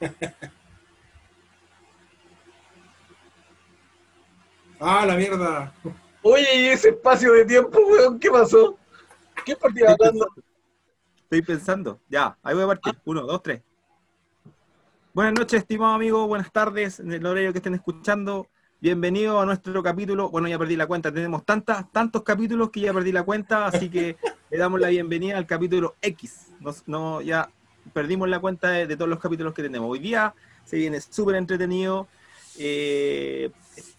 ah, la mierda. Oye, ¿y ese espacio de tiempo, weón? ¿Qué pasó? ¿Qué partida hablando? Estoy pensando. Ya, ahí voy a partir. Uno, dos, tres. Buenas noches, estimado amigo. Buenas tardes, en el horario que estén escuchando. Bienvenido a nuestro capítulo. Bueno, ya perdí la cuenta. Tenemos tantas, tantos capítulos que ya perdí la cuenta, así que le damos la bienvenida al capítulo X. Nos- no, ya perdimos la cuenta de, todos los capítulos que tenemos. Hoy día se viene súper entretenido. eh,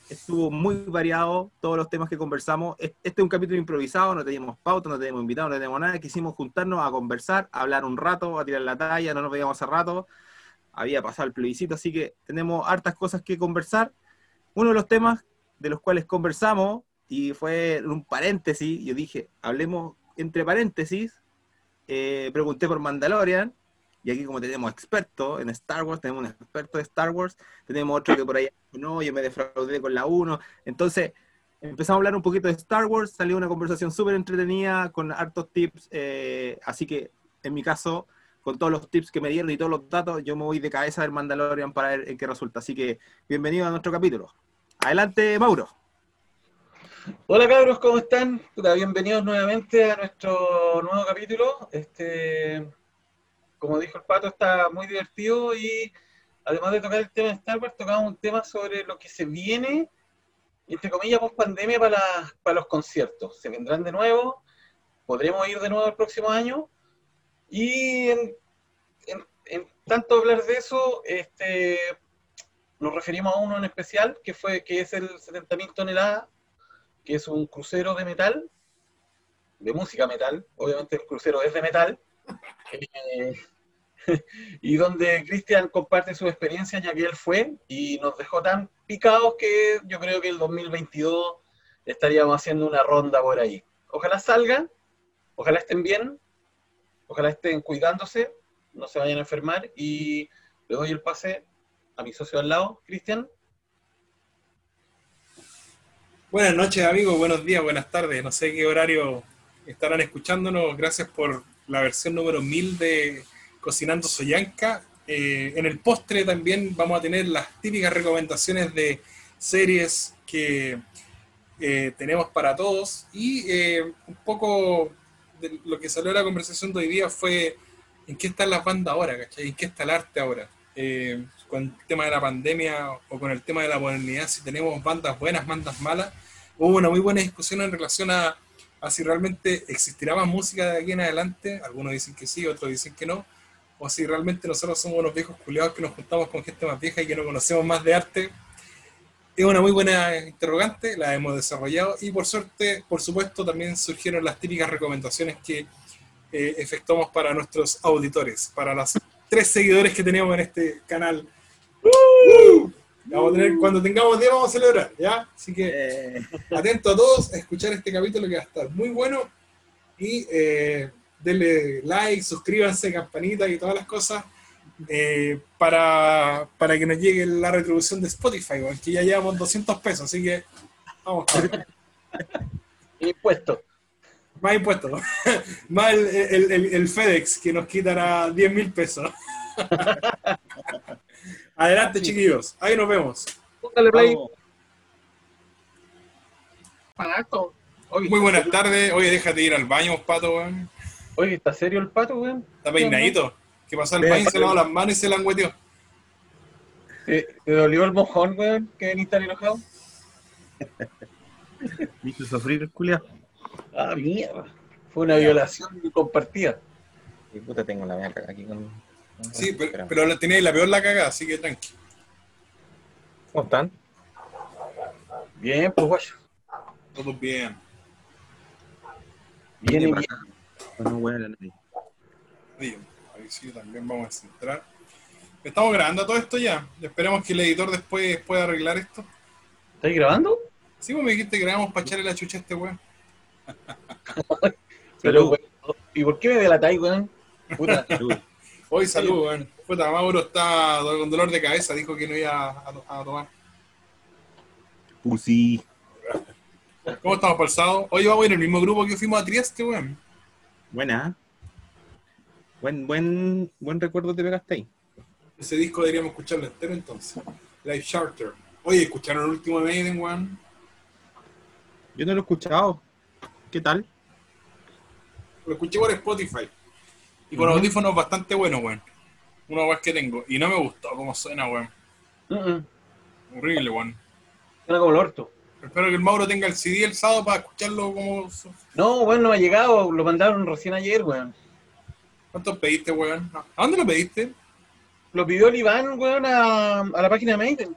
estuvo muy variado todos los temas que conversamos. Es- Este es un capítulo improvisado, no teníamos pauta, no teníamos invitados, no teníamos nada. Quisimos juntarnos a conversar, a hablar un rato, a tirar la talla, no nos veíamos hace rato. Había pasado el plebiscito, así que tenemos hartas cosas que conversar. Uno de los temas de los cuales conversamos, y fue un paréntesis, yo dije, hablemos entre paréntesis, eh, pregunté por Mandalorian, y aquí como tenemos expertos en Star Wars, tenemos un experto de Star Wars, tenemos otro que por ahí, no, yo me defraudé con la 1, entonces empezamos a hablar un poquito de Star Wars, salió una conversación súper entretenida con hartos tips, eh, así que en mi caso, con todos los tips que me dieron y todos los datos, yo me voy de cabeza del Mandalorian para ver en qué resulta. Así que bienvenido a nuestro capítulo. Adelante, Mauro. Hola cabros, ¿cómo están? Bienvenidos nuevamente a nuestro nuevo capítulo. Este, como dijo el Pato, está muy divertido y además de tocar el tema de Star Wars, tocamos un tema sobre lo que se viene, entre comillas, post pandemia para, los conciertos. Se vendrán de nuevo, podremos ir de nuevo el próximo año y en, en- en tanto hablar de eso, este, nos referimos a uno en especial, que fue que es el 70.000 toneladas que es un crucero de metal, de música metal, obviamente el crucero es de metal, eh, y donde Cristian comparte su experiencia ya que él fue y nos dejó tan picados que yo creo que el 2022 estaríamos haciendo una ronda por ahí. Ojalá salgan, ojalá estén bien, ojalá estén cuidándose, no se vayan a enfermar y le doy el pase a mi socio al lado, Cristian. Buenas noches, amigos. Buenos días, buenas tardes. No sé qué horario estarán escuchándonos. Gracias por la versión número 1000 de Cocinando Soyanca. Eh, en el postre también vamos a tener las típicas recomendaciones de series que eh, tenemos para todos. Y eh, un poco de lo que salió de la conversación de hoy día fue en qué están las bandas ahora, ¿cachai? ¿En qué está el arte ahora? Eh, con el tema de la pandemia o con el tema de la modernidad, si tenemos bandas buenas, bandas malas. Hubo una muy buena discusión en relación a si realmente existirá más música de aquí en adelante. Algunos dicen que sí, otros dicen que no. O si realmente nosotros somos unos viejos culiados que nos juntamos con gente más vieja y que no conocemos más de arte. Es una muy buena interrogante, la hemos desarrollado y por suerte, por supuesto, también surgieron las típicas recomendaciones que eh, efectuamos para nuestros auditores, para los tres seguidores que tenemos en este canal. ¡Uh! Vamos a tener, cuando tengamos 10 vamos a celebrar, ¿ya? Así que Eh, atento a todos a escuchar este capítulo que va a estar muy bueno y eh, denle like, suscríbanse, campanita y todas las cosas eh, para, para que nos llegue la retribución de Spotify, weón, que ya llevamos 200 pesos, así que vamos. Impuesto. más impuestos, más el, el- el- el FedEx que nos quitará 10 mil pesos. Adelante chiquillos, ahí nos vemos. Póngale play. Muy buenas tardes, oye déjate ir al baño, pato, weón. Oye, ¿está serio el pato, weón? Está peinadito. ¿Qué pasó Ve, baño? Se lavó las manos y se la angüeteó. ¿Te, te dolió el mojón, weón? ¿Que venís tan enojado? ¿Viste sufrir el culiao? Ah, mierda. Fue una violación compartida. Y puta, tengo la mía aquí con. Sí, pero, pero la tenéis la peor la cagada, así que tranqui. ¿Cómo están? Bien, pues, guayo. Todo bien. Bien, bien. No huele la nariz. Oye, ahí sí también vamos a centrar. Estamos grabando todo esto ya. Esperemos que el editor después pueda arreglar esto. ¿Estáis grabando? Sí, vos me dijiste que grabamos para echarle la chucha a este weón. Pero, weón, ¿y por qué me delatáis, weón? Puta. Salud. Hoy salud, weón. Puta, Mauro está con dolor de cabeza, dijo que no iba a, to- a tomar. Pussy. ¿Cómo estamos sábado? Hoy vamos a ir en el mismo grupo que fuimos a Trieste, weón. Buena. Buen, buen, buen recuerdo te pegaste ahí. Ese disco deberíamos escucharlo entero entonces. Life Charter. Oye, ¿escucharon el último Maiden, weón? Yo no lo he escuchado. ¿Qué tal? Lo escuché por Spotify. Y con audífonos bastante buenos, weón. Uno más que tengo. Y no me gustó cómo suena, weón. Mm. Horrible, weón. Suena como el orto. Espero que el Mauro tenga el CD el sábado para escucharlo como... No, weón, no ha llegado. Lo mandaron recién ayer, weón. ¿Cuántos pediste, weón? ¿A dónde lo pediste? Lo pidió el Iván, weón, a, a la página de Maiden.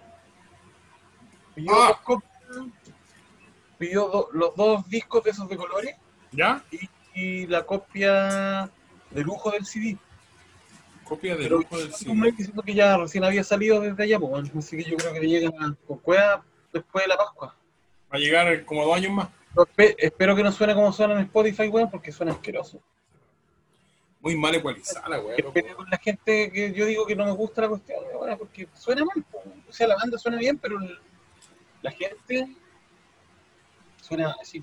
Pidió, Ah. dos pidió do- los dos discos de esos de colores ¿Ya? y, y la copia de lujo del CD. Copia de Pero lujo del CD. diciendo que ya recién había salido desde allá, pues, así que yo creo que le llegan con cueva después de la Pascua. A llegar como dos años más. Pero espe- espero que no suene como suena en Spotify, weón, porque suena asqueroso. Muy mal ecualizada weá. Que con la gente que yo digo que no me gusta la cuestión, weón, porque suena mal. po. O sea, la banda suena bien, pero la gente suena así.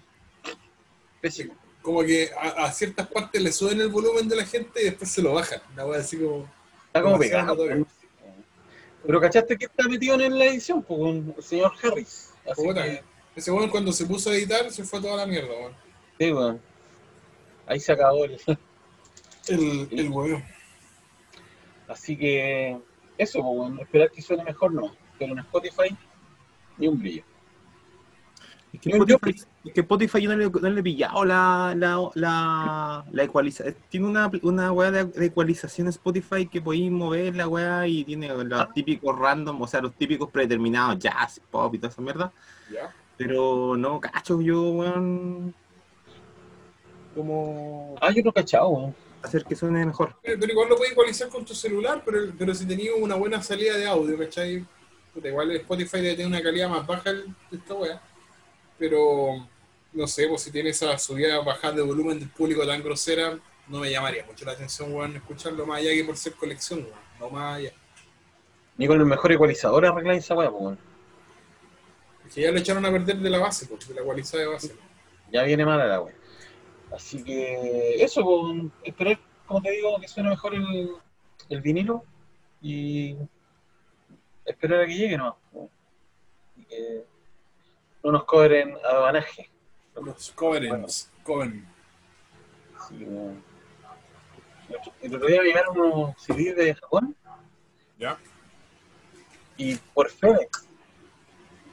Pésimo. Como que a, a ciertas partes le suben el volumen de la gente y después se lo bajan. Una weá así como... Está como pegado. weón. Pero ¿cachaste que está metido en la edición? Pues con el señor Harris. Así que, Ese weón cuando se puso a editar se fue toda la mierda, weón. sí, weón. Ahí se acabó el... El, el weón. Así que eso, pues, bueno, esperar que suene mejor no. Pero en Spotify, ni un brillo. Es que Spotify, es que Spotify yo no le, no le he pillado la, la, la, la ecualización. Tiene una, una weá de, de ecualización Spotify que podéis mover la weá y tiene los típicos random, o sea, los típicos predeterminados, jazz, pop y toda esa mierda. ¿Ya? Pero no, cacho, yo, weón. Como Ah, yo no cachado, weón. hacer que suene mejor. Eh, Pero igual lo puedes igualizar con tu celular, pero, pero si tenías una buena salida de audio, ¿cachai? Puta, igual Spotify debe tener una calidad más baja el- de esta weá. Pero, no sé, pues si tiene esa subida bajada de volumen del público tan grosera, no me llamaría mucho la atención, weón, escucharlo más allá que por ser colección, weón. No más allá. Ni con el mejor ecualizador arregláis esa weá, pues, weón. Porque ya lo echaron a perder de la base, pues, de la ecualizada de base. Ya viene mala la weá. Así que eso, pues, esperar, como te digo, que suene mejor el, el vinilo y esperar a que llegue nomás. Y que no nos cobren adobanaje. Los Covenants. Covenant. Así que, weón. El otro día llegaron unos CDs de Japón ¿Ya? y por FedEx.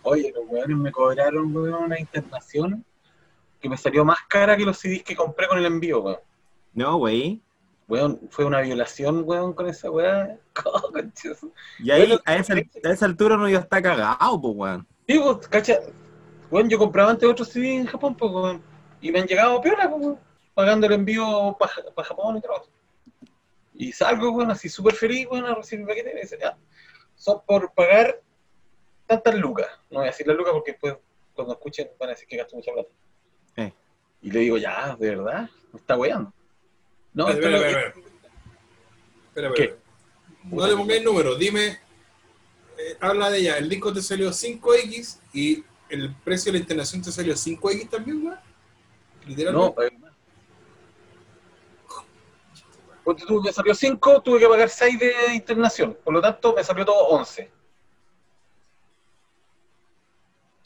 Oye, los weones me cobraron weón, una internación que me salió más cara que los CDs que compré con el envío, weón. No, wey. Weón, fue una violación, weón, con esa weá. Y ahí, a esa, a esa altura no iba a estar cagado, pues, weón. Digo, cacha, weón, yo compraba antes otros CDs en Japón, pues, weón, y me han llegado piola, pues, weón, pagando el envío para Japón y todo. Y salgo, weón, así súper feliz, weón, a recibir paquete y me ya, son por pagar tantas lucas. No voy a decir las lucas porque después, cuando escuchen, van a decir que gasto mucha plata. Eh. Y le digo, ya, ¿de verdad? ¿Me está weando? No, Espera, espera, espera, espera. Espera, No le pongáis número, dime, eh, habla de ella, el disco te salió 5X y el precio de la internación te salió 5X también, weón. No, Literalmente. eh, Ponte tú, me salió 5, tuve que pagar 6 de internación. Por lo tanto, me salió todo 11.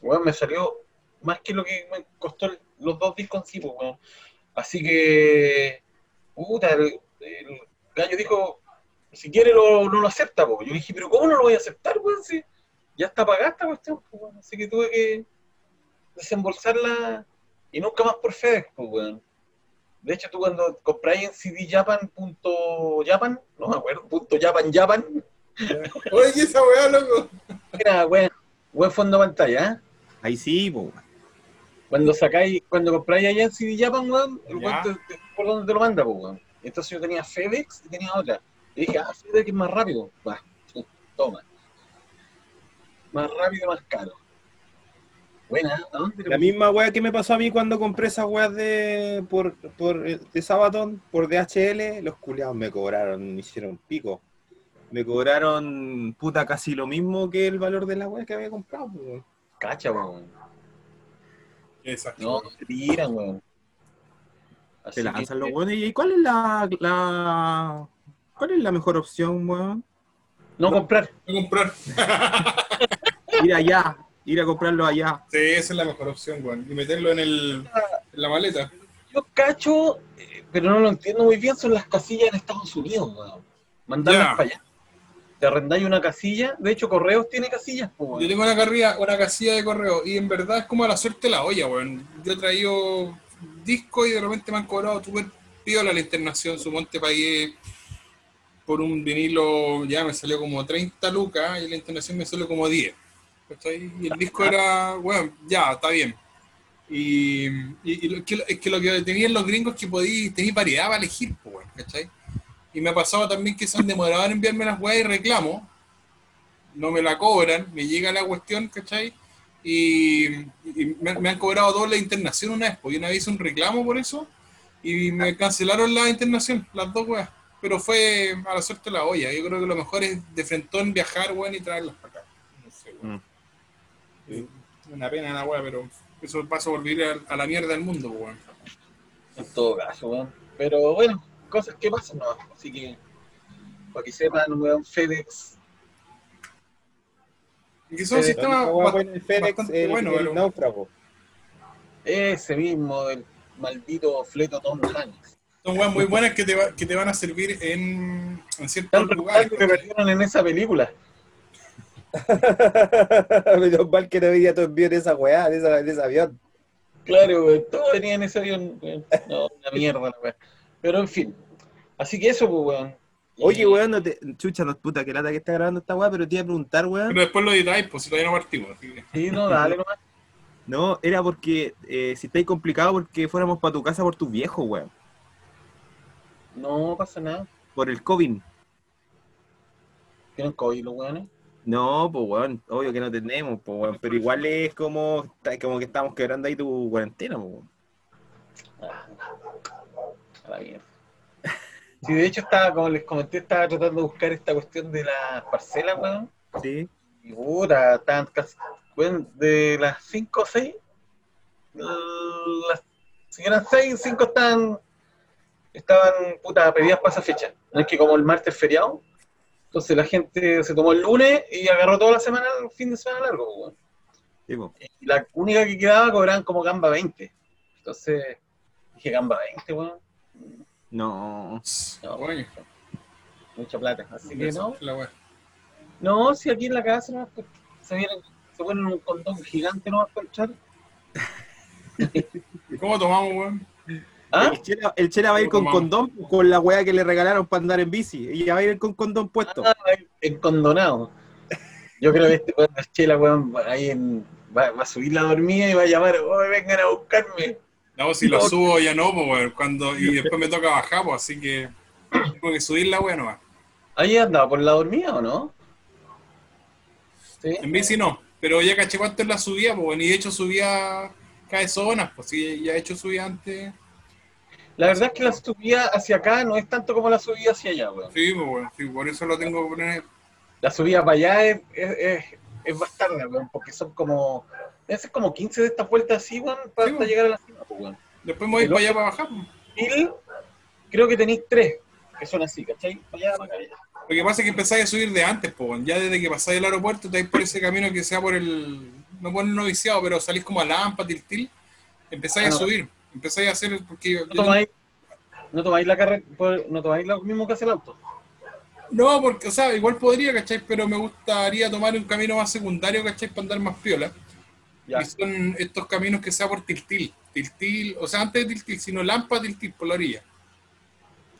Weón, me salió más que lo que me costó el- los dos discos en sí, pues, weón. Así que, puta, el, el gallo dijo, si quiere lo, no lo acepta, pues. Yo le dije, pero ¿cómo no lo voy a aceptar, weón? Si ya está pagada esta cuestión, pues, weón. Así que tuve que desembolsarla y nunca más por FedEx, pues, weón. De hecho, tú cuando compráis en cdjapan.japan, no me acuerdo, punto Japan Japan, Oye, ¿qué esa weá, loco? era buen, buen fondo de pantalla, ¿eh? Ahí sí, pues, weón. Cuando sacáis, cuando compráis allá en CD Japan, weón, el Ya. weón te- te- por dónde te lo manda, pues, weón. Entonces yo tenía FedEx y tenía otra. Y dije, ah, FedEx es más rápido. Va, toma. Más rápido, más caro. Buena, ¿a dónde le La misma weá que me pasó a mí cuando compré esas weas de por, por eh, de Sabaton, por DHL, los culiados me cobraron, me hicieron pico. Me cobraron puta casi lo mismo que el valor de la wea que había comprado, pues, weón. Cacha, weón. Exacto. No, no se tiran, weón. Así Se lanzan que- los weones. ¿Y cuál es la, la cuál es la mejor opción, weón? No comprar. No comprar. Ir allá, ir a comprarlo allá. Sí, esa es la mejor opción, weón. Y meterlo en, el, en la maleta. Yo cacho, eh, pero no lo entiendo muy bien, son las casillas en Estados Unidos, weón. Mandarlas para allá. Te arrendáis una casilla. De hecho, Correos tiene casillas, pues, Yo tengo una, carrilla, una casilla de correo y en verdad es como la suerte la olla, weón. Yo he traído disco y de repente me han cobrado súper piola la internación. Su monte pagué por un vinilo, ya me salió como 30 lucas y la internación me salió como 10. ¿cachai? Y el disco era, weón, ya, está bien. Y, es que lo que tenían los gringos que podí, tenéis variedad para elegir, pues, ¿cachai? Y me ha pasado también que se han demorado en enviarme las weas y reclamo no me la cobran, me llega la cuestión, ¿cachai? Y, y me, me han cobrado doble internación una vez, porque una vez hice un reclamo por eso y me cancelaron la internación, las dos weas. Pero fue a la suerte de la olla. Yo creo que lo mejor es de frentón viajar, weón, y traerlas para acá. No sé, weón. Mm. Sí, Una pena la wea, pero eso pasa por vivir a, a la mierda del mundo, weón. En todo caso, weón. Pero bueno, cosas que pasan, no. Así que, para que sepan, weón, FedEx. Y que son sistemas bueno FedEx, el, bueno, el náufrago. Ese mismo, el maldito fleto Tom Hanks. son weas muy buenas que te, va- que te van a servir en, en ciertos lugares. que perdieron en esa película. Menos mal que no veía tu envío en esa weá, en, esa, en ese avión. Claro, weón, todo venía en ese avión. weón. No, una mierda, la weón. Pero en fin. Así que eso, pues, weón. Oye, weón, no te... chucha, no, puta, que lata que está grabando esta weá, pero te iba a preguntar, weón. Pero después lo editáis, pues si todavía no partimos. Así que. Sí, no, dale nomás. No, era porque eh, si estáis complicado porque fuéramos para tu casa por tus viejos, weón. No pasa nada. Por el COVID. Tienen COVID los weones. No, pues weón, obvio que no tenemos, pues weón, pero igual es como, como que estamos quebrando ahí tu cuarentena, pues weón. Ah, la mierda. Sí, de hecho, estaba, como les comenté, estaba tratando de buscar esta cuestión de las parcelas, weón. Sí. Y puta, estaban casi, de las 5 o 6, las, si eran 6, 5 estaban, estaban, puta, pedidas para esa fecha. No es que como el martes es feriado, entonces la gente se tomó el lunes y agarró toda la semana, el fin de semana largo, pues, weón. Sí, po. Y la única que quedaba cobraban como gamba 20. Entonces, dije gamba 20, weón. No. No, Bueno, mucha plata. Así que no. la wea. No, si aquí en la casa no, pues, se vienen, se ponen un condón gigante, no va a encontrar. ¿Cómo tomamos, weón? ¿Ah? El, chela, el Chela va a ir con Tomamos. condón, pues, con la weá que le regalaron para andar en bici. Y ya va a ir con condón puesto. Ah, encondonado. Yo creo que este weón de Chela, weón, va, ahí en, va, va a subir la dormida y va a llamar, oh, vengan a buscarme. No, si lo No. subo ya no, pues. Cuando, y después me toca bajar, pues, así que tengo que subir la wea nomás. ¿Ahí andaba por la dormida o no? Sí. En bici no, pero ya caché cuánto es la subida, pues, weón. Y de hecho subía cada zonas, pues, sí, ya he hecho subida antes. La verdad es que la subida hacia acá no es tanto como la subida hacia allá, weón. Sí, pues. Sí, por eso lo tengo que poner. La subida para allá es, es, es, es bastarda, weón, porque son como, es como 15 de estas vueltas así, weón, para Sí, llegar a la cima, pues, weón. Después me voy para allá para bajar, pues. Creo que tenéis tres que son así, ¿cachai? Para allá, para acá. Lo que pasa es que empezáis a subir de antes, pues. Ya desde que pasáis el aeropuerto, te vais por ese camino que sea por el. No por el noviciado, pero salís como a Lampa, Tiltil. Empezáis Ah, a no. subir. Empezáis a hacer. Porque No tomáis, no tomáis la carrera, no tomáis lo mismo que hace el auto. No, porque, o sea, igual podría, ¿cachai? Pero me gustaría tomar un camino más secundario, ¿cachai? Para andar más piola. Ya. Y son estos caminos que sea por Tiltil. Tiltil, o sea, antes de Tiltil, sino Lampa, Tiltil, por la orilla.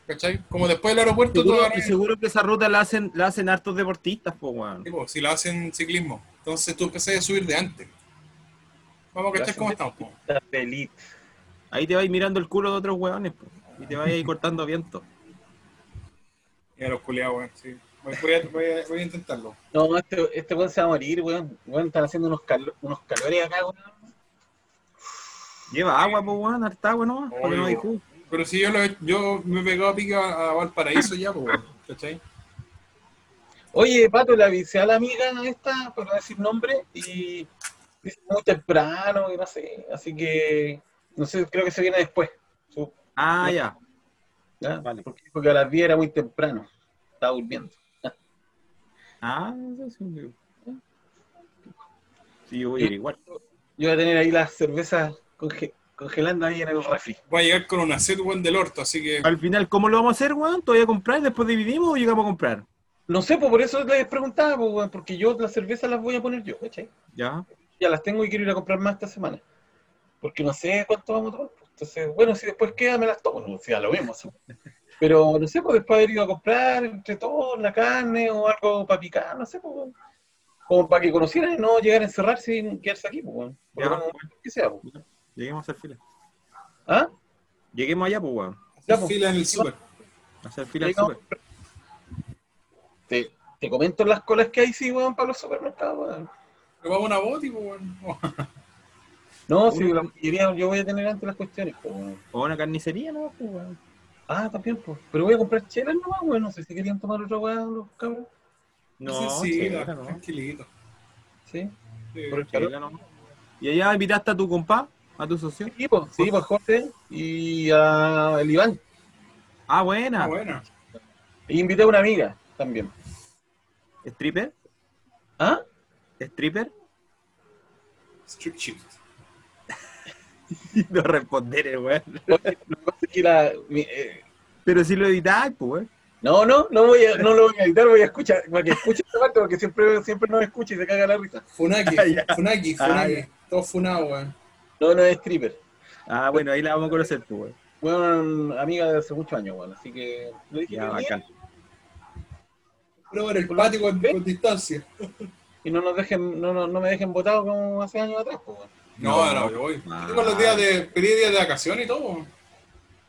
¿Cachai? Como después del aeropuerto, tú Seguro, y seguro que esa ruta la hacen, la hacen hartos deportistas, pues weón. Sí, po, si la hacen ciclismo. Entonces tú empezás a subir de antes. Vamos a cachar cómo estamos. po. Ahí te vais mirando el culo de otros weones. Y te vas ahí cortando viento. Y a los culiados, weón. Sí. Voy, voy a, voy a- voy a intentarlo. No, este, este weón se va a morir, weón. Weón, están haciendo unos, calo- unos calores acá, weón. Lleva agua, pues weón, harta agua nomás, para que no hay jugo. Pero si yo, lo he- yo me he pegado a pica a Valparaíso ya, pues, weón. ¿Cachai? Oye, Pato, le avisé a la amiga esta, por no decir nombre, y dice muy temprano, y no sé, así que, no sé, creo que se viene después. Su- Ah, ya. ¿ya? Vale. Porque dijo que a las 10 era muy temprano, estaba durmiendo. Ah, eso sí. Sí, yo voy a ir igual. Yo voy a tener ahí las cervezas conge- congelando ahí en el refri. Voy a llegar con una set, weón, del orto, así que. Al final, ¿cómo lo vamos a hacer, weón? ¿Todavía comprar y después dividimos o llegamos a comprar? No sé, pues por eso les preguntaba, pues, weón, porque yo las cervezas las voy a poner yo, ¿cachai? Ya. Ya las tengo y quiero ir a comprar más esta semana. Porque no sé cuánto vamos a tomar. pues. Entonces, bueno, si después queda, me las tomo. No, si ya lo mismo. Sí. Pero no sé, pues después haber ido a comprar entre todos la carne o algo para picar, no sé, pues. Como para que conocieran y no llegar a encerrarse y quedarse aquí, pues. weón. Por Ya, lo que sea, pues. Lleguemos a hacer fila. ¿Ah? Lleguemos allá, pues, weón. Hacer pues. fila en el super. A hacer fila al Llegamos- súper. Te, te comento las colas que hay, sí, weón, para los supermercados, weón. Pero vamos a una boti, pues, weón. No, sí, la mayoría yo voy a tener antes las cuestiones, pues, weón. O una carnicería, ¿no? Pues, weón. Ah, también, pues. Pero voy a comprar chelas nomás, weón. No sé si querían tomar otra weá los cabros. No, sí, chela, no. tranquilito. Sí. Sí. Por el. Chela, no. ¿Y allá invitaste a tu compa? ¿A tu socio? Sí, pues, sí, pues Jorge y a el Iván. Ah, buena. Ah, bueno. Y invité a una amiga también. ¿Stripper? ¿Ah? ¿Stripper? Strip shift. no responder, weón. Lo que pasa es que la, mi- eh, Pero si lo editáis, pues, weón. no, no, no, voy a, no lo voy a editar, voy a escuchar, para que escuche esta parte, porque siempre, siempre nos escucha y se caga la risa. Funaki, Ah. Funaki, Ah, Funaki. ya. Todo funado, weón. No, no es stripper. Ah, bueno, ahí la vamos a conocer, pues, weón. Bueno, amiga de hace muchos años, bueno, así que le dije Ya, bacán. Pero en el patio con, con distancia. y no nos dejen, no, no, no me dejen votado como hace años atrás, pues. bueno. No, No. no, yo voy. Ah. Tengo los días de. Pedí días de vacaciones y todo.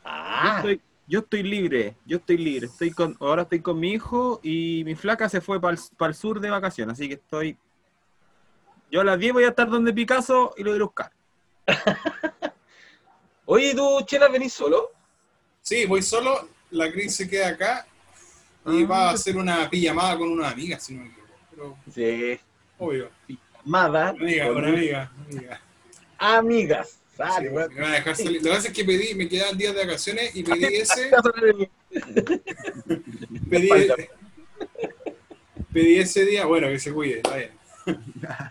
Ah, Estoy- yo estoy libre, yo estoy libre. Estoy con, ahora estoy con mi hijo y mi flaca se fue para el, sur de vacaciones, así que estoy. Yo a las 10 voy a estar donde Picasso y lo voy a buscar. Oye, ¿tú, Chela, venís solo? Sí, voy solo. La Cris se queda acá y Ah. va a hacer una pijamada con una amiga, si no me equivoco. Pero, Sí. obvio. Amada. Una amiga, con una amiga. una amiga. Amigas. Sí, weón. me van a dejar salir. Lo que pasa es que pedí, me quedaban días de vacaciones y pedí ese. pedí, pedí ese día, bueno, que se cuide, está bien.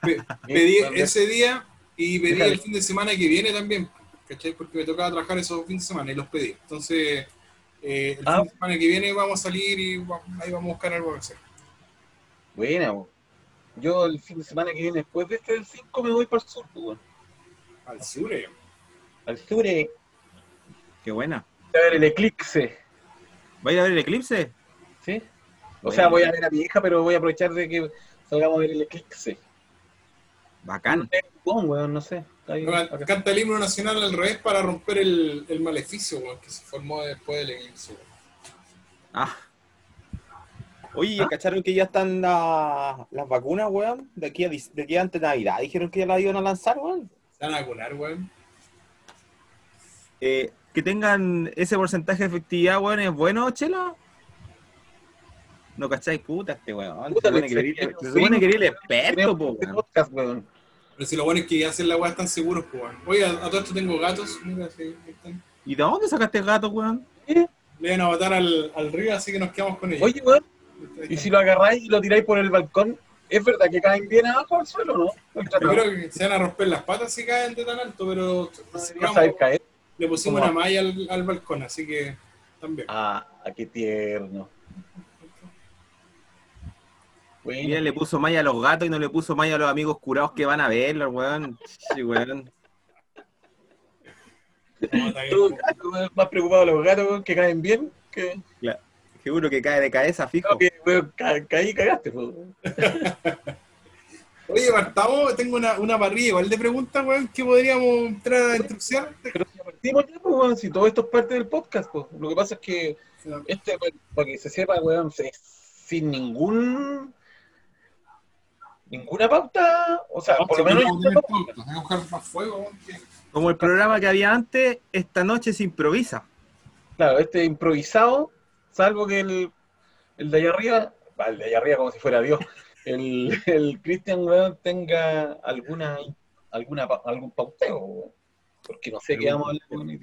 Pe- pedí ese día y pedí el fin de semana que viene también, ¿cachai? Porque me tocaba trabajar esos fines de semana y los pedí. Entonces, eh, el Ah. fin de semana que viene vamos a salir y ahí vamos a buscar algo que hacer. Buena. Yo el fin de semana que viene, después de este del 5, me voy para el sur, pues, weón. Al sur, eh. Al sur, eh, Qué buena. a ver el eclipse, ¿Va a ir a ver el eclipse? ¿sí? O Bueno. sea, voy a ver a mi hija, pero voy a aprovechar de que salgamos a ver el eclipse. Bacán. Weón, no sé. Ahí, No, acá. Canta el himno nacional al revés para romper el, el maleficio weón, que se formó después del eclipse. weón. Ah. Oye, ¿Ah? ¿cacharon que ya están la- las vacunas, weón? De aquí, a, de aquí antes de Navidad. Dijeron que ya las iban a lanzar, weón. Se van a vacunar, weón. Eh, que tengan ese porcentaje de efectividad, weón, ¿es bueno, Chela? No cacháis, puta, este weón. Se supone que se supone el experto, po, weón. podcast, weón. Pero si lo bueno es que hacen la weá están seguros, pues, weón. Oye, a, a todo esto tengo gatos. Mira, sí, están. ¿Y de dónde sacaste el gato, weón? Le van a botar al, al río, así que nos quedamos con ellos. Oye, weón, y si lo agarráis y lo tiráis por el balcón, ¿es verdad que caen bien abajo al suelo, no? No, Yo creo que se van a romper las patas si caen de tan alto, pero vamos, saber caer. le pusimos ¿Cómo? una malla al, al balcón, así que también. Ah, qué tierno. Bueno, Mira, le puso malla a los gatos y no le puso malla a los amigos curados que van a verlo, weón. Sí, weón. Vamos a atacar. tú, weón, más preocupado de los gatos weón, que caen bien que, Seguro que cae de cabeza, fijo. que weón, ca- caí y cagaste. weón. Oye, partamos, tengo una, una parrilla igual de preguntas, weón, que podríamos entrar a instrucción. Pero si partimos ya, pues, weón, si todo esto es parte del podcast, pues. Lo que pasa es que este, weón, para que se sepa, weón, se- sin ningún ninguna pauta, o sea, por lo menos no- Como el programa que había antes, esta noche se improvisa. Claro, este improvisado, salvo que el, el de allá arriba, va, el de allá arriba como si fuera Dios, el, el Christian weón, tenga alguna, alguna algún pauteo, porque no sé qué vamos a hablar.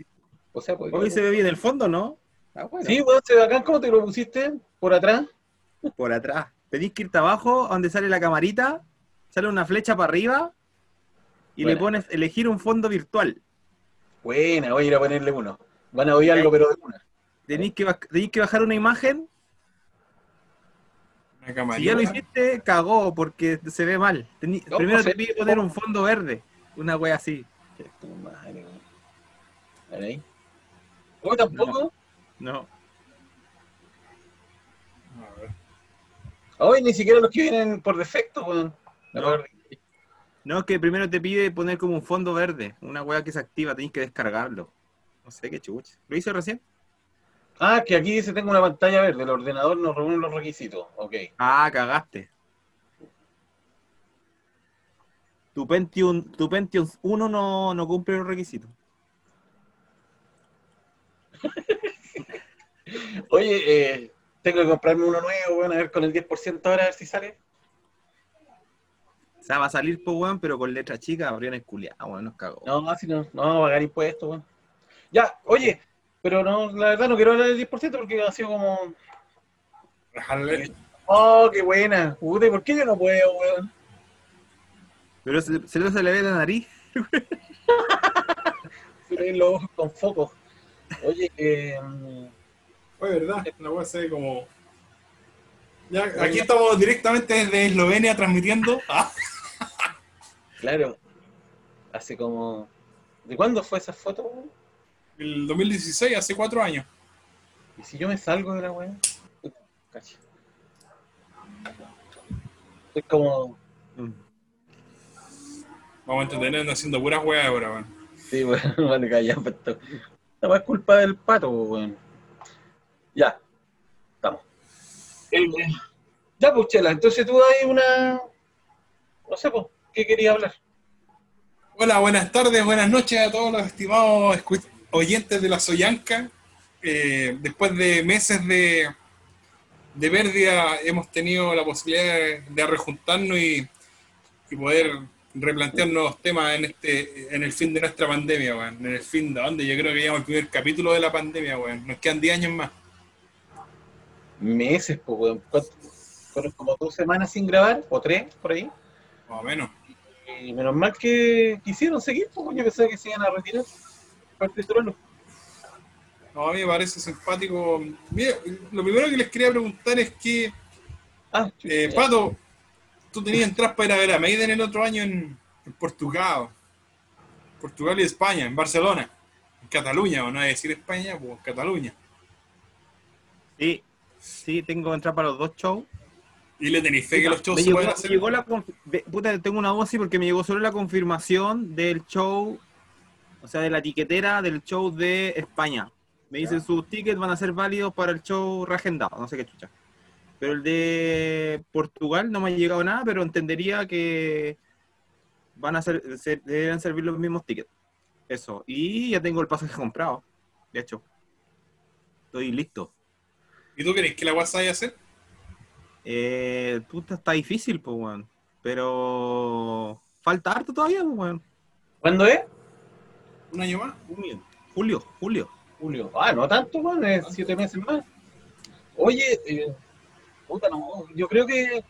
O sea, pues, Hoy se ve bien el fondo, ¿no? Ah, bueno. Sí, weón, se ve bacán, ¿cómo te lo pusiste? ¿Por atrás? Por atrás. Tenéis que irte abajo, donde sale la camarita, sale una flecha para arriba y le pones elegir un fondo virtual. Buena, voy a ir a ponerle uno. Van a odiarlo, pero de una. Tenéis que, tenéis que bajar una imagen. Una Si ya lo hiciste, cagó porque se ve mal. Tení- No, primero pues, te eh, pide poner un fondo verde. Una wea así. ¿Vos tampoco? No. A ver. Hoy ni siquiera los que vienen por defecto, weón. No. es que primero te pide poner como un fondo verde. Una wea que se activa, tenéis que descargarlo. No sé qué chucha. ¿Lo hice recién? Ah, que aquí dice tengo una pantalla verde, el ordenador nos reúne los requisitos. Ok. Ah, cagaste. Tu Pentium, tu Pentium 1 no, no cumple los requisitos. Oye, eh, tengo que comprarme uno nuevo, weón, a ver con el 10% ahora, a ver si sale. O sea, va a salir, pues, weón, pero con letra chica, abrieron el culiado, weón, nos cagó. No, así no, no, va a pagar impuestos, weón. Ya, oye, pero no, la verdad no quiero hablar del 10% porque ha sido como, Rajarle. oh, qué buena, puta, ¿y ¿por qué yo no puedo, weón? Pero se, se, le- se le ve la nariz. Se ven los ojos con foco. Oye, eh, Oye, ¿verdad? La wea se ve como. Ya, aquí estamos directamente desde Eslovenia transmitiendo. Ah, claro, hace como, ¿de cuándo fue esa foto, weón? El 2016, hace cuatro años. ¿Y si yo me salgo de la weá? Cacha. Es como, Mm. Vamos a entretenernos haciendo puras weas ahora, weón. Sí, bueno, vale, calla, esto. Esta weá es culpa del pato, weón. Ya, estamos. El- ya, pues, Chela, entonces tú hay una. No sé, pues, ¿qué querías hablar? Hola, buenas tardes, buenas noches a todos los estimados escu- oyentes de la Soyanca. Eh, después de meses de, de pérdida, hemos tenido la posibilidad de, de rejuntarnos y, y poder replantear nuevos temas en este en el fin de nuestra pandemia, weón. En el fin de donde yo creo que llegamos al primer capítulo de la pandemia, weón. Nos quedan 10 años más. Meses, pues, weón. Fueron como dos semanas sin grabar, o tres, por ahí. Más o menos. Y menos mal que quisieron seguir, pues, yo pensaba que se iban a retirar. Parte trono. No, a mí me parece simpático. Mira, lo primero que les quería preguntar es que Ah, Eh. Pato, tú tenías entradas para ir a ver a Maiden el otro año en, en Portugal. Portugal y España, en Barcelona. En Cataluña, o no hay que decir España, pues en Cataluña. Sí, sí, tengo que entrar para los dos shows. Y le tenéis fe que los shows me se llegó, pueden me hacer. llegó la puta, tengo una voz sí porque me llegó solo la confirmación del show, o sea, de la tiquetera del show de España. Me dicen sus tickets van a ser válidos para el show reagendado, no sé qué chucha. Pero el de Portugal no me ha llegado nada, pero entendería que van a ser, ser- deberían servir los mismos tickets. Eso. Y ya tengo el pasaje comprado. De hecho. Estoy listo. ¿Y tú crees que la WhatsApp vaya a hacer? Eh, puta, está difícil, pues, weón. Pero falta harto todavía, pues, weón. ¿Cuándo es? ¿Un año más? Julio, julio, julio. Julio. Ah, no tanto, weón, es siete meses más. Oye, eh, puta, no, yo creo que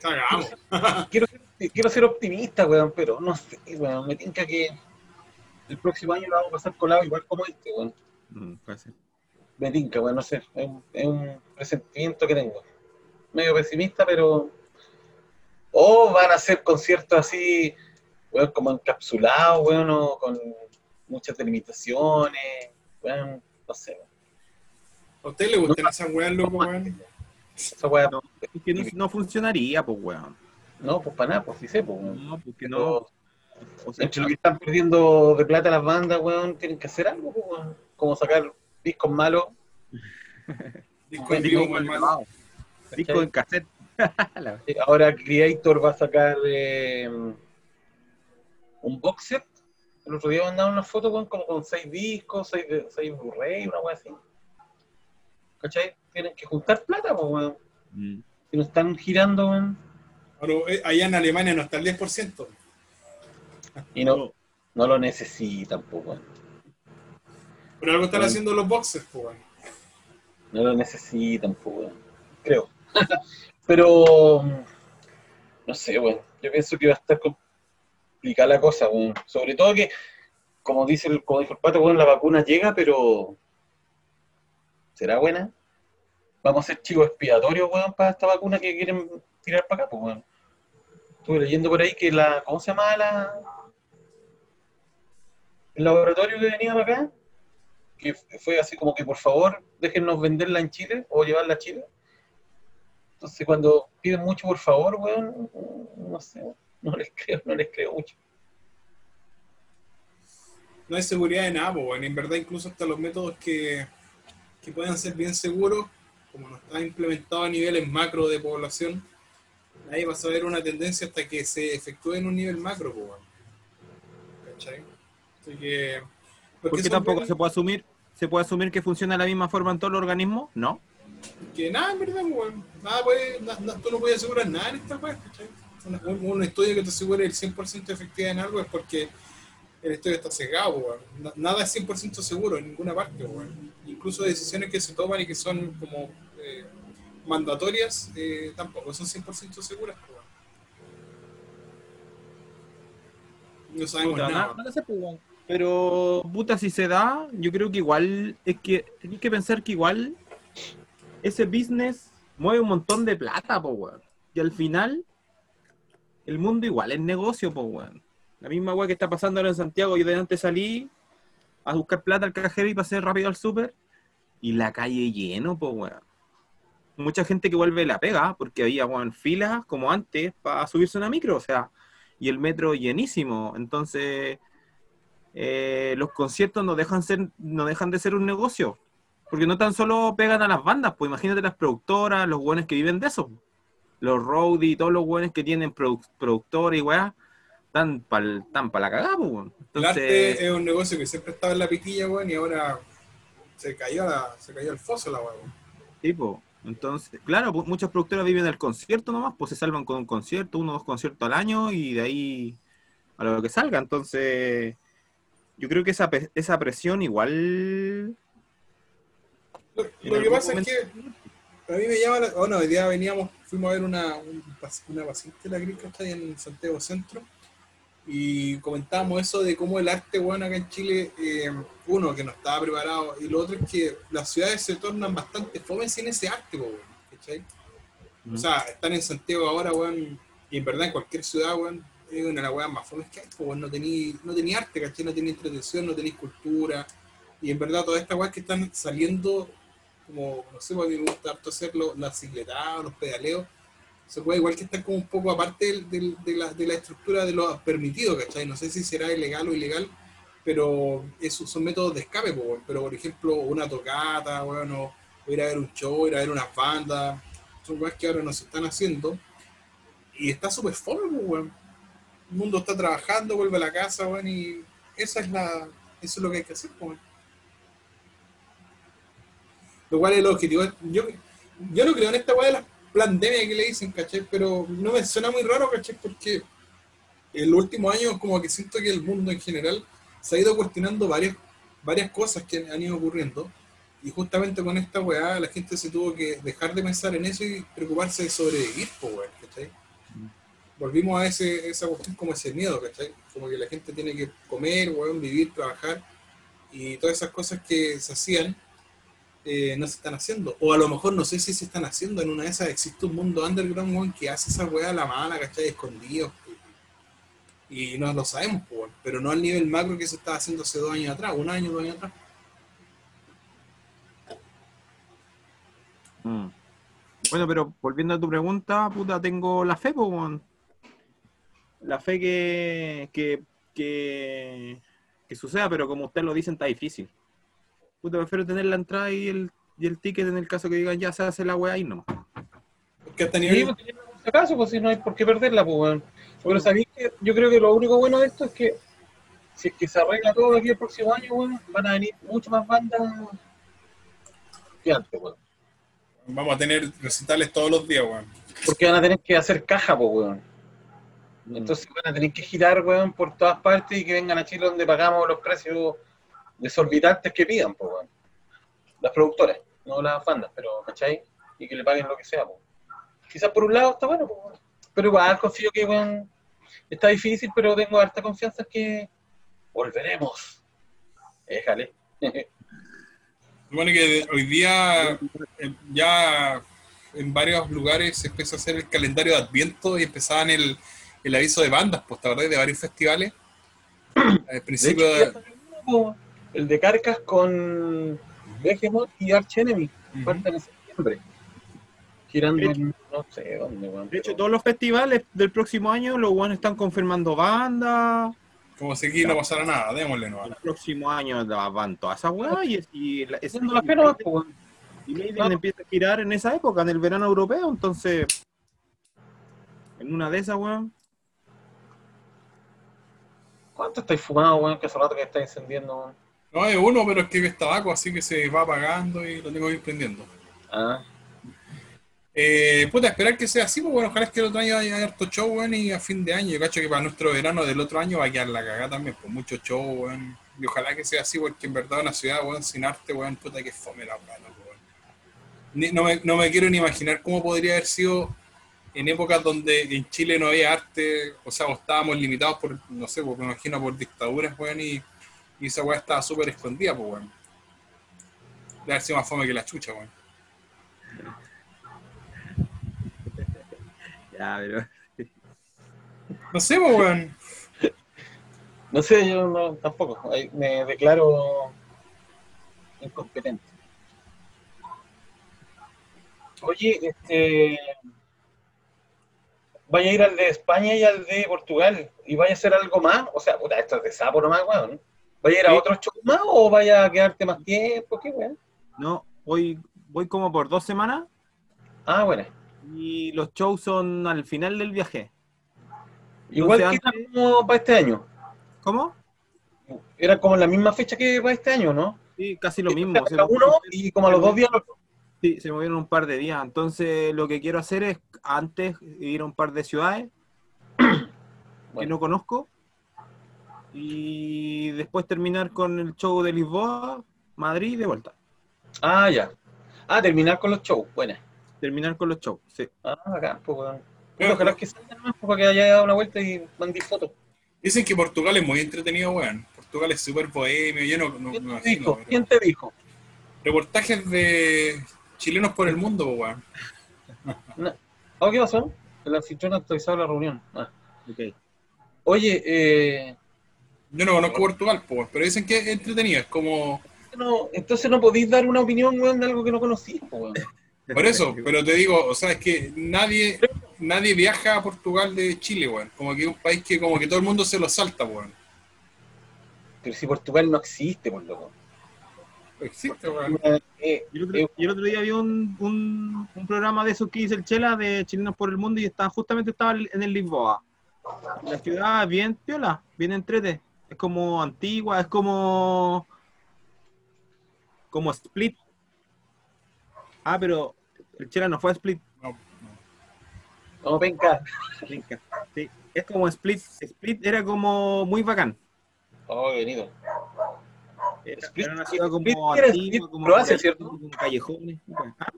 Cagamos. quiero, ser- quiero ser optimista, weón, pero no sé, weón, me tinca que el próximo año lo vamos a pasar colado igual como este, weón. Mm, puede ser. Me tinca, weón, no sé, es un, es un presentimiento que tengo. Medio pesimista, pero... O van a ser conciertos así, weón, como encapsulados, weón, o con muchas delimitaciones, weón, no sé, weón. ¿A usted le gustan esas weas, loco, weón? Esa weá, No, es que no, no funcionaría, pues, weón. no, pues para nada, pues sí sé, pues, weón. No, porque Pero no. O sea, entre lo que están perdiendo de plata las bandas, weón, tienen que hacer algo, pues, weón. Como sacar discos malos. Disco en Disco vivo, mal mal grabado. Disco en cassette. Ahora Creator va a sacar eh, un box set. El otro día mandaron una foto, weón, como con seis discos, seis, seis Blu-ray, una weá así. ¿Cachai? Tienen que juntar plata, pues, weón. Mm. Si no están girando, weón. Ahora, eh, allá en Alemania no está el 10%. Y no, no lo necesitan, pues, weón. Pero algo están haciendo los boxes, pues, weón. No lo necesitan, pues, weón. creo. Pero, no sé, weón. Yo pienso que va a estar complicada la cosa, weón. Sobre todo que, como dice el, como dijo el pato, weón, la vacuna llega, pero ¿será buena? Vamos a ser chivos expiatorios, weón, para esta vacuna que quieren tirar para acá, pues, weón. Estuve leyendo por ahí que la, ¿cómo se llama la, el laboratorio que venía para acá? Que fue así como que, por favor, déjennos venderla en Chile o llevarla a Chile. Entonces, cuando piden mucho, por favor, weón, no sé, no les creo, no les creo mucho. No hay seguridad de nada, weón. En verdad, incluso hasta los métodos que, que puedan ser bien seguros, como no están implementados a niveles macro de población, ahí va a saber una tendencia hasta que se efectúe en un nivel macro, weón. ¿Cachai? Así que. ¿Por qué tampoco se puede asumir? ¿Se puede asumir que funciona de la misma forma en todo el organismo? No. Que nada, en verdad, weón. Nada puede, na- tú no puedes asegurar nada en esta weá, ¿cachai? Una- Un, un estudio que te asegure el 100% de efectividad en algo es porque el estudio está cegado, Nada es 100% seguro en ninguna parte, weón. Incluso decisiones que se toman y que son como eh, mandatorias eh, tampoco son 100% seguras. No sabemos Puta, nada. na- no sé, weón. Pero, puta, si se da, yo creo que igual, es que tenéis que pensar que igual ese business mueve un montón de plata, po, weón. Y al final, el mundo igual es negocio, po, weón. La misma weá que está pasando ahora en Santiago, yo de antes salí a buscar plata al cajero y pasé rápido al súper, y la calle lleno, po, weón. Mucha gente que vuelve la pega, porque había, weón, filas como antes para subirse una micro, o sea, y el metro llenísimo. Entonces, eh, los conciertos no dejan, ser, no dejan de ser un negocio. Porque no tan solo pegan a las bandas, pues imagínate las productoras, los buenos que viven de eso. Los roadies, todos los buenos que tienen produ- productores y weá, están para pa la cagada, weón. El Entonces, arte es un negocio que siempre estaba en la piquilla, weón, y ahora se cayó, la, se cayó al foso la weón. tipo, entonces, claro, pues, muchas productoras viven del concierto nomás, pues se salvan con un concierto, uno o dos conciertos al año y de ahí a lo que salga. Entonces, yo creo que esa, esa presión igual Lo, que pasa momento- es que a mí me llama la... Bueno, hoy día veníamos, fuimos a ver una, una paciente de la gripe está ahí en Santiago Centro y comentábamos eso de cómo el arte, bueno, acá en Chile, eh, uno, que no estaba preparado y lo otro es que las ciudades se tornan bastante fome sin ese arte, weón, ¿cachai? O sea, están en Santiago ahora, weón, y en verdad en cualquier ciudad, weón, es una de las weas más fomes que hay, weón, no tenía no tení arte, ¿cachai? No tenía entretención, no tenía cultura, y en verdad todas estas weas que están saliendo, como, no sé, porque me gusta harto hacerlo, las cicletadas, los pedaleos, se puede igual que están como un poco aparte del- de, la, de la estructura de lo permitido, ¿cachai? No sé si será ilegal o ilegal, pero esos son métodos de escape, weón. pero por ejemplo, una tocata, weón, o o ir a ver un show, ir a ver unas bandas, son cosas que ahora no se están haciendo. Y está súper fome, weón. El mundo está trabajando, vuelve a la casa, weón, y esa es la, eso es lo que hay que hacer, weón. Lo cual es el objetivo. Yo, yo no creo en esta weá de la pandemia que le dicen, ¿cachai? Pero no me suena muy raro, ¿cachai? Porque en los últimos años como que siento que el mundo en general se ha ido cuestionando varias, varias cosas que han ido ocurriendo. Y justamente con esta weá la gente se tuvo que dejar de pensar en eso y preocuparse de sobrevivir, pues weón, ¿cachai? Volvimos a ese, esa cuestión como ese miedo, ¿cachai? Como que la gente tiene que comer, weón, vivir, trabajar y todas esas cosas que se hacían eh, no se están haciendo. O a lo mejor no sé si se están haciendo. En una de esas existe un mundo underground, weón, que hace esa weá a la mala, ¿cachai? Escondido. Y no lo sabemos, pero no al nivel macro que se estaba haciendo hace dos años atrás, un año, dos años atrás. Mm. Bueno, pero volviendo a tu pregunta, puta, tengo la fe. La fe que, que, que, que suceda, pero como ustedes lo dicen, está difícil. Puta, prefiero tener la entrada y el, y el ticket en el caso que digan ya se hace la weá y no. Porque hasta Sí, nivel, pues, por si acaso, pues si no hay por qué perderla, pues, weón. Pero sabéis que yo creo que lo único bueno de esto es que si es que se arregla todo de aquí el próximo año, weón, van a venir muchas más bandas que antes, weón. vamos a tener recitales todos los días, weón. Porque van a tener que hacer caja, pues, weón. Entonces van a tener que girar, weón, por todas partes y que vengan a Chile donde pagamos los precios desorbitantes que pidan, pues. Las productoras, no las bandas, pero, ¿cachai? y que le paguen lo que sea. po. Quizás por un lado está bueno, weón. pero igual confío que weón, está difícil, pero tengo harta confianza en que volveremos. Déjale. Bueno, que hoy día eh, ya en varios lugares se empezó a hacer el calendario de Adviento y empezaban el, el aviso de bandas, pues, ¿te acordás? De varios festivales. Al De principio hecho, de... el de Carcas con Behemoth y Arch Enemy. Ujú. Parten en septiembre. Girando De hecho- en no sé dónde, weón. De hecho, pero- todos los festivales del próximo año, los buenos están confirmando bandas. Como si aquí no pasara nada, démosle no. El próximo año van todas esas weas y, y, la- es- weón. y Maiden empieza a girar en esa época, en el verano europeo, entonces. En una de esas, weón. ¿Cuánto estáis fumando, weón? Que hace rato que está encendiendo, weón. No es uno, pero es que es tabaco, así que se va apagando y lo tengo que ir prendiendo. Ah, Eh, puta, esperar que sea así, pues bueno, ojalá es que el otro año haya harto show, weón, y a fin de año, yo cacho que para nuestro verano del otro año va a quedar la cagada también, pues mucho show, weón. Y ojalá que sea así, porque en verdad una ciudad, weón, sin arte, weón, puta que fome la loco, weón. No, me, no me quiero ni imaginar cómo podría haber sido en épocas donde en Chile no había arte, o sea, o estábamos limitados por, no sé, pues, me imagino por dictaduras, weón, y, y esa weá estaba súper escondida, pues, weón. Debe haber sido más fome que la chucha, weón. Ya, pero. No sé, pues, weón. no sé, yo no, tampoco. Me declaro incompetente. Oye, este. Vaya a ir al de España y al de Portugal y vaya a hacer algo más. O sea, puta, esto es de sapo nomás, weón. ¿Vaya a ir a Sí. otros shows más o vaya a quedarte más tiempo? ¿Qué, weón? No, voy, voy como por dos semanas Ah, bueno. y los shows son al final del viaje. Igual que era como para este año. ¿Cómo? Era como la misma fecha que para este año, ¿no? Sí, casi lo mismo. se uno y como a los dos días otro. Sí, se movieron un par de días. Entonces, lo que quiero hacer es antes ir a un par de ciudades que no conozco y después terminar con el show de Lisboa, Madrid y de vuelta. Ah, ya. Ah, terminar con los shows. Buena. Terminar con los shows, sí. Ah, acá, pues, weón. Pero- Ojalá que salgan más para que haya dado una vuelta y mandé fotos. Dicen que Portugal es muy entretenido, weón. Portugal es súper bohemio, yo no, no, no ¿Quién te imagino. dijo? pero- ¿Quién te dijo? Reportajes de chilenos por el mundo, weón. ¿Oh, qué pasó? El anfitrión ha actualizado la reunión. Ah. Ok. Oye, eh, Yo no conozco Portugal, po, weón, pero dicen que es entretenido, es como... no, entonces no podéis dar una opinión, weón, de algo que no conocís, weón. Por eso, pero te digo, o sea, es que nadie nadie viaja a Portugal de Chile, weón. Como que es un país que como que todo el mundo se lo salta, weón. Pero si Portugal no existe, por loco. Existe, weón. Eh, Y el otro, eh, y el otro día vi un, un, un programa de esos que dice el Chela de Chilenos por el Mundo y estaba justamente estaba en el Lisboa. La ciudad es bien piola, bien entrete. Es como antigua, es como. como Split. Ah, pero el Chela no fue a Split. No, no. no, venga. Sí, es como Split. Split era como muy bacán. Oh, bonito. Era, Split- era una ciudad Split como era antigua, Split, como Croacia, callejones, ¿cierto? como callejones. Ah,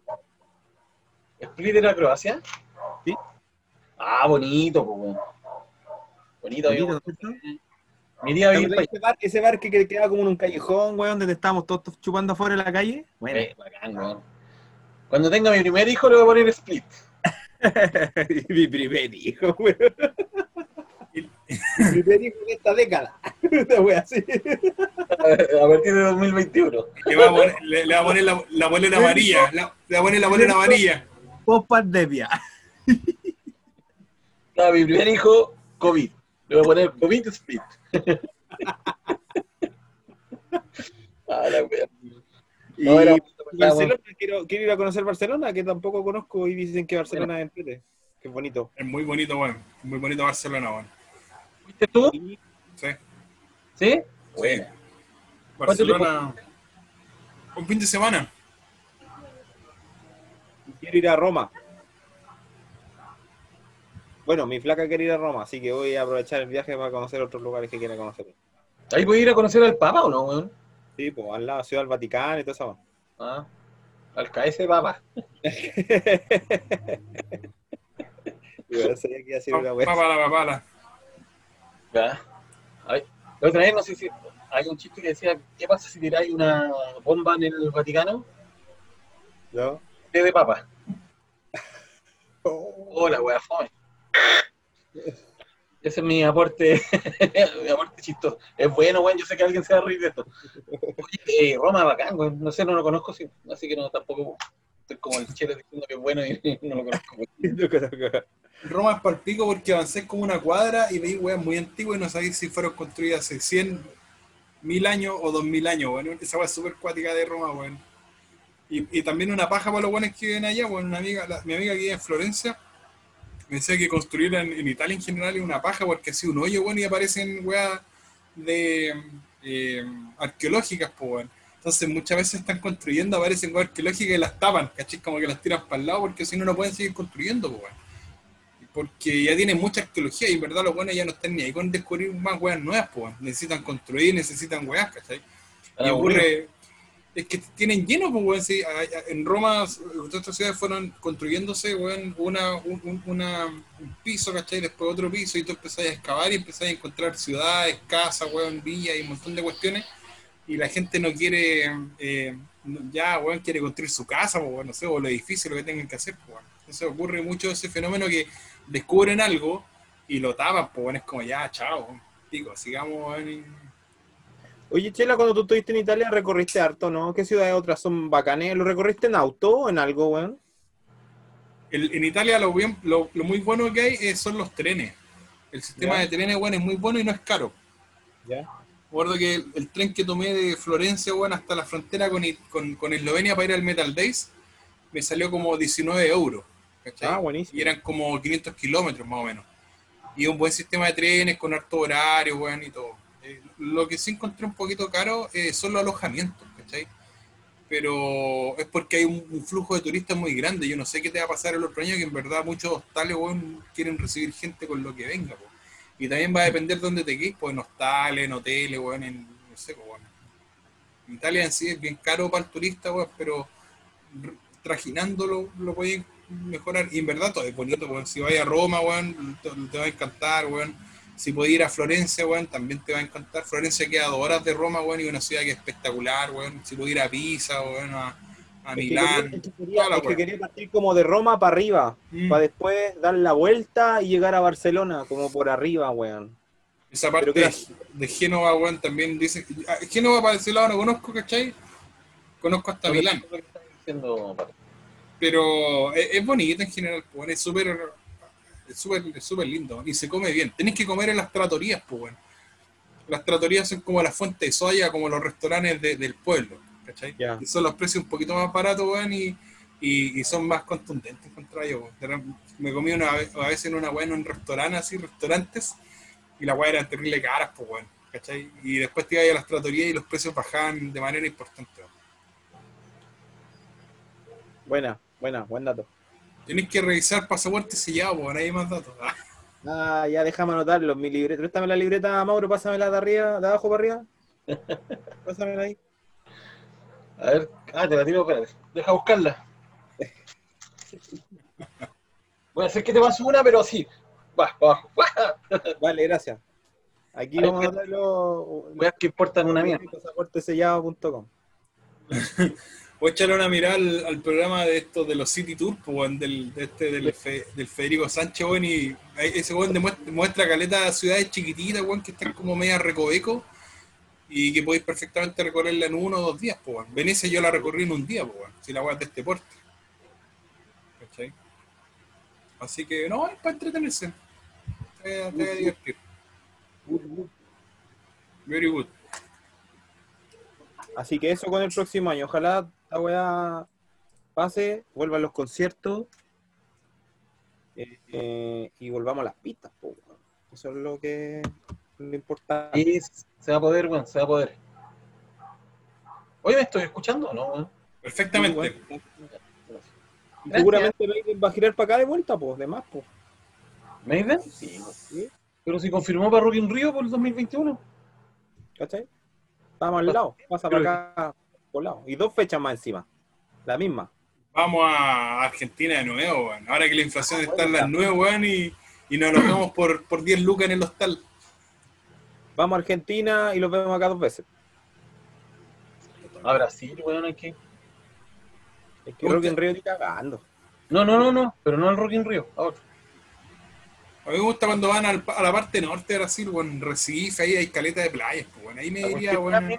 ¿Split era Croacia? Sí. Ah, bonito, po, weón. Bonito, bonito. ¿cierto? Me iría a vivir para Ese bar, ese bar que que quedaba como en un callejón, weón, donde estábamos todos chupando afuera en la calle. Bueno, Eh, bacán, weón. Cuando tenga mi primer hijo le voy a poner Split. mi primer hijo, weón. mi primer hijo en esta década. Una wea así. a partir de 2021. Le va a poner, le, le va a poner la, la bolera amarilla. La, le va a poner la bolera amarilla. Post pandemia. No, mi primer hijo, COVID. Le voy a poner COVID Split. ah, la wea. Y No, era- Barcelona, quiero, quiero ir a conocer Barcelona, que tampoco conozco y dicen que Barcelona es entrete. Que bonito. Es muy bonito, weón. Muy bonito Barcelona, weón. ¿Fuiste tú? Sí. ¿Sí? Bueno. Barcelona. Un fin de semana. quiero ir a Roma. Bueno, mi flaca quiere ir a Roma, así que voy a aprovechar el viaje para conocer otros lugares que quiera conocer. ¿Ahí voy a ir a conocer al Papa o no, weón? Sí, pues al lado, Ciudad del Vaticano y todo eso. Ah. Al KS Papa. Yo sabía que iba a ser una wea. Papala, papala. Ya. Ay, La otra vez, no sé si hay un chiste que decía, ¿qué pasa si tiráis una bomba en el Vaticano? ¿No? Té de papa. Hola, wea, fome. Ese es mi aporte, mi aporte chistoso. Es bueno, weón, yo sé que alguien se va a reír de esto. Oye, eh, Roma bacán, weón. No sé, no lo conozco, sí, así que no, tampoco estoy como el chile diciendo que es bueno y no lo conozco. weón. Roma es palpico porque avancé como una cuadra y veis weas muy antiguas y no sabéis si fueron construidas hace 100, mil años o 2000 años, weón. Esa wea es súper cuática de Roma, weón. Y, y también una paja para los buenos que viven allá, weón. Una amiga, la- mi amiga que vive en Florencia me decía que construir en, en Italia en general es una paja porque así un hoyo, weón, y aparecen weas de eh, arqueológicas, pues. Entonces muchas veces están construyendo, aparecen weas arqueológicas y las tapan, ¿cachai? Como que las tiran para el lado porque si no, no pueden seguir construyendo, pues, weón porque ya tienen mucha arqueología y en verdad los buenos ya no están ni ahí con descubrir más weas nuevas, pues. Necesitan construir, necesitan weas, ¿cachai? Y ocurre, es que tienen lleno, pues, weón. sí, en Roma, todas estas ciudades fueron construyéndose, weón, una, un, un- piso, ¿cachai? Después otro piso y tú empezás a excavar y empezás a encontrar ciudades, casas, weón, villas y un montón de cuestiones. Y la gente no quiere, eh, ya, weón, quiere construir su casa, pues, no sé, o los edificios, lo que tengan que hacer, pues. Entonces ocurre mucho ese fenómeno que descubren algo y lo tapan, pues, weón, es como, ya, chao, digo, sigamos, weón, Oye, Chela, cuando tú estuviste en Italia recorriste harto, ¿no? ¿Qué ciudades otras son bacanes? ¿Lo recorriste en auto o en algo, weón? El- en Italia lo, bien, lo, lo muy bueno que hay eh, son los trenes. El sistema de trenes, bueno, es muy bueno y no es caro. Ya. Recuerdo que el, el tren que tomé de Florencia, bueno, hasta la frontera con, con, con Eslovenia para ir al Metal Days, me salió como 19 euros. ¿cachai? Ah, buenísimo. Y eran como 500 kilómetros más o menos. Y un buen sistema de trenes con harto horario, bueno, y todo. Lo que sí encontré un poquito caro eh, son los alojamientos, ¿cachai? Pero es porque hay un, flujo de turistas muy grande. Yo no sé qué te va a pasar el otro año, que en verdad muchos hostales, quieren recibir gente con lo que venga, po. Y también va a depender de dónde te quedes, pues en hostales, en hoteles, weón, en, no sé, pues, weón. Italia en sí es bien caro para el turista, weón, pero trajinándolo lo pueden mejorar. Y en verdad todo es bonito, weón. Si vas a Roma, weón, te, te va a encantar, weón. Si puedes ir a Florencia, weón, también te va a encantar. Florencia queda a dos horas de Roma, weón, y es una ciudad que es espectacular, weón. Si puedes ir a Pisa, weón, a, a Es Milán. que quería, es que quería partir como de Roma para arriba, Mm. para después dar la vuelta y llegar a Barcelona, como por arriba, weón. Esa parte de, de Génova, weón, también dice. ah, Génova para ese lado no conozco, ¿cachai? Conozco hasta Milán. Pero es, es bonito en general, bueno, es súper es súper es súper lindo y se come bien. Tenés que comer en las tratorías, pues bueno. Las tratorías son como la fuente de soya, como los restaurantes de- del pueblo, ¿cachai? Y son los precios un poquito más baratos, weón, y, y, y son más contundentes, encontraba yo. weón. Me comí una vez, a veces en una weá en un restaurante, así, restaurantes, y la weá eran terrible caras, pues weón, ¿cachai? Y después te ibas a las tratorías y los precios bajaban de manera importante. weón. Buena, buena, buen dato. Tenés que revisar pasaporte sellado, no hay más datos. Ah. Ah, ya déjame anotarlo. Mi libreta. Préstame la libreta, Mauro, pásamela de arriba, de abajo para arriba. Pásamela ahí. A ver, ah, te la tiro, espérate. Deja buscarla. Voy a hacer que te paso una, pero así. Va, para abajo. Vale, gracias. Aquí vamos a que- anotarlo. Voy a ver qué importa en una mierda. Pasaportesellado.com. Voy a echarle una mirada al, al programa de estos de los City Tour, pues, weón, del, de este, del, Fe- del Federico Sánchez, weón, y ese weón demuestra, muestra caleta de ciudades chiquititas, weón, que están como media recoveco y que podéis perfectamente recorrerla en uno o dos días, pues, weón. Venecia yo la recorrí en un día, pues, weón, si la es de este porte. ¿Cachai? Así que, no, es para entretenerse. Te, va a divertir. Very good. Así que eso con el próximo año. Ojalá la weá pase, vuelvan los conciertos eh, eh, y volvamos a las pistas. po. Eso es lo que lo importante. Y se va a poder, weón, se va a poder. Oye, ¿me estoy escuchando o no, weón? Perfectamente. Seguramente Maiden va a girar para acá de vuelta, pues, de más, pues. ¿Maiden? Sí, sí, Pero si confirmó para Rock in Rio por el 2021. ¿cachai? Estamos al lado, pasa para acá por lado. Y dos fechas más encima. La misma. Vamos a Argentina de nuevo, weón. Ahora que la inflación está en las nueve, weón, y, y nos alojamos por, por 10 lucas en el hostal. Vamos a Argentina y los vemos acá dos veces. A Brasil, weón, aquí. Es que Rock en Río está cagando. No, no, no, no, pero no el Rock in Rio, a otro. A mí me gusta cuando van al- a la parte norte de Brasil, weón, Recife, ahí hay caleta de playas, pues, weón. Ahí me diría, weón.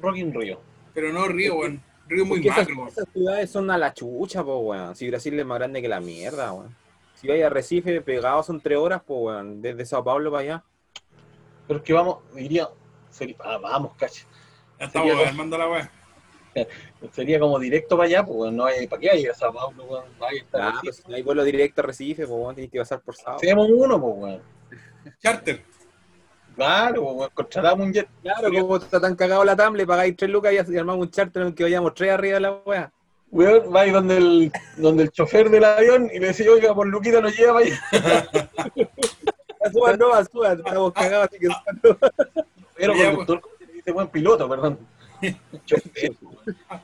Rock in Rio. Pero no Río, weón. Río muy Porque esas, macro, weón. esas ciudades son a la chucha, po, weón. Si Brasil es más grande que la mierda, weón. Si vais a Recife pegados son tres horas, pues, weón. Desde Sao Paulo para allá. Pero es que vamos, diría, sería, ah, vamos, cacha. Ya estamos Sería- armando la weá. Sería como directo para allá, pues weón, no hay, ¿para qué hay a Sao Paulo, weón? Ahí está. Ah, pues, si no hay vuelo directo a Recife, pues, weón. Tienes que pasar por Sao. Hacemos uno, pues weón. Charter. Claro, pues, contratamos un jet. Claro, como está tan cagado la TAM, le pagáis tres lucas y armamos un charter en el que vayamos tres arriba de la weá. Weón, va ahí donde el, donde el chofer del avión y le dice, oiga, por Luquita nos lleva para. Suban, no, suban. Estamos cagados, así que suban, no. Pero conductor, ¿cómo se le dice buen piloto, perdón?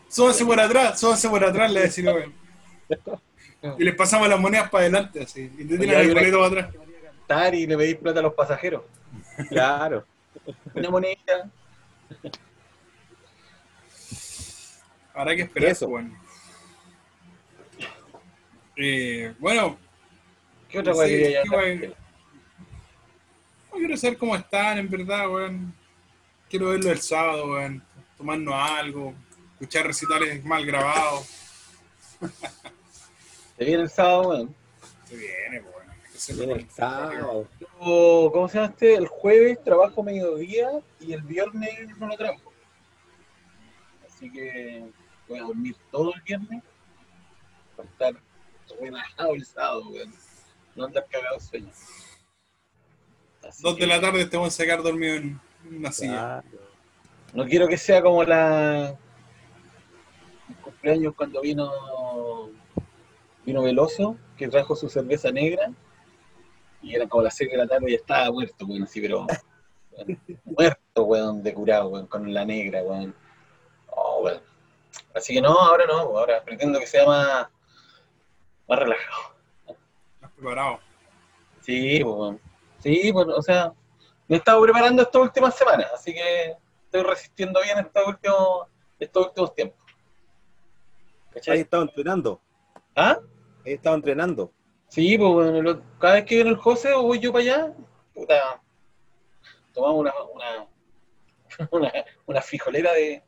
Súbanse por atrás, súbanse por atrás, le decimos, weón. Y les pasamos las monedas para adelante, así. Y te tiran el boleto para atrás. Y le pedís plata a los pasajeros. Claro. Una moneda. Habrá que esperar, Eso. weón. Eh, bueno, ¿Qué otra Sí, ya? weá. no quiero saber cómo están, en verdad, weón. Quiero verlo el sábado, weón. Tomarnos algo, escuchar recitales mal grabados. Se viene el sábado, weón. Se viene, weón. Viene el sábado. ¿Cómo se llama este? El jueves trabajo mediodía y el viernes no lo trabajo. Así que voy a dormir todo el viernes para estar relajado el sábado, weón. No andar cagado de sueño. Así Dos de la tarde te voy a sacar dormido en una silla. Claro. No quiero que sea como la el cumpleaños cuando vino vino Veloso, que trajo su cerveza negra y era como las 6 de la tarde y estaba muerto, weón, así, pero weón, muerto, weón, de curado, weón, con la negra, weón. Oh, weón. Así que no, ahora no, ahora pretendo que sea más, más relajado. Estás preparado. Sí, pues, weón. sí, pues, o sea, me he estado preparando estas últimas semanas, así que estoy resistiendo bien estos últimos, estos últimos tiempos. ¿Cachai? estaba entrenando. ¿Ah? Ahí estaba entrenando. Sí, pues bueno, lo- cada vez que viene el José o voy yo para allá, puta, tomamos una, una, una, una frijolera de,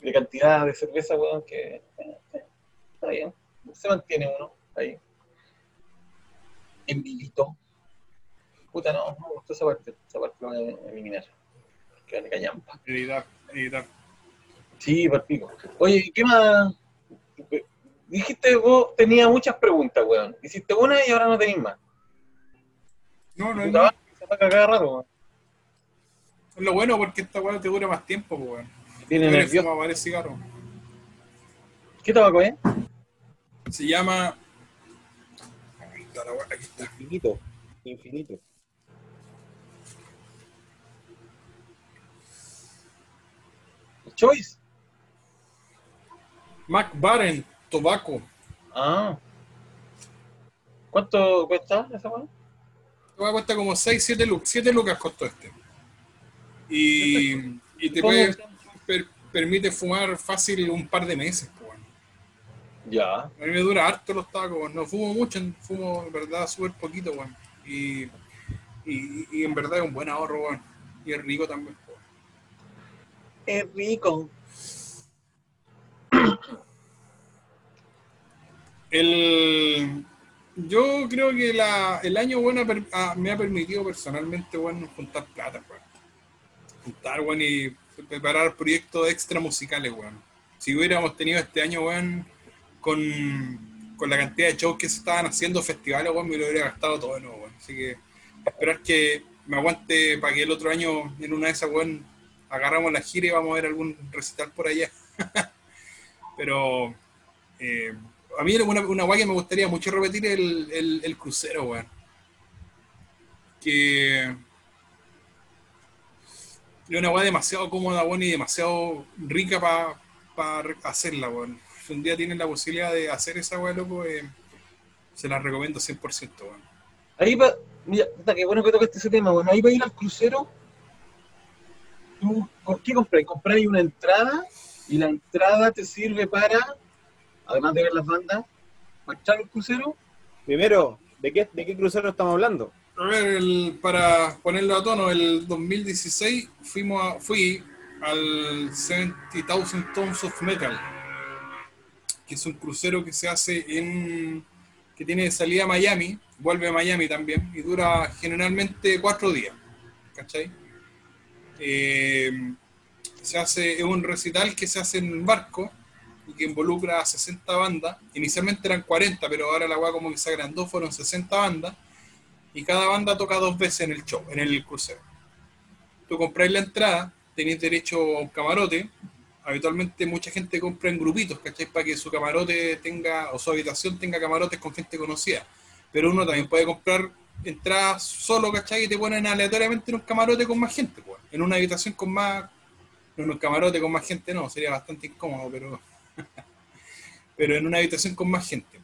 de cantidad de cerveza, weón, que está bien, se mantiene uno ahí. En vivito. Puta, no, no me gustó esa parte, esa parte la voy a eliminar. Que vale callampa. Editar, editar. Sí, por pico. Oye, ¿qué más? Dijiste vos tenías muchas preguntas, weón. Hiciste una y ahora no tenés más. No, no, no. se saca cada rato, weón. Es lo bueno porque esta weá te dura más tiempo, pues, weón. Tiene nervioso. ¿Qué tabaco es? Se llama. Aquí está la weá, aquí está. Infinito. Infinito. Choice. McBaren Tobacco. Ah. ¿Cuánto cuesta esa weá cuesta como 6, 7 lucas. 7 lucas costó este. Y, y te ¿Cómo? puede, per- permite fumar fácil un par de meses, pues, weón. Ya. A mí me dura harto los tacos, no fumo mucho, fumo en verdad súper poquito, weón. Y, y, y en verdad es un buen ahorro, weón. Y es rico también. Es rico. El, yo creo que la, el año bueno me ha permitido personalmente, bueno, juntar plata, weón. Juntar, weón, y preparar proyectos extra musicales, weón. Si hubiéramos tenido este año, weón, con, con la cantidad de shows que se estaban haciendo, festivales, weón, me lo hubiera gastado todo de nuevo, weón. Así que esperar que me aguante para que el otro año, en una de esas, weón, agarramos la gira y vamos a ver algún recital por allá. Pero eh, a mí una, una guay que me gustaría mucho repetir el, el, crucero, weón. Que es una weá demasiado cómoda, weón, y demasiado rica para hacerla, weón. si un día tienen la posibilidad de hacer esa weá, loco, eh, se las recomiendo 100%, weón. Ahí va, mira, qué bueno que tocaste ese tema, bueno, ahí va a ir al crucero. ¿Tú qué compras? Compras una entrada y la entrada te sirve para, además de ver las bandas, entrar al crucero. Primero, ¿de qué, ¿de qué crucero estamos hablando? A ver, el- para ponerlo a tono, el 2016 fuimos a- fui al 70,000 Tons of Metal, que es un crucero que se hace en. que tiene salida a Miami, vuelve a Miami también, y dura generalmente cuatro días. ¿Cachai? Eh, se hace, es un recital que se hace en barco y que involucra a 60 bandas. Inicialmente eran 40, pero ahora la weá como que se agrandó, fueron 60 bandas y cada banda toca dos veces en el show, en el crucero. Tú compráis la entrada, tenéis derecho a un camarote. Habitualmente mucha gente compra en grupitos, ¿cachai? Para que su camarote tenga, o su habitación tenga camarotes con gente conocida. Pero uno también puede comprar entradas solo, ¿cachai? Y te ponen aleatoriamente en un camarote con más gente, pues. En una habitación con más. No, en un camarote con más gente no, sería bastante incómodo, pero. pero en una habitación con más gente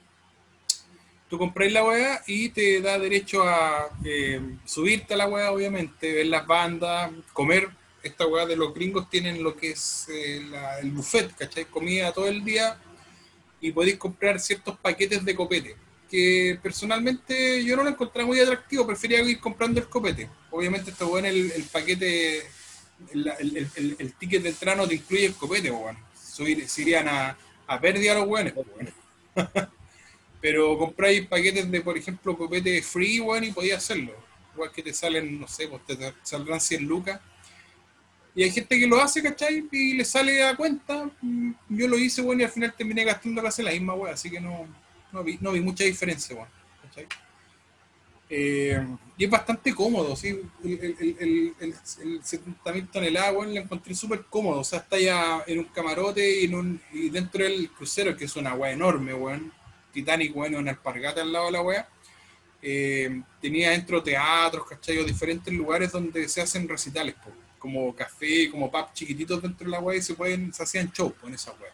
tú compráis la weá y te da derecho a eh, subirte a la weá, obviamente, ver las bandas, comer. Esta weá de los gringos tienen lo que es eh, la- el buffet, ¿cachai? Comida todo el día y podéis comprar ciertos paquetes de copete. Que personalmente yo no lo encontré muy atractivo, prefería ir comprando el copete. Obviamente, esto bueno, el, el paquete, el, ticket de entrada te incluye el copete, weón. Subir, se irían a, a pérdida los weones, pues. Pero compráis paquetes de, por ejemplo, copete free, weón, y podías hacerlo. Igual que te salen, no sé, pues te saldrán 100 lucas. Y hay gente que lo hace, ¿cachai? Y le sale a cuenta. Mm, Yo lo hice, weón, y al final terminé gastando la misma, weón. Así que no, no, vi, no vi mucha diferencia, weón. ¿cachai? Eh, y es bastante cómodo, ¿sí? El, el, el, el, el, el 70.000 toneladas, weón, lo encontré súper cómodo. O sea, está ya en un camarote y, en un, y dentro del crucero, que es una weá enorme, weón. Titanic, bueno, una alpargata al lado de la wea. Eh, tenía dentro teatros, ¿cachai? O diferentes lugares donde se hacen recitales, po, como café, como pub chiquititos dentro de la wea y se pueden, se hacían shows en esa wea.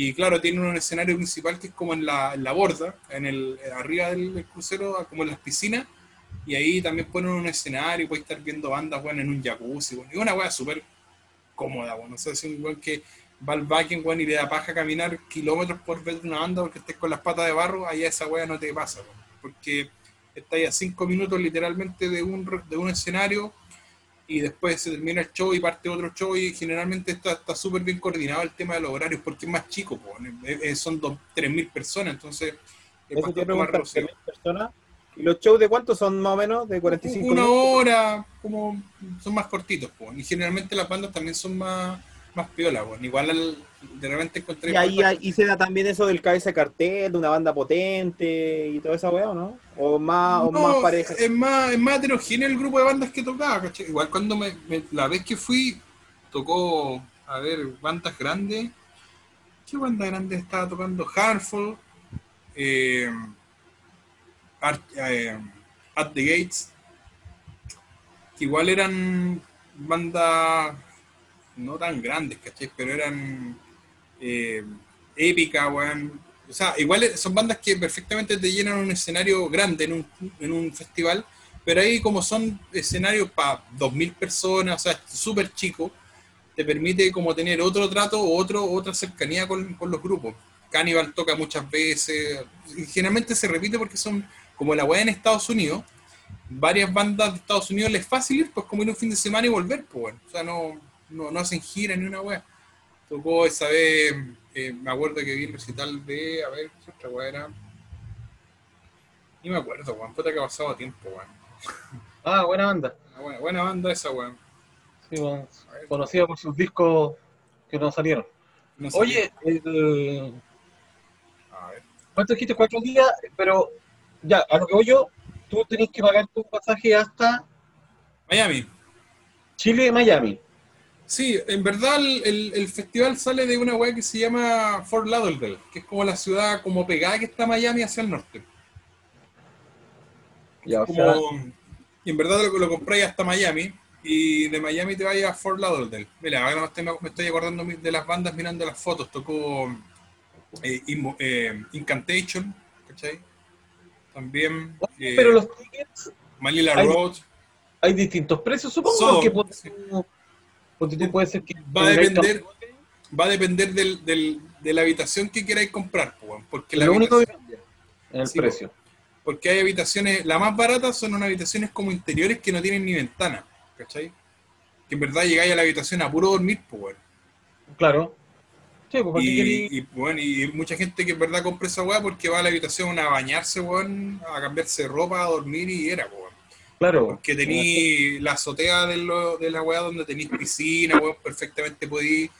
Y claro, tiene un escenario principal que es como en la, la borda, en el, arriba del, crucero, como en las piscinas, y ahí también ponen un escenario, puedes estar viendo bandas, bueno, en un jacuzzi, bueno, y una wea súper cómoda, bueno, o sea, es un weón que va al backing, weón, y le da paja caminar kilómetros por ver una banda porque estés con las patas de barro, ahí esa wea no te pasa, porque estás a cinco minutos literalmente de un, de un escenario y después se termina el show y parte otro show y generalmente está súper bien coordinado el tema de los horarios porque es más chico, po, son dos- 3.000 personas, entonces es bastante más preguntan, reducido. 3.000 personas. ¿Y los shows de cuántos son más o menos? ¿De 45 una minutos? hora, como son más cortitos, po. y generalmente las bandas también son más, más piolas, po. igual al- de repente encontré Y ahí y se da también eso del cabeza de cartel, de una banda potente y toda esa weá, ¿o no? O más, o más pareja. Es más, es más heterogéneo el grupo de bandas que tocaba, ¿cachai? Igual cuando me, me- la vez que fui, tocó, a ver, bandas grandes. ¿Qué banda grande estaba tocando? Harmful, eh, Art- eh, At the Gates, que igual eran bandas no tan grandes, ¿cachai? Pero eran eh, épicas, weón. O sea, igual son bandas que perfectamente te llenan un escenario grande en un, en un festival, pero ahí como son escenarios para 2.000 personas, o sea, súper chico, te permite como tener otro trato o otro, otra cercanía con, con los grupos. Cannibal toca muchas veces, y generalmente se repite porque son como la weá en Estados Unidos, varias bandas de Estados Unidos les es fácil ir, pues como ir un fin de semana y volver, pues. O sea, no, no, no hacen gira ni una weá. Tocó esa vez, eh, me acuerdo que vi el recital de, a ver, ¿qué otra weá era? Ni me acuerdo, weón, puta que ha pasado tiempo, weón. Ah, buena banda. Una buena, buena banda esa, weón. Sí, bueno, conocida por sus discos que no salieron. No Oye, el- a ver. ¿cuánto dijiste? Cuatro días, pero ya, a lo que voy yo, tú tenés que pagar tu pasaje hasta Miami. Chile, Miami. Sí, en verdad el, el- el festival sale de una weá que se llama Fort Lauderdale, que es como la ciudad como pegada que está Miami hacia el norte. Ya, sea, y en verdad lo, lo compráis hasta Miami y de Miami te vayas a Fort Lauderdale. Mira, ahora me estoy, me estoy acordando de las bandas mirando las fotos. Tocó eh, eh, Incantation, ¿cachai? También eh, Pero los tickets Manila hay- Road. hay distintos precios, supongo. Ponte sí. Tú ser que Va a depender- Va a depender del, del- de la habitación que queráis comprar, porque, la lo único que habitación- cambia en el Sí, precio. porque hay habitaciones, las más baratas son unas habitaciones como interiores que no tienen ni ventana, ¿cachai? Que en verdad llegáis a la habitación a puro dormir, pues. Claro. Sí, pues, ¿para qué querí- Y, y, bueno, y mucha gente que en verdad compra esa weá porque va a la habitación a bañarse, weón, a cambiarse de ropa, a dormir y era, weón. Claro. Porque tení la azotea de, lo- de la weá donde tenéis piscina, weón, perfectamente podí,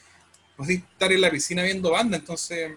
podí estar en la piscina viendo banda, entonces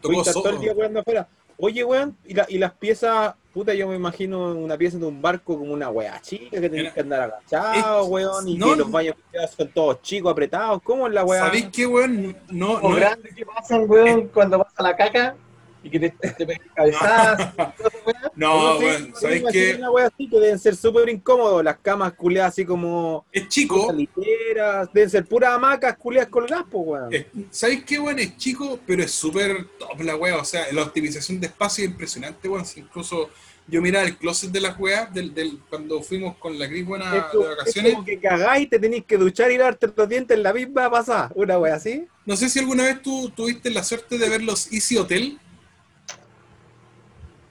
tocó todo el solo. día weando afuera. Oye, weón, y, la- y las piezas, puta, yo me imagino una pieza de un barco como una weá chica que tenés Era- que andar agachado, Es- weón, y no, que los no. baños son todos chicos, apretados. ¿Cómo es la weá? ¿Sabéis qué, weón? No, Los no, grandes que pasan, weón, cuando pasa la caca y que te, te pegan cabezadas. no, me ¿sabéis imagino qué? Una weá así que deben ser súper incómodos, las camas culeadas así como Es chico, cosas ligeras, deben ser puras hamacas culeadas colgadas, pues, weón. es- ¿sabéis qué, weón? Es chico, pero es súper top la weá, o sea, la optimización de espacio es impresionante, weón. Incluso yo miraba el closet de las weas del, del, cuando fuimos con la Cris buena Es como, de es vacaciones. como que cagáis, te tenéis que duchar y lavarte los dientes en la misma pasada. Una wea así. No sé si alguna vez tú tuviste la suerte de ver los Easy Hotel.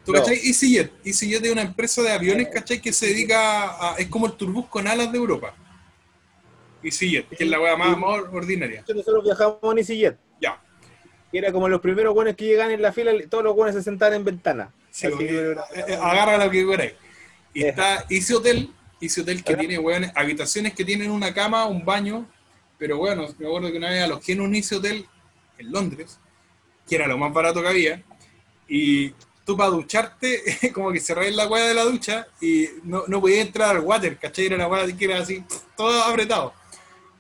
¿Tú No. cachai? EasyJet. EasyJet es una empresa de aviones, ¿cachai? Que se dedica a. Es como el turbus con alas de Europa. EasyJet, que es la wea más, más ordinaria. Nosotros viajamos en EasyJet. Ya. era como los primeros buenos que llegan en la fila, todos los buenos se sentaban en ventana. Sí, Así que- eh, eh, agarra lo que queráis. Y está Easy Hotel, Easy Hotel que tiene weones, habitaciones que tienen una cama, un baño, pero bueno, me acuerdo que una vez alojé en un Easy Hotel en Londres, que era lo más barato que había, y tú para ducharte, como que cerráis la hueá de la ducha y no, no podías entrar al water, ¿cachai? Era una hueá que era así, todo apretado.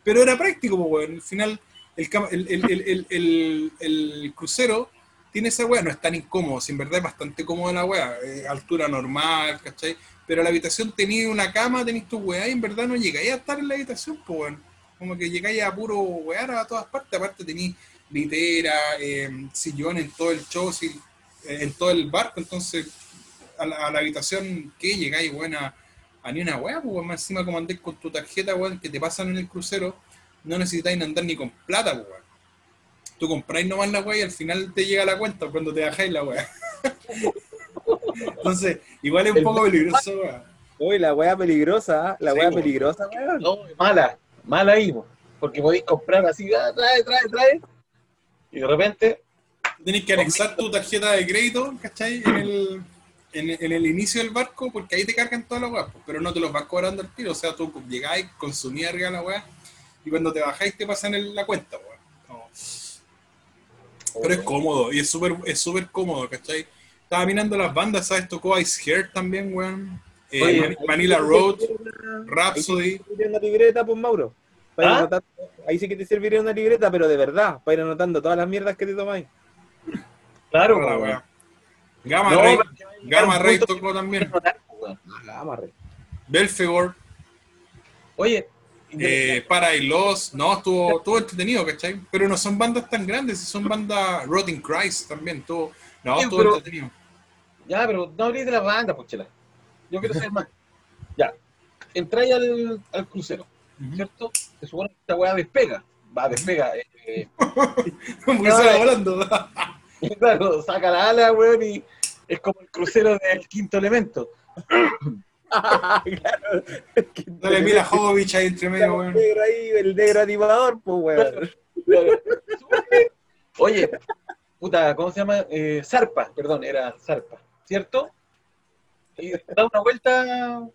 Pero era práctico, pues, weón. Al final, el, el, el, el, crucero tiene esa weá, no es tan incómodo, si en verdad es bastante cómodo la weá, eh, altura normal, ¿cachai? Pero la habitación tenía una cama, tenéis tu weá y en verdad no llegáis a estar en la habitación, pues weón. Como que llegáis a puro wear a todas partes, aparte tenéis litera, eh, sillón en todo el show, eh, en todo el barco, entonces a la, a la habitación que llegáis, weón, a, a ni una weá, pues weón, más encima como andéis con tu tarjeta, weón, que te pasan en el crucero, no necesitáis andar ni con plata, pues, weón. Tú compráis nomás la weá y al final te llega la cuenta cuando te bajáis la weá. Entonces, igual es un El- poco peligroso, weá. Uy, la wea peligrosa, ¿eh? la Sí, po. peligrosa, weón. No, mala, mala ahí, po. porque podéis comprar así, ah, trae, trae, trae, y de repente, Tenés que anexar tu tarjeta de crédito, ¿cachai? En el, en, en el inicio del barco, porque ahí te cargan todas las weas, pero no te los vas cobrando al tiro. O sea, tú llegáis, consumís arriba la wea, y cuando te bajáis te pasan el- la cuenta. No. Pero es cómodo, y es súper es súper cómodo, ¿cachai? Estaba mirando las bandas, ¿sabes? Tocó Ice Hair también, weón. Eh, Oye, Manila Road, Rhapsody. una libreta, pues Mauro. Para ¿Ah? anotando- ahí sí que te serviría una libreta, pero de verdad, para ir anotando todas las mierdas que te tomáis. Claro, la po, wea. Gamma No, Ray, Gamma Ray tocó también. weón. Ah, amarre. Belfegor, Oye, eh, Paradise Lost, no, estuvo, estuvo entretenido, ¿cachai? Pero no son bandas tan grandes, son bandas Rotting Christ también, estuvo, no, Sí, estuvo pero- entretenido. ya, pero no habléis de las bandas, pues chela. Yo quiero saber más. Ya, entráis al, al crucero. ¿cierto? Se supone que esta weá despega, va, despega. eh, eh, Como que se va volando. claro, saca la ala, weón, y es como el crucero del quinto elemento. claro. Dale, mira Jovovich ahí entre medio, el weón. negro ahí, el negro animador, pues weón. Oye, puta, ¿cómo se llama? Eh, Zarpa, perdón, era Zarpa, ¿cierto? Y da una vuelta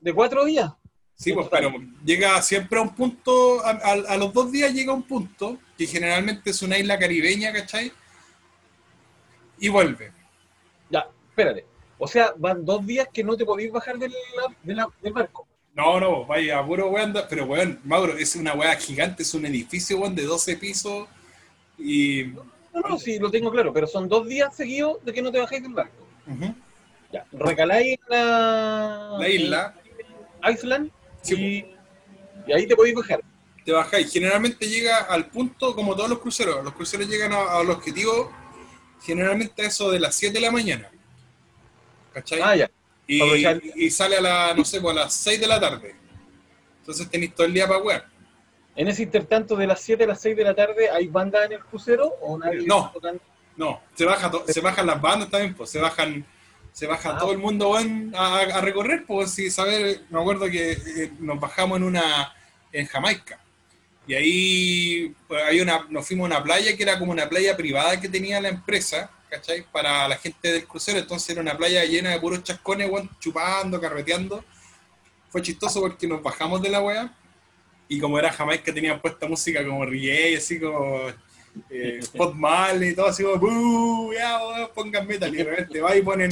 de cuatro días. Sí, pues, pero llega siempre a un punto, a, a- a los dos días llega a un punto, que generalmente es una isla caribeña, ¿cachai? Y vuelve. Ya, espérate. O sea, van dos días que no te podéis bajar del, del barco. No, no, vaya, puro weón, pero weón, Mauro, es una weá gigante, es un edificio, weón, de 12 pisos, y... No, no, sí, lo tengo claro, pero son dos días seguidos de que no te bajáis del barco. Ya, recaláis en la, La isla. en Island Sí, y, y ahí te podéis bajar. te bajáis. Generalmente llega al punto, como todos los cruceros, los cruceros llegan a- al objetivo generalmente a eso de las 7 de la mañana. ¿Cachai? Ah, ya. y, sale a la, no sé, pues, a las 6 de la tarde. Entonces tenéis todo el día para wear. En ese intertanto de las 7 a las 6 de la tarde, ¿hay bandas en el crucero o nadie No. No, se, baja to- se bajan las bandas también, pues se bajan, se baja Ah. todo el mundo a, a recorrer, pues si saber, me acuerdo que eh, nos bajamos en una, en Jamaica. Y ahí pues, hay una, nos fuimos a una playa que era como una playa privada que tenía la empresa, ¿cachai? Para la gente del crucero, entonces era una playa llena de puros chascones, weón, chupando, carreteando. Fue chistoso porque nos bajamos de la wea y como era Jamaica tenían puesta música como reggae, así como eh, Bob Marley y todo así como "Boo, ya, weón, pongan metal y de repente va y ponen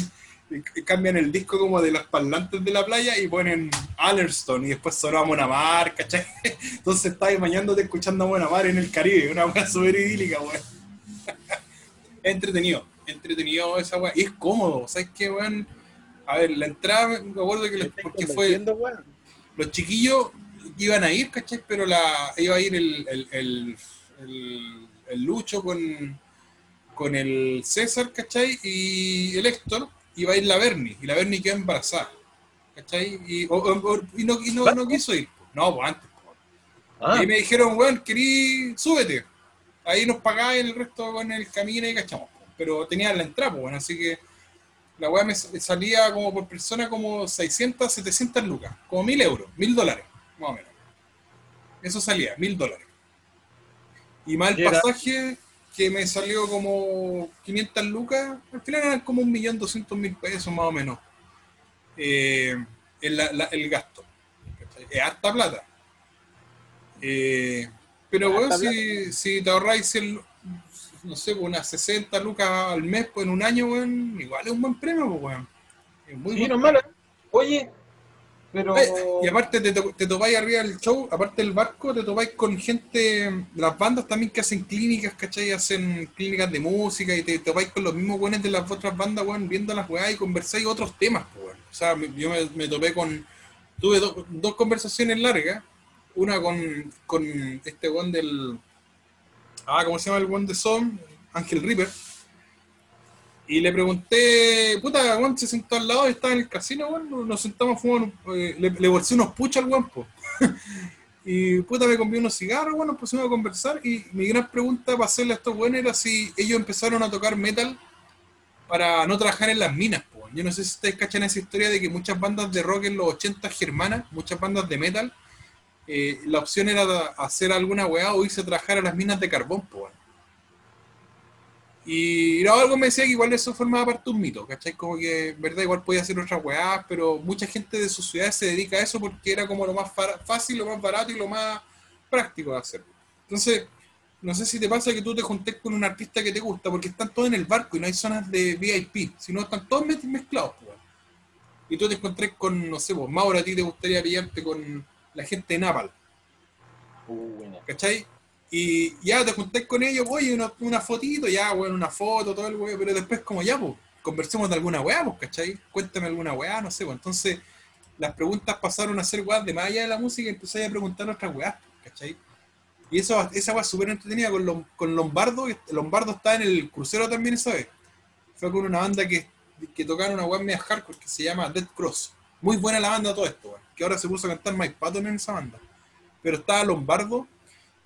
cambian el disco como de los parlantes de la playa y ponen Allerstone y después sonaba a Mona Mar, ¿cachai? Entonces estabas bañándote escuchando a Mona Mar en el Caribe, una weá súper idílica, weón. Es entretenido, entretenido esa weá. Y es cómodo, ¿sabes qué, weón? A ver, la entrada, me acuerdo que ¿Me les- estáis porque fue los chiquillos iban a ir, ¿cachai? Pero la, iba a ir el, el, el, el- el Lucho con, con el César, ¿cachai? Y el Héctor, iba a ir la Bernie, y la Bernie quedó embarazada, ¿cachai? Y, o- o- o- y no, y no, no quiso ir. No, pues antes. Ah, Y me dijeron, weón, querí, súbete. Ahí nos pagáis el resto con el camino y cachamos. Pero tenía la entrada, pues, bueno, así que la weá me sa- salía como por persona como 600, 700 lucas, como 1000 euros, 1000 dólares, más o menos. Eso salía, 1000 dólares. Y más el pasaje que me salió como 500 lucas, al final eran como 1.200.000 pesos más o menos. Eh, el, la- la- el gasto. Es harta plata. Eh, pero bueno, si, si te ahorráis el, no sé, pues, unas 60 lucas al mes pues, en un año, weón, igual es un buen premio, pues, weón. Es muy sí, buen no es malo. Oye, Eh, Y aparte te, te topáis arriba del show, aparte del barco, te topáis con gente, las bandas también que hacen clínicas, ¿cachai? Hacen clínicas de música y te topáis con los mismos weones de las otras bandas, weón, viendo las weas y conversáis otros temas, weón. O sea, yo me, me topé con, tuve do- dos conversaciones largas, una con, con este weón del, ah, ¿cómo se llama el weón de Son? Ángel Ripper. Y le pregunté, puta, weón, se sentó al lado y estaba en el casino, weón, nos sentamos, fumamos, eh, le, le bolsé unos puchos al weón, po. y puta, me compré unos cigarros, weón, nos pusimos a conversar y mi gran pregunta para hacerle a estos weones era si ellos empezaron a tocar metal para no trabajar en las minas, po. Yo no sé si ustedes cachan esa historia de que muchas bandas de rock en los 80 germanas, muchas bandas de metal, eh, la opción era hacer alguna weá o irse a trabajar a las minas de carbón, po. Y no, algo me decía que igual eso formaba parte de un mito, ¿cachai? Como que, en verdad, igual podía hacer otras weás, pero mucha gente de sus ciudades se dedica a eso porque era como lo más fácil, lo más barato y lo más práctico de hacer. Entonces, no sé si te pasa que tú te juntes con un artista que te gusta, porque están todos en el barco y no hay zonas de VIP, sino están todos mez- mezclados, pues. Y tú te encontrés con, no sé, pues, Mauro, a ti te gustaría pillarte con la gente de Napal, Uh. ¿cachai? Y ya te juntés con ellos, oye, una, una fotito, ya, weón, una foto, todo el weón, pero después como ya, pues, conversemos de alguna weá, pues, ¿cachai? Cuéntame alguna weá, no sé, pues. Entonces, las preguntas pasaron a ser weas de más allá de la música y empecé a preguntar otras weás, ¿cachai? Y eso, esa weá súper entretenida con, con Lombardo, Lombardo está en el crucero también esa vez. Fue con una banda que, que tocaron una weá media hardcore que se llama Dead Cross. Muy buena la banda todo esto, que ahora se puso a cantar Mike Patton en esa banda. Pero estaba Lombardo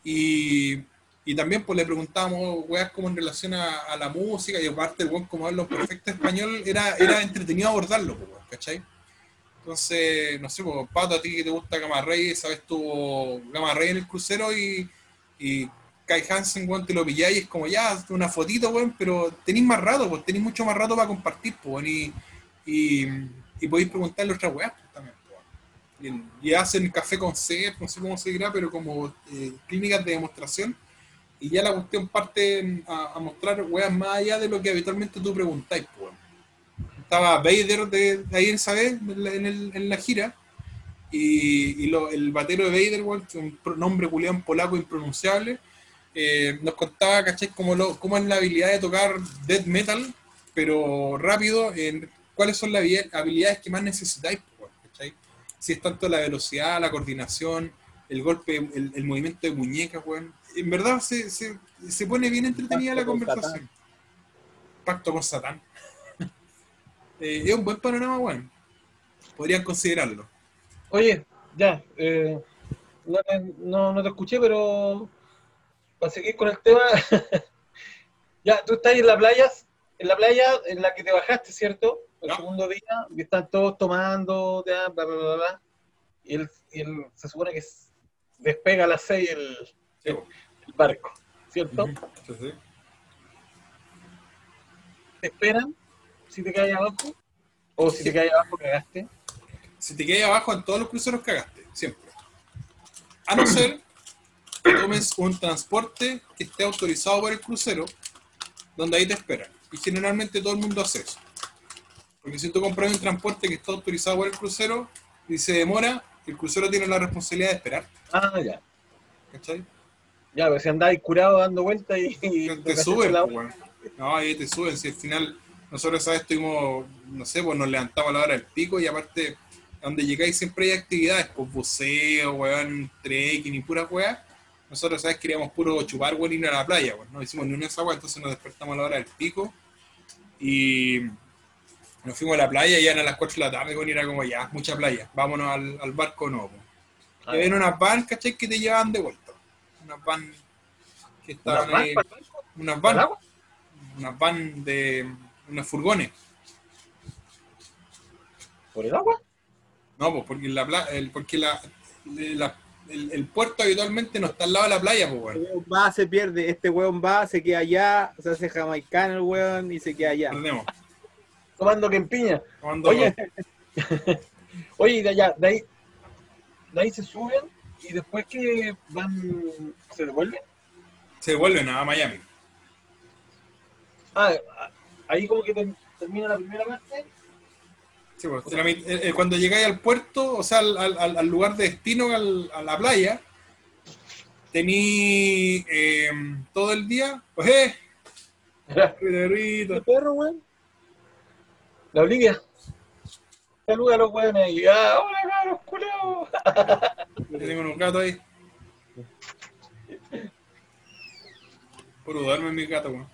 y, y también pues le preguntábamos weas como en relación a, la música y aparte weón como habla perfecto español era, era entretenido abordarlo, pues, ¿cachai? Entonces, no sé, pues, Pato, a ti que te gusta Gamma Ray, sabes, tuvo Gamma Ray en el crucero y, y Kai Hansen, weón, te lo pilláis y es como ya, una fotito, weón, pero tenéis más rato, pues tenéis mucho más rato para compartir, pues, y, y, podéis preguntarle otras weas pues, y, hacen café con sed, no sé cómo se dirá, pero como eh, clínicas de demostración, y ya la cuestión parte a, a mostrar weas más allá de lo que habitualmente tú preguntáis, pues, estaba Vader de, de ahí en la, en en la gira y, y lo- el batero de Vader, un nombre culiado en polaco impronunciable, eh, nos contaba, ¿cachai? Cómo, lo, cómo es la habilidad de tocar death metal, pero rápido, en cuáles son las habi- habilidades que más necesitáis. Si es tanto la velocidad, la coordinación, el golpe, el, el movimiento de muñecas, weón. En verdad se, se, se pone bien entretenida la con conversación. Pacto con Satán. Eh, es un buen panorama, weón. Podrían considerarlo. Oye, ya, eh, no, te- no, no te escuché, pero para seguir con el tema, ya, tú estás en la playa, en la playa en la que te bajaste, ¿cierto? El segundo día, están todos tomando, bla, bla, bla, bla, y, él, y él se supone que despega a las seis el, Sí, weón. el barco, ¿cierto? Ujú. Sí, sí. Te esperan si te caes abajo, o si te caes abajo cagaste. Si te quedas abajo en todos los cruceros cagaste, siempre. A no ser que tomes un transporte que esté autorizado por el crucero, donde ahí te esperan. Y generalmente todo el mundo hace eso. Porque si tú compras un transporte que está autorizado por el crucero y se demora, el crucero tiene la responsabilidad de esperar. Ah, ya. ¿Cachai? Ya, pero si andáis curado dando vueltas y, y Te, suben, la-. No, ahí te suben. Si al final nosotros, ¿sabes? Estuvimos, no sé, pues nos levantamos a la hora del pico y aparte, donde llegáis siempre hay actividades, pues buceo, weón, trekking y pura weá. Nosotros, ¿sabes? Queríamos puro chupar, weón, ir a la playa, weón. No hicimos ni una weas, entonces nos despertamos a la hora del pico y nos fuimos a la playa y ya eran las 4 de la tarde, weón, y era como ya, mucha playa, vámonos al, al barco no, pues. Ah, Y había unas van, ¿cachai? Que te llevaban de vuelta. Unas van que ¿Una estaban van ahí. el barco? Unas ¿Para el van, unas van de unos furgones. ¿Por el agua? No, pues porque la el, porque la, la- el, el puerto habitualmente no está al lado de la playa, pues bueno. weón va, se pierde. Este weón va, se queda allá, se hace jamaicano el weón y se queda allá. Perdemos. Tomando que empiña. Tomando- Oye, oye, de allá, de ahí, de ahí se suben y después que van, se devuelven. se vuelven a Miami. Ah, ahí como que ter- termina la primera parte. Sí, pues, la eh, eh, cuando llegáis al puerto, o sea, al, al- lugar de destino, al- a la playa, tení eh, todo el día, pues, eh, perro, weón? La Olivia. Saluda a los hueones y ah, hola cabros, culeos. tengo un gato ahí. Puro duerme mi gato, weón.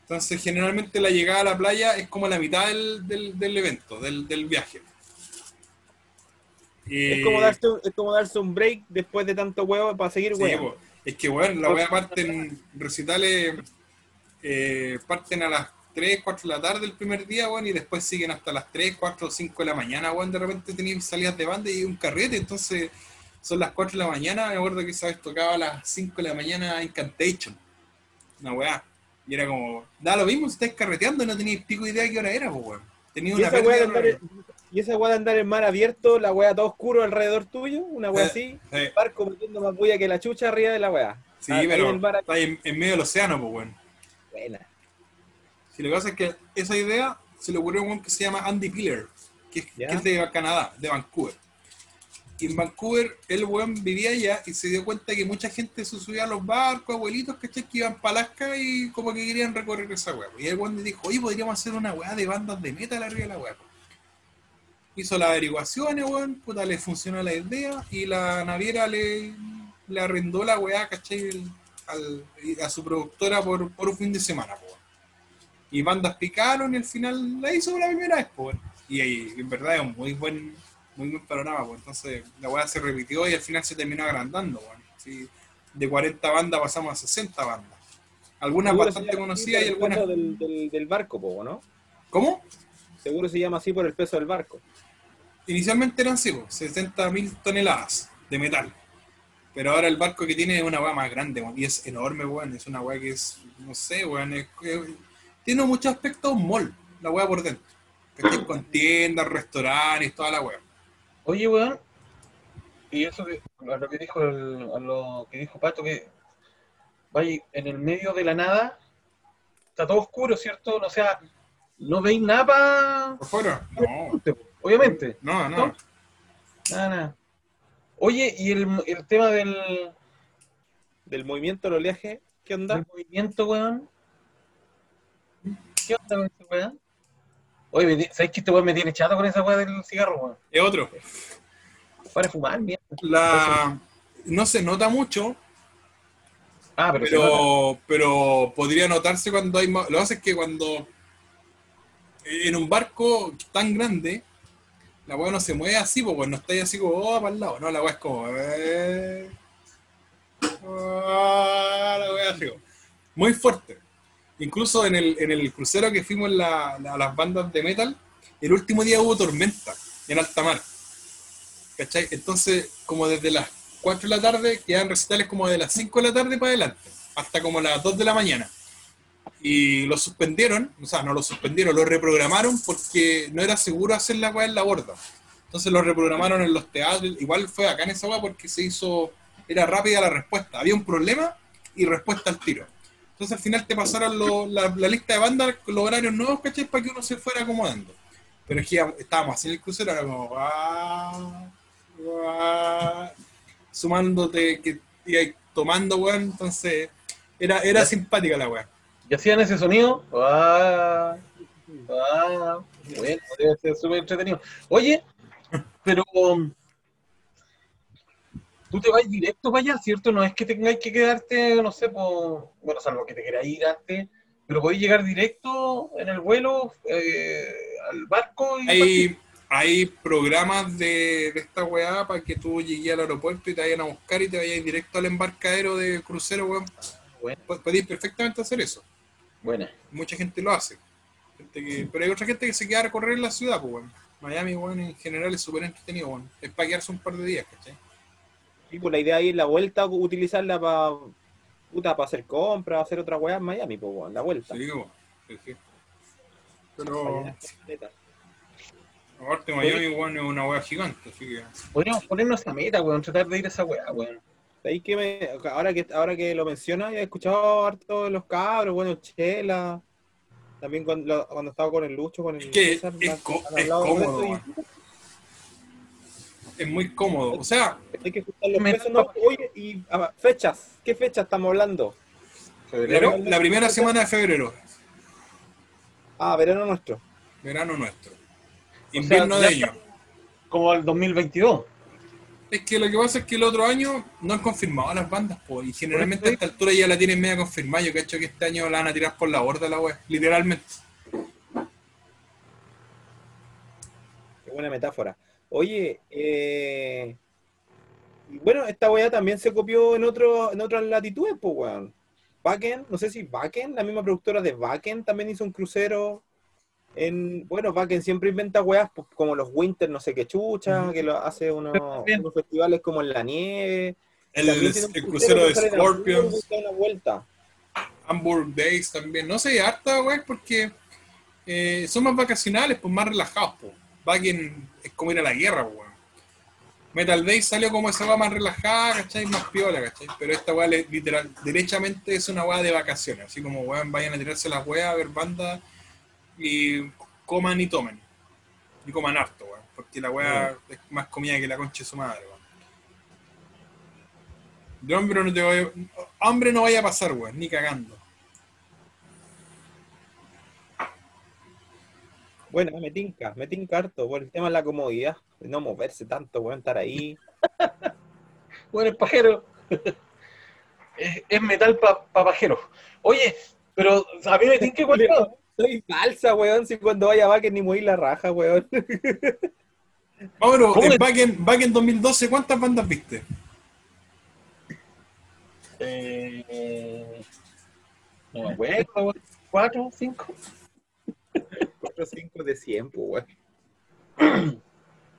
Entonces, generalmente la llegada a la playa es como la mitad del, del- del evento, del, del viaje. Y- Es como, darse, un- es como darse un break después de tanto huevo para seguir Sí, weón. po. es que, bueno, la weá parten, recitales eh, parten a las 3, 4 de la tarde el primer día, weón, y después siguen hasta las 3, 4, 5 de la mañana, weón, de repente tenían salidas de banda y un carrete, entonces son las 4 de la mañana, me acuerdo que sabes tocaba a las 5 de la mañana Incantation, una weá, y era como, da lo mismo si estáis carreteando no teníais pico idea de qué hora era, pues weón. Tenía una y esa weá de andar en mar abierto, la weá todo oscuro alrededor tuyo, una weá Eh, así, Eh, barco metiendo más bulla que la chucha arriba de la weá. sí, Ah, pero en el está ahí en, en medio del océano, pues weón. Buena. Si lo que pasa es que esa idea se le ocurrió a un que se llama Andy Piller, que, es- Ya. que es de Canadá, de Vancouver. Y en Vancouver el weón vivía allá y se dio cuenta que mucha gente se subía a los barcos, abuelitos, ¿cachai? Que iban para Alaska y como que querían recorrer esa weá. Y el weón le dijo, oye, podríamos hacer una weá de bandas de metal arriba de la weá. Hizo las averiguaciones, weón, puta, le funcionó la idea y la naviera le, le arrendó la weá, ¿cachai? Al- a su productora por, por un fin de semana, weón. Y bandas picaron y al final la hizo la primera vez, po, weón. Y, ahí, en verdad es un muy buen, muy buen panorama, pues. Entonces la weá se repitió y al final se terminó agrandando, weón. Sí, de 40 bandas pasamos a 60 bandas. Algunas Seguro bastante conocidas y por algunas. Del, del, del barco, po, ¿no? ¿Cómo? Seguro se llama así por el peso del barco. Inicialmente eran sí, 60 mil toneladas de metal. Pero ahora el barco que tiene es una weá más grande, weón, y es enorme, weón. Es una weá que es, no sé, weón. es- es- tiene muchos aspectos mall, la weá por dentro. ¿Cachai? Con tiendas, restaurantes, toda la weá. Oye, weón. Y eso que, a lo que dijo el- a lo que dijo Pato, que vaya en el medio de la nada, está todo oscuro, ¿cierto? O sea, no veis nada pa- ¿Por fuera? No, obviamente. no, no. Nada, nada. Oye, y el, el tema del, Del movimiento del oleaje, ¿qué onda? del movimiento, weón. ¿Qué onda con ese weón? Oye, ¿sabes que este weón me tiene chato con esa weá del cigarro, weón? Es otro. Para fumar, mierda. La, no se nota mucho, Ah, pero, pero, pero podría notarse cuando hay más. Lo que pasa es que cuando en un barco tan grande, la weá no se mueve así, porque no está ahí así como oh, para el lado, no, la weá es como. eh, ah, la weá así, como, muy fuerte. Incluso en el, en el crucero que fuimos la- a las bandas de metal, el último día hubo tormenta en alta mar. ¿Cachai? Entonces, como desde las 4 de la tarde, quedan recitales como de las 5 de la tarde para adelante, hasta como las 2 de la mañana. Y lo suspendieron, o sea, no lo suspendieron, lo reprogramaron porque no era seguro hacer la weá en la borda. Entonces lo reprogramaron en los teatros. Igual fue acá en esa weá porque se hizo, era rápida la respuesta. Había un problema y respuesta al tiro. Entonces al final te pasaron lo- la, la lista de bandas con los horarios nuevos, ¿cachai? Para que uno se fuera acomodando. Pero es que estábamos así en el crucero, era como, "Ah, ah", sumándote, que ibas tomando, weón. Entonces era, era simpática la weá. ¿Y hacían ese sonido? Ah, ah, bueno, debe ser súper entretenido. Oye, pero um, tú te vas directo para allá, ¿cierto? No es que tengáis que quedarte, no sé, por, bueno, salvo que te quieras ir antes, pero podéis llegar directo en el vuelo eh, al barco y Hay, hay programas de, de esta weá para que tú llegues al aeropuerto y te vayan a buscar y te vayas directo al embarcadero de crucero, weón. Bueno. Podéis perfectamente hacer eso. Bueno, Mucha gente lo hace. Gente que- pero hay otra gente que se queda a recorrer la ciudad, pues, weón. Miami, weón, en general es súper entretenido, weón. Es para quedarse un par de días, ¿cachai? Pues la idea ahí es la vuelta, utilizarla para puta, para hacer compras, hacer otra weá en Miami, pues weón, la vuelta. Sí, weón. Sí, Pero, aparte, Miami, weón, es una weá gigante, así que. podríamos ponernos esa meta, weón, tratar de ir a esa weá, weón. Ahí que me, ahora que ahora que lo mencionas, he escuchado harto de los cabros, bueno, Chela, también cuando, cuando estaba con el Lucho, con el Es que César, es co- es cómodo. Es muy cómodo. O sea, Hay que juntar los pesos, ¿no? Oye, y ah, fechas, ¿qué fechas estamos hablando? Febrero. la, primera semana de febrero, Ah, verano nuestro. verano nuestro. Invierno de ellos. Como el 2022. Es que lo que pasa es que el otro año no han confirmado las bandas, po, y generalmente a esta altura ya la tienen media confirmada. Yo cacho que este año la van a tirar por la borda la web, literalmente. Qué buena metáfora. Oye, eh, bueno, esta weá también se copió en otro, en otras latitudes, pues weón. Backen, no sé si Backen, la misma productora de Backen también hizo un crucero en, bueno, Backen siempre inventa weas pues, como los Winter, no sé qué chucha, que lo hace unos, unos festivales como en la nieve. El, crucero de Scorpions, una vuelta. Hamburg Days también. No sé, harta web porque eh, son más vacacionales, pues más relajados. Pues. Backen es como ir a la guerra, weón. Metal Days salió como esa weá más relajada, ¿cachai? Más piola, ¿cachai? Pero esta weá literal, derechamente es una weá de vacaciones. Así como weón, vayan a tirarse las weas a ver bandas y coman y tomen. Y coman harto, weón. Porque la weá es más comida que la concha de su madre, weón. De hambre no te vaya, hambre no vaya a pasar, weón, ni cagando. Bueno, me tinca, me tinca harto por el tema de la comodidad, de no moverse tanto, weón, estar ahí. Bueno, el pajero. es, es metal para pajero. Oye, pero a mí me que cuadrar. Soy falsa, weón, si cuando vaya a Backen ni moví la raja, weón. Mauro, ¿Cómo en le- Back en, Back en 2012, ¿cuántas bandas viste? Eh, no me acuerdo, cuatro, cinco. 4 5 de 100, pues, weón.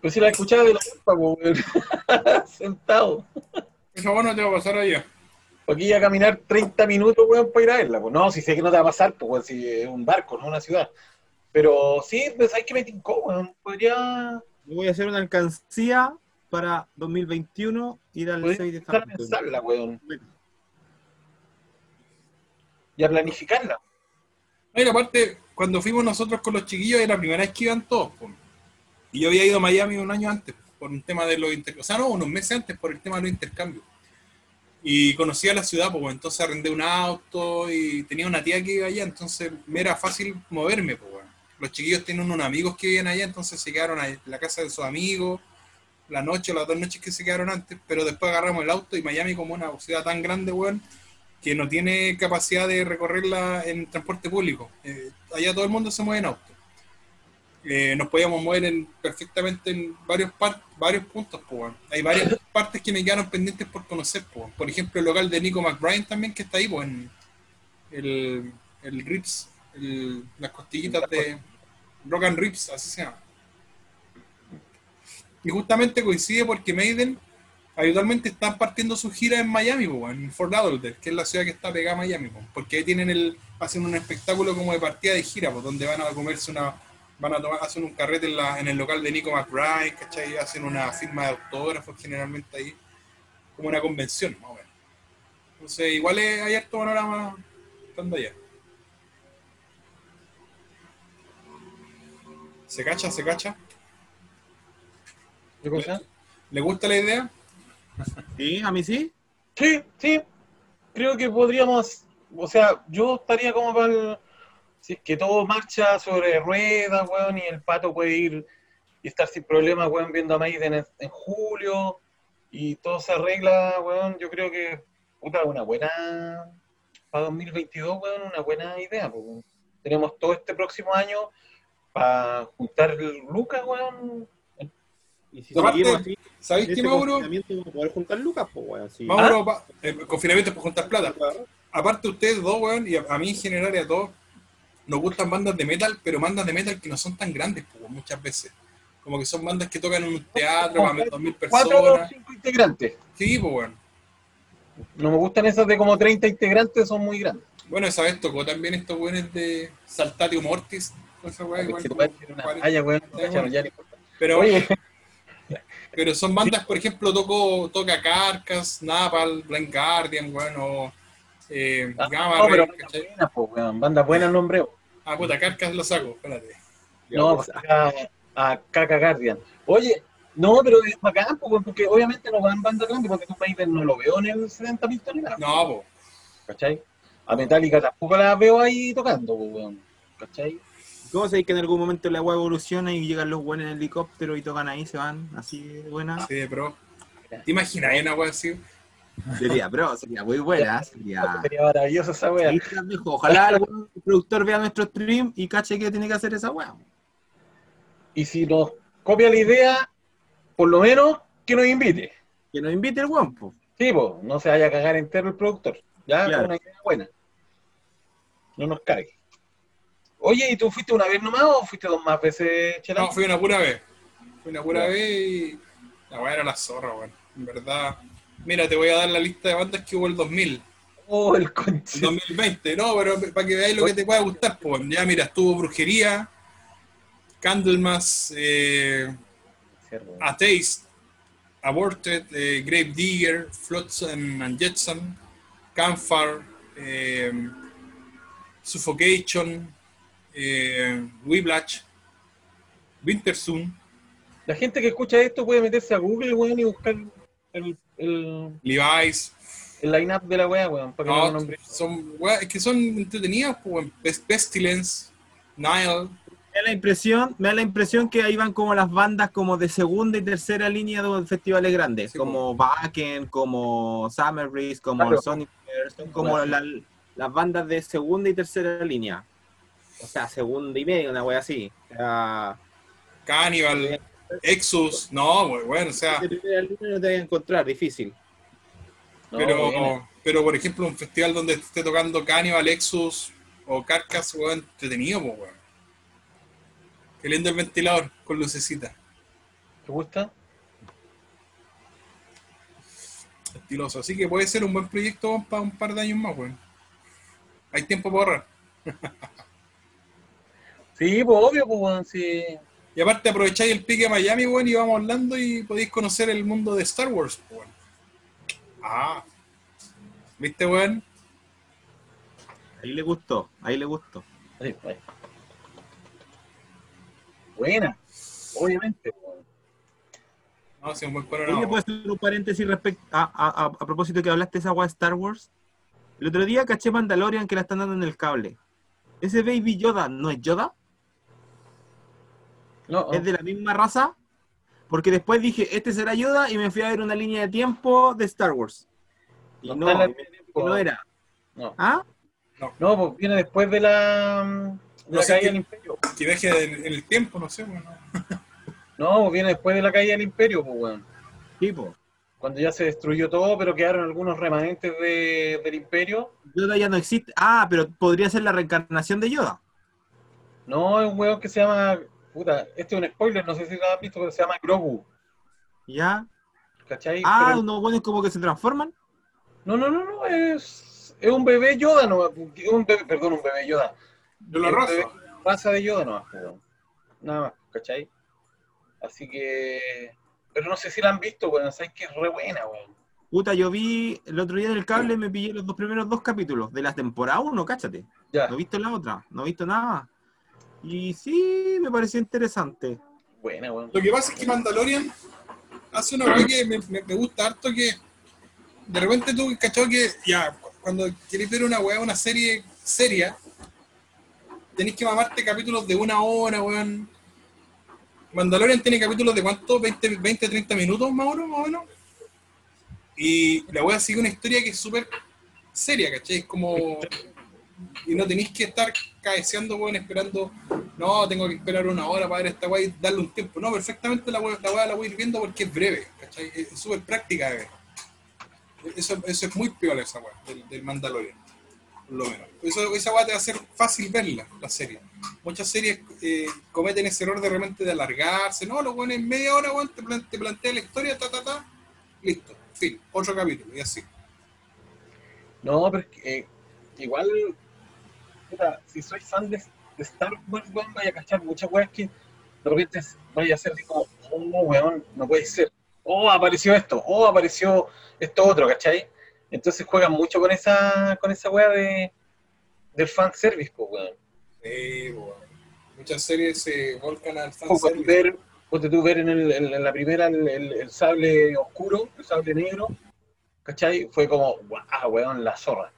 Pues si la escuchaba de la culpa, weón. Sentado. Esa weá no te va a pasar allá. Aquí iba a caminar 30 minutos, weón, para ir a verla. Pues no, si sé que no te va a pasar, pues, weón, si es un barco, no una ciudad. Pero sí, pues hay que me tincó, weón. Podría, Yo voy a hacer una alcancía para 2021 ir al podría 6 de a pensarla, weón. Y a planificarla. No, y aparte, cuando fuimos nosotros con los chiquillos, era la primera vez que iban todos. Y yo había ido a Miami un año antes, por un tema de los intercambios. O sea, no, unos meses antes, por el tema de los intercambios. Y conocía la ciudad, pues entonces arrendé un auto y tenía una tía que iba allá, entonces me era fácil moverme. Pues, weón. Los chiquillos tienen unos amigos que viven allá, entonces se quedaron en la casa de sus amigos. la noche o las dos noches que se quedaron antes, pero después agarramos el auto y Miami como una ciudad tan grande, weón, que no tiene capacidad de recorrerla en transporte público. Eh, allá todo el mundo se mueve en auto. Eh, nos podíamos mover en, perfectamente en varios par- varios puntos, po. Hay varias partes que me quedaron pendientes por conocer, po. Por ejemplo, el local de Nico McBride también, que está ahí, pues, en el, el Rips, el- las costillitas de Rock and Rips, así se llama. Y justamente coincide porque Maiden habitualmente están partiendo su gira en Miami, po, en Fort Lauderdale, que es la ciudad que está pegada a Miami, po, porque ahí tienen el, hacen un espectáculo como de partida de gira, pues, donde van a comerse una, van a tomar, hacen un carrete en, la, en el local de Nico McBride, ¿cachai? Hacen una firma de autógrafos generalmente ahí, como una convención, más o menos. Entonces, igual es, hay harto panorama estando allá. ¿Se cacha? ¿Se cacha? ¿Le gusta la idea? Sí, a mí sí. Sí, sí. Creo que podríamos, o sea, yo estaría como para el, si es que todo marcha sobre ruedas, weón, y el pato puede ir y estar sin problemas, weón, viendo a Maiden en, julio y todo se arregla, weón. Yo creo que, puta, una buena, para 2022, weón, una buena idea, weón. Tenemos todo este próximo año para juntar lucas, weón. Y si Aparte, seguimos así, ¿Sabéis qué, Mauro? confinamiento vamos a poder juntar lucas, pues, weón. sí. Mauro, pa- eh, confinamiento por juntar plata. Aparte ustedes dos, weón, y a, a mí en general y a todos, nos gustan bandas de metal, pero bandas de metal que no son tan grandes, pues, muchas veces. Como que son bandas que tocan en un teatro para dos mil Cuatro o personas. cinco integrantes. Sí, pues, weón. No me gustan esas de como 30 integrantes, son muy grandes. Bueno, esa vez tocó también estos weones de Saltatio Mortis. Esa weá, igual, Se como una 40. talla, weón. no- pero, Oye, pero son bandas, por ejemplo, tocó, toca Carcass, Napal, Blind Guardian, weón, o eh, ah, Gamma no, pero bandas buenas, po, weón. Bandas buenas el nombreo. Ah, puta, Carcass lo saco, espérate. No, pues, a, a Caca Guardian. Oye, no, pero es bacán, po, porque obviamente no van bandas grandes, porque tú Maiden no lo veo en el 70 Pistol ni nada, No, pues. ¿cachai? A Metallica tampoco la veo ahí tocando, po, weón. ¿Cachai? ¿Cómo sabéis que en algún momento la agua evoluciona y llegan los buenos en helicóptero y tocan ahí, se van así de buena? Sí, pero. ¿Te imaginas una weá así? Sería, bro, sería muy buena. Sería. Sería maravilloso esa dejo. Ojalá algún productor vea nuestro stream y cache que tiene que hacer esa weá. Y si nos copia la idea, por lo menos que nos invite. Que nos invite el guampo. Sí, pues, no se vaya a cagar entero el productor. Ya, Claro. es una idea buena. No nos cague. Oye, ¿y tú fuiste una vez nomás o fuiste dos más veces, Chela? No, fui una pura vez. Fui una pura vez y. La weá era la zorra, weón. En verdad. Mira, te voy a dar la lista de bandas que hubo el 2000. Oh, el El conche. 2020, no, pero para que veáis lo que te pueda gustar, pues. Ya, mira, estuvo Brujería, Candlemas, eh, A Taste, Aborted, eh, Grave Digger, Flotsam and Jetsam, Campfire, eh, Suffocation, eh, Whiplash, Wintersoon, La gente que escucha esto puede meterse a Google, weón, y buscar el, el, Levi's. el line-up de la weá, weón, para que no, No, lo nombre. son, weas, es que son entretenidas, pues. Pes- Pestilence, Nile, Me da la impresión, me da la impresión que ahí van como las bandas como de segunda y tercera línea de los festivales grandes, Sí, como Wacken, como Summer Breeze, como Claro. Sonic son como Claro. la- las bandas de segunda y tercera línea. O sea, segunda y media, una wea así. O sea, Cannibal, Exus, no, muy bueno, o sea. no te voy a encontrar, difícil. No, Pero, pero por ejemplo, un festival donde esté tocando Cannibal, Exus o Carcass, weón, entretenido, pues, weón. Qué lindo el ventilador con lucecita. ¿Te gusta? Estiloso. Así que puede ser un buen proyecto para un par de años más, weón. Hay tiempo para ahorrar. Sí, pues obvio, pues, weón, sí. Y aparte aprovecháis el pique de Miami, weón, y vamos hablando y podéis conocer el mundo de Star Wars, weón. Ah. ¿Viste, weón? Ahí le gustó, ahí le gustó. Sí, ahí. Buena, obviamente, weón. No, sí, un buen Oye, panorama. ¿puedo hacer un paréntesis respecto a, a- a- a propósito que hablaste de esa weá de Star Wars? El otro día caché Mandalorian que la están dando en el cable. ¿Ese Baby Yoda no es Yoda? No, ¿Es de la misma raza? Porque después dije, este será Yoda y me fui a ver una línea de tiempo de Star Wars. Y No no, y no era. No. ¿Ah? No, pues viene después de la, de No la sé caída qué- del imperio. Que deje en, en el tiempo, no sé, bueno. No, pues viene después de la caída del imperio, pues weón. Tipo. Cuando ya se destruyó todo, pero quedaron algunos remanentes de- del imperio. Yoda ya no existe. Ah, pero podría ser la reencarnación de Yoda. No, es un weón que se llama. Puta, este es un spoiler, no sé si lo has visto, pero se llama Grogu. ¿Ya? ¿Cachai? Ah, Pero- unos buenos como que se transforman. no, no, no, no, es, es un bebé Yoda, no, un bebé, perdón, un bebé Yoda. De rosas. bebé Raza de Yoda nomás, pues, weón. Nada más, ¿cachai? Así que. Pero no sé si la han visto, weón, sabes que es re buena, weón. Puta, yo vi el otro día en el cable, me pillé los dos primeros dos capítulos de la temporada 1, cáchate. Ya, No he visto la otra, no he visto nada. Y sí, me pareció interesante. buena, weón. Lo que pasa es que Mandalorian hace una weá que me, me- me gusta harto que de repente tú, cachado que ya, cu- cuando querés ver una weá, una serie seria, tenés que mamarte capítulos de una hora, weón. Mandalorian tiene capítulos de cuánto, 20, 20 30 minutos más o menos, más o menos. Y la weá sigue una historia que es súper seria, ¿cachai? Es como... Y no tenéis que estar cabeceando, weón, esperando no, tengo que esperar una hora para ver esta weá y darle un tiempo. No, perfectamente la weá la, weá la voy a ir viendo porque es breve, ¿cachai? Es súper práctica ver. Eso, eso es muy piola esa weá, del, del Mandalorian, por lo menos. Eso, esa weá te va a hacer fácil verla, la serie. Muchas series eh, cometen ese error de repente de alargarse. No, lo bueno en media hora, weón, te, plan- te plantea la historia, ta, ta, ta, listo, fin, otro capítulo, y así. No, pero eh, igual, puta, si soy fan de, de Star Wars, weón, vaya a cachar muchas weas que de repente vaya a ser así como, oh, weón, no puede ser. Oh, apareció esto, oh, apareció esto otro, ¿cachai? Entonces juegan mucho con esa, con esa wea de, del fanservice, pues, weón. Sí, weón. Muchas series se volcan al fanservice. ver, ponte tú ver en, el- en- la primera el, el- el sable oscuro, el sable negro, ¿cachai? Fue como, guau, weón, la zorra.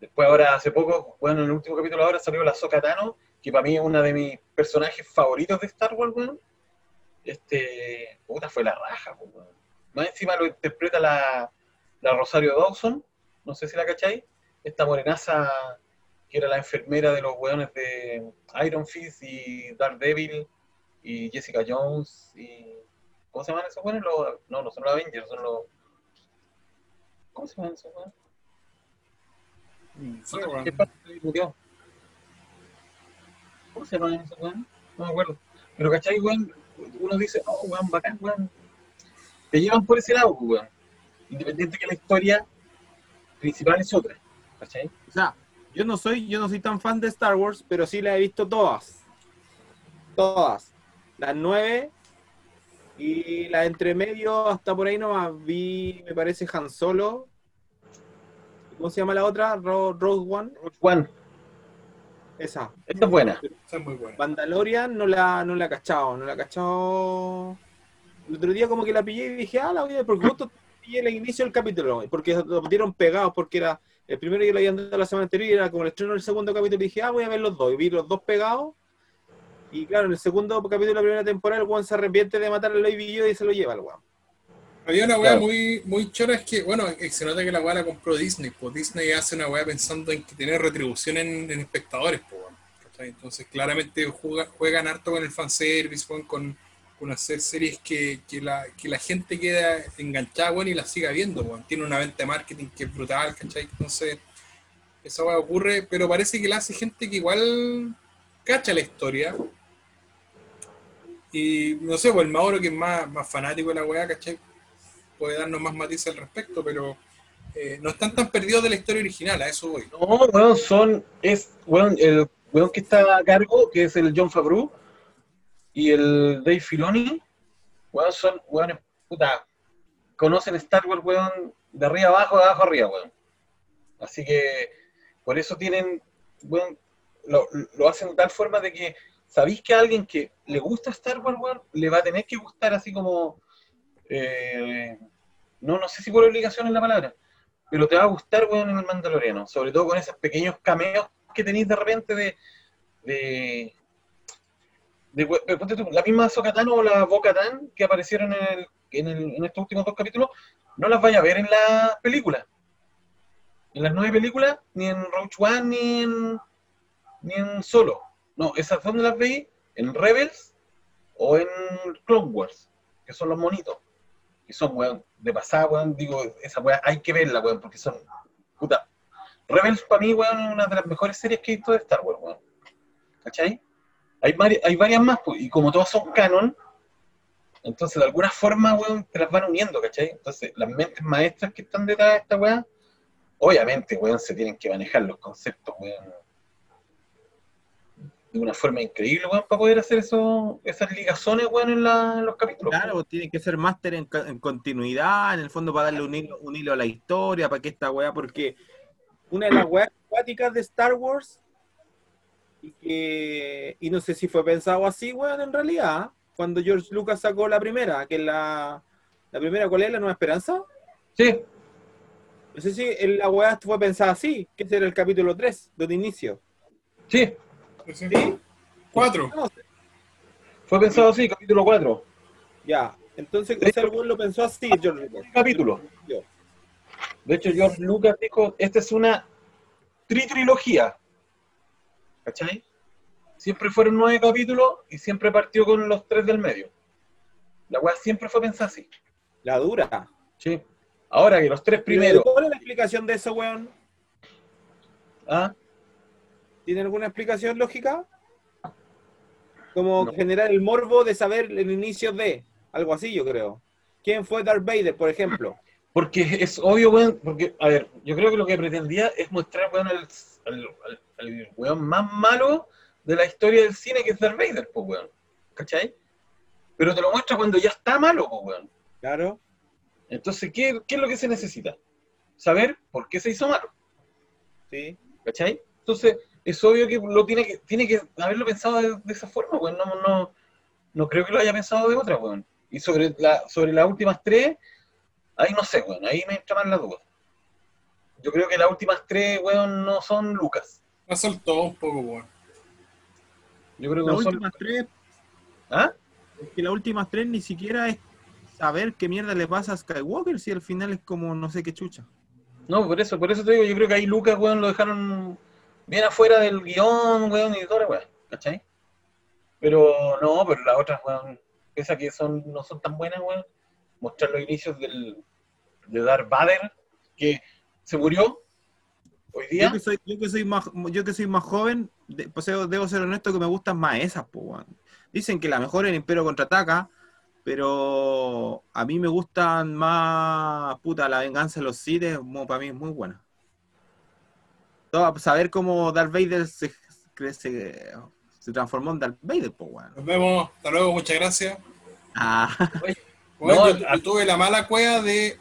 Después ahora, hace poco, bueno, en el último capítulo ahora salió la Soka Tano, que para mí es una de mis personajes favoritos de Star Wars, weón. Este, puta, fue la raja, pues, weón. Más encima lo interpreta la, la Rosario Dawson, no sé si la cachai, esta morenaza que era la enfermera de los weones de Iron Fist y Daredevil y Jessica Jones y ¿cómo se llaman esos weones? Los- no, no son los Avengers, son los ¿cómo se llaman esos weones? Weón. ¿Qué murió? ¿Cómo se llaman esos weones? No me acuerdo. Pero ¿cachai, weón? Uno dice, oh, weón, bacán, weón. Te llevan por ese lado, pues, weón. Independiente que la historia principal es otra. ¿Cachai? O sea, yo no soy, yo no soy tan fan de Star Wars, pero sí la he visto todas. Todas. Las nueve y la entre medio hasta por ahí nomás vi, me parece Han Solo. ¿Cómo se llama la otra? Ro- Rogue One. Juan, Esa. esta es buena. Esa es muy buena. Mandalorian no la, no la he cachado, no la he cachado. El otro día como que la pillé y dije, ah, la voy a ver, porque justo pillé el inicio del capítulo, porque lo metieron pegados, porque era, el primero yo lo había dado la semana anterior y era como el estreno del segundo capítulo y dije, ah, voy a ver los dos, y vi los dos pegados. Y claro, en el segundo capítulo de la primera temporada el weón se arrepiente de matar al Baby Yoda y se lo lleva el weón. Había una weá Claro. muy, muy chora, es que, bueno, se nota que la weá la compró Disney, pues Disney hace una weá pensando en que tener retribución en, en espectadores, pues, ¿cachai? Entonces, claramente juega- juegan harto con el fanservice, weón, con, con hacer series que, que, la, que la gente queda enganchada, weón, y la siga viendo, weón. Tiene una venta de marketing que es brutal, ¿cachai? Entonces, esa weá ocurre, pero parece que la hace gente que igual cacha la historia. Y no sé, pues el Mauro, que es más, más fanático de la weá, ¿cachai? Puede darnos más matices al respecto, pero eh, no están tan perdidos de la historia original, a eso voy. No, weón, son, es, weón, el weón que está a cargo, que es el John Favreau, y el Dave Filoni, weón, son, weón, puta, conocen Star Wars, weón, de arriba abajo, de abajo arriba, weón. Así que, por eso tienen, weón, lo, lo hacen de tal forma de que, ¿sabéis que a alguien que le gusta Star Wars, weón, le va a tener que gustar así como, eh, no, no sé si por obligación es la palabra, pero te va a gustar, weón, en el Mandaloriano, sobre todo con esos pequeños cameos que tenéis de repente de, de, de, eh, la misma Sokatano o la Bocatán que aparecieron en, el- en, el- en estos últimos dos capítulos, no las vaya a ver en la película. En las nueve películas, ni en Roach One, ni en, ni en Solo. No, esas dónde las veis, en Rebels o en Clone Wars, que son los monitos. Que son, weón, de pasada, weón, digo, esa weá hay que verla, weón, porque son, puta. Rebels para mí, weón, es una de las mejores series que he visto de Star Wars, weón. ¿Cachai? Hay, vari- hay varias más, pues, y como todas son canon, entonces de alguna forma, weón, te las van uniendo, ¿cachai? Entonces, las mentes maestras que están detrás de esta weá, obviamente, weón, se tienen que manejar los conceptos, weón, de una forma increíble, weón, para poder hacer eso, esas ligazones, weón, en, la- en los capítulos. Claro, pues, tiene que ser máster en, continuidad, en el fondo para darle un hilo, un hilo a la historia, para que esta weá, porque una de las weas acuáticas de Star Wars, y que, y no sé si fue pensado así, weón, en realidad, cuando George Lucas sacó la primera, que es la, la primera, ¿cuál es? La Nueva Esperanza. Sí, No sé si la weá fue pensada así, que ese era el capítulo 3, de inicio. sí, ¿Sí? Cuatro. No, fue pensado así, capítulo 4. ya. Entonces, ese weón lo pensó así, George Lucas. Capítulo. Yo. De hecho, George Lucas dijo, esta es una tritrilogía. ¿Cachai? Siempre fueron nueve capítulos y siempre partió con los tres del medio. La weá siempre fue pensada así. La dura. Sí. Ahora que los tres Primero. primeros. ¿Cuál es la explicación de eso, weón? ¿ah? ¿Tiene alguna explicación lógica? Como No. generar el morbo de saber el inicio de algo así, yo creo. ¿Quién fue Darth Vader, por ejemplo? Porque es obvio, weón, porque, a ver, yo creo que lo que pretendía es mostrar, weón, al, al, weón más malo de la historia del cine, que es Darth Vader, pues, weón. ¿Cachai? Pero te lo muestra cuando ya está malo, pues, weón. Claro. Entonces, ¿qué, ¿qué es lo que se necesita? Saber por qué se hizo malo, Sí. ¿cachai? Entonces, es obvio que lo tiene que, tiene que haberlo pensado de, de esa forma, weón. No, no, no creo que lo haya pensado de otra, weón. Y sobre, la, sobre las últimas tres, ahí no sé, weón. Ahí me entra más la duda. Yo creo que las últimas tres, weón, no son Lucas. Me soltó un poco, weón. Yo creo que Las no son. últimas tres, ¿Ah? es que las últimas tres ni siquiera es saber qué mierda le pasa a Skywalker si al final es como no sé qué chucha. No, por eso, por eso te digo, yo creo que ahí Lucas, weón, lo dejaron bien afuera del guion, weón, y toda la weón, ¿cachai? Pero no, pero las otras, weón, esas que son, no son tan buenas, weón, mostrar los inicios del, de Darth Vader, que se murió hoy día. Yo que soy, yo que soy más, yo que soy más joven, de- pues, debo ser honesto que me gustan más esas, po, weón. Dicen que la mejor es el Imperio contraataca, pero a mí me gustan más, puta, la venganza de los Sith, para mí es muy buena. Todo, saber cómo Darth Vader se, cre- se, se transformó en Darth Vader, pues, weón. Nos vemos. Hasta luego. Muchas gracias. Ah, Bueno, No, yo, tuve la mala cueva de,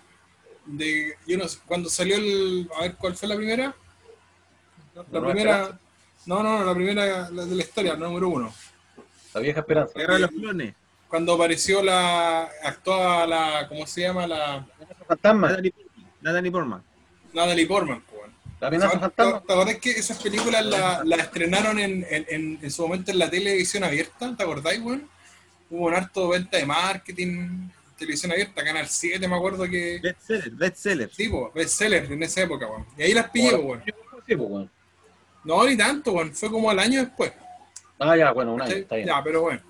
de. Yo no sé, cuando salió el. A ver, ¿cuál fue la primera? La ¿La Nueva primera. No, no, no, la primera la de la historia, la número uno. La vieja esperanza. Guerra de los clones. Cuando apareció la. Actuaba la. ¿Cómo se llama? La. Fantasma, Natalie Portman. Natalie Portman. La amenaza ¿Te fantasma. te acordás que esas películas las la estrenaron en, en, en, en su momento en la televisión abierta? ¿Te acordáis, weón? Hubo un harto venta de marketing, televisión abierta, Canal 7, me acuerdo que. Bestseller, bestseller. Sí, po, bestseller en esa época, weón. Y ahí las pillé, weón. Sí, weón. No, ni tanto, weón. Fue como al año después. Ah, ya, bueno, un año, está bien. Ya, pero bueno.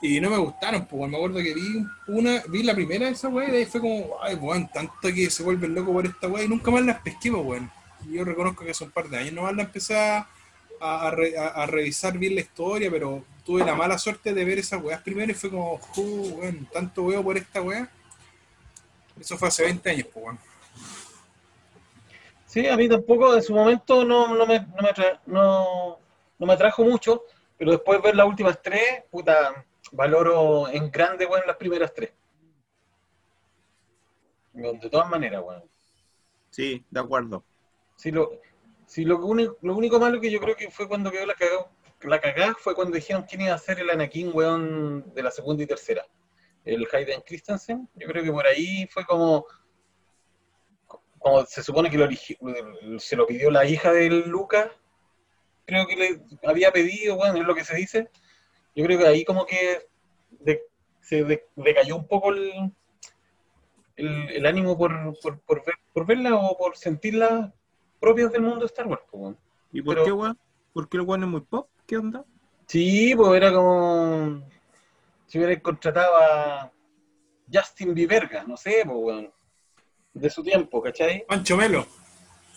Y no me gustaron, pues. Me acuerdo que vi una, vi la primera de esa weá y ahí fue como, ay, weón, tanto que se vuelven locos por esta weá y nunca más las pesqué, weón. Yo reconozco que hace un par de años nomás la empecé a, a, re- a- a revisar bien la historia, pero tuve la mala suerte de ver esas weas primero y fue como, uh, weón, tanto veo por esta weá. Eso fue hace 20 años, pues, weón. Sí, a mí tampoco en su momento no, no, me, no, me atra- no, no me atrajo mucho, pero después ver las últimas tres, puta, valoro en grande, weón, las primeras tres. De todas maneras, weón. Sí, de acuerdo. Si lo, si lo, único, lo único malo que yo creo que fue cuando quedó la cagada, la cagada fue cuando dijeron quién iba a ser el Anakin, weón, de la segunda y tercera. El Hayden Christensen. Yo creo que por ahí fue como. Como se supone que lo se lo pidió la hija de Lucas. Creo que le había pedido, bueno, es lo que se dice. yo creo que ahí como que de- se de- decayó un poco el, el, el ánimo por, por, por, ver, por verla o por sentirla propias del mundo de Star Wars. po, weón. ¿Y por Pero- qué, weón? ¿Por qué el weón es muy pop? ¿Qué onda? Sí, pues era como si hubiera contratado a Justin Bieberga, no sé, pues, weón, de su tiempo, ¿cachai? Pancho Melo.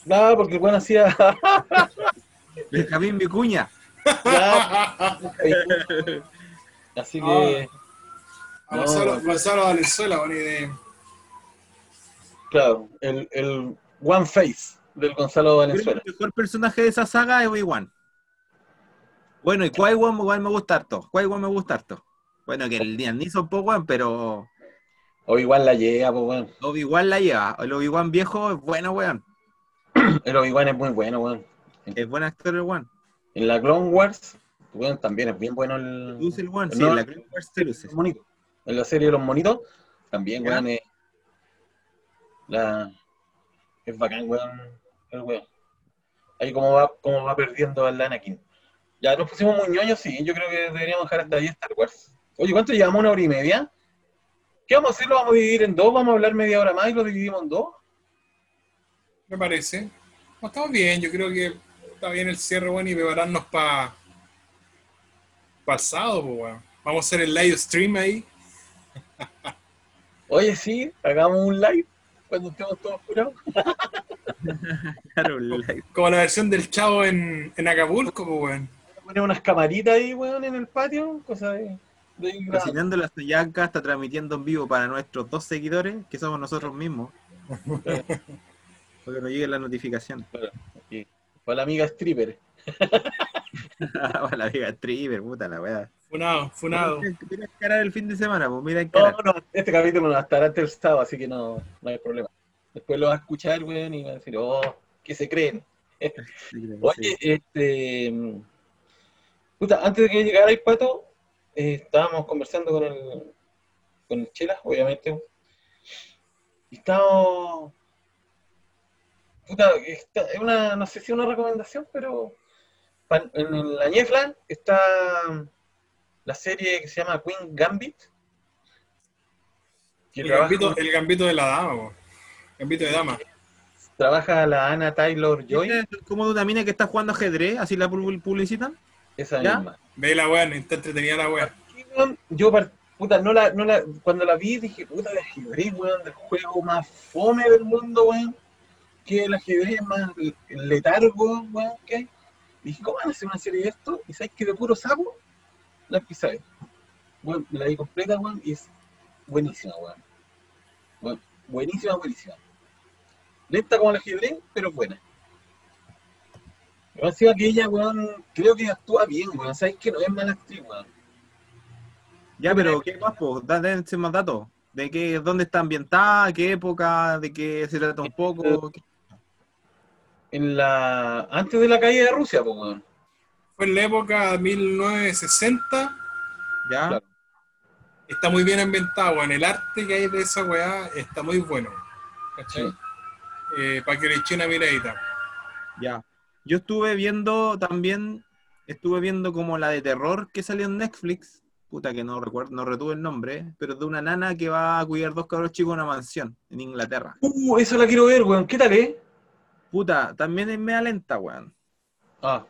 Nada, porque el weón hacía... Benjamín Vicuña. Ya, Así que, A No. Gonzalo, Gonzalo Valenzuela, buena idea. claro, el, el One Face del Gonzalo Valenzuela. el mejor personaje de esa saga es Obi-Wan. Bueno, y Qui-Wan me gusta harto. Qui-Wan me gusta harto. Bueno, que el Liam Neeson, pues, weón, pero O igual la llega, pues, weón. Obi-Wan la lleva. El Obi-Wan viejo es bueno, weón. El Obi-Wan es muy bueno, weón. Es buen actor el weón. En la Clone Wars, weón, también es bien bueno el... Luce el weón, sí, No, en la Clone Wars se luce. En la serie de los monitos, también, weón, es, la, es bacán, weón, el weón. Ahí como va, como va perdiendo al Anakin. Ya nos pusimos muy ñoños, sí, yo creo que deberíamos dejar hasta ahí Star Wars. Oye, ¿cuánto llevamos? ¿Una hora y media? ¿Qué vamos a hacer? ¿Lo vamos a dividir en dos? ¿Vamos a hablar media hora más y lo dividimos en dos? Me parece. No, estamos bien, yo creo que está bien el cierre, bueno, y prepararnos para el sábado, pues, weón. Vamos a hacer el live stream ahí. Oye, sí, hagamos un live cuando estemos todos curados. Claro. Como la versión del chavo en, en Acapulco, pues, weón. Poner unas camaritas ahí, weón, en el patio, cosa de... de. Cocinando la Soyanca está transmitiendo en vivo para nuestros dos seguidores, que somos nosotros mismos. Porque nos llegue la notificación. Para la amiga stripper. la viga stripper, puta la weá. Funado, funado. Mira encarar el fin de semana, pues mira No, encarar. no, este capítulo no va a estar antes del sábado, así que no, no hay problema. Después lo va a escuchar, weón, y va a decir, oh, ¿qué se creen? Oye, este. Puta, antes de que llegara el pato, eh, estábamos conversando con el. con el Chela, obviamente. Y estábamos. Puta, está- es una, no sé si es una recomendación, pero. En la Netflix está la serie que se llama Queen Gambit. Que El gambito, el gambito de la dama. Gambito de dama. trabaja la Anna Taylor Joy, ¿Es como de una mina que está jugando ajedrez? ¿Así la pu- publicitan? esa ¿Ya? misma. Ve la weón, está entretenida la weón, yo par- puta, no la, no la, cuando la vi dije, puta, el ajedrez, weón, del juego más fome del mundo, weón, que el ajedrez más letargo, weón, que hay. Dije, ¿cómo van a hacer una serie de esto? Y sabes que de puro sapo, la empecé a ver. Weón, la vi completa, weón, y es buenísima, weón. Buenísima, buenísima. Lenta como el ajedrez, pero buena. Yo encima que ella, weón, creo que actúa bien, weón. Sabes que no es mala actriz, weón. Ya, pero ¿qué más, pues? Dense más datos. ¿De qué, dónde está ambientada? ¿Qué época? ¿De qué se trata un poco? ¿Qué- en la antes de la caída de Rusia, pues, weón. Fue en la época 1960. ¿Ya? Claro. Está muy bien ambientado, weón. El arte que hay de esa weá está muy bueno. ¿Cachai? Sí. Eh, para que le eche una miradita. Ya. Yo estuve viendo también, estuve viendo como la de terror que salió en Netflix, puta que no recuerdo, no retuve el nombre, pero de una nana que va a cuidar dos cabros chicos en una mansión en Inglaterra. Uh, eso la quiero ver, weón. ¿Qué tal, eh? Puta, también es media lenta, weón. Ah,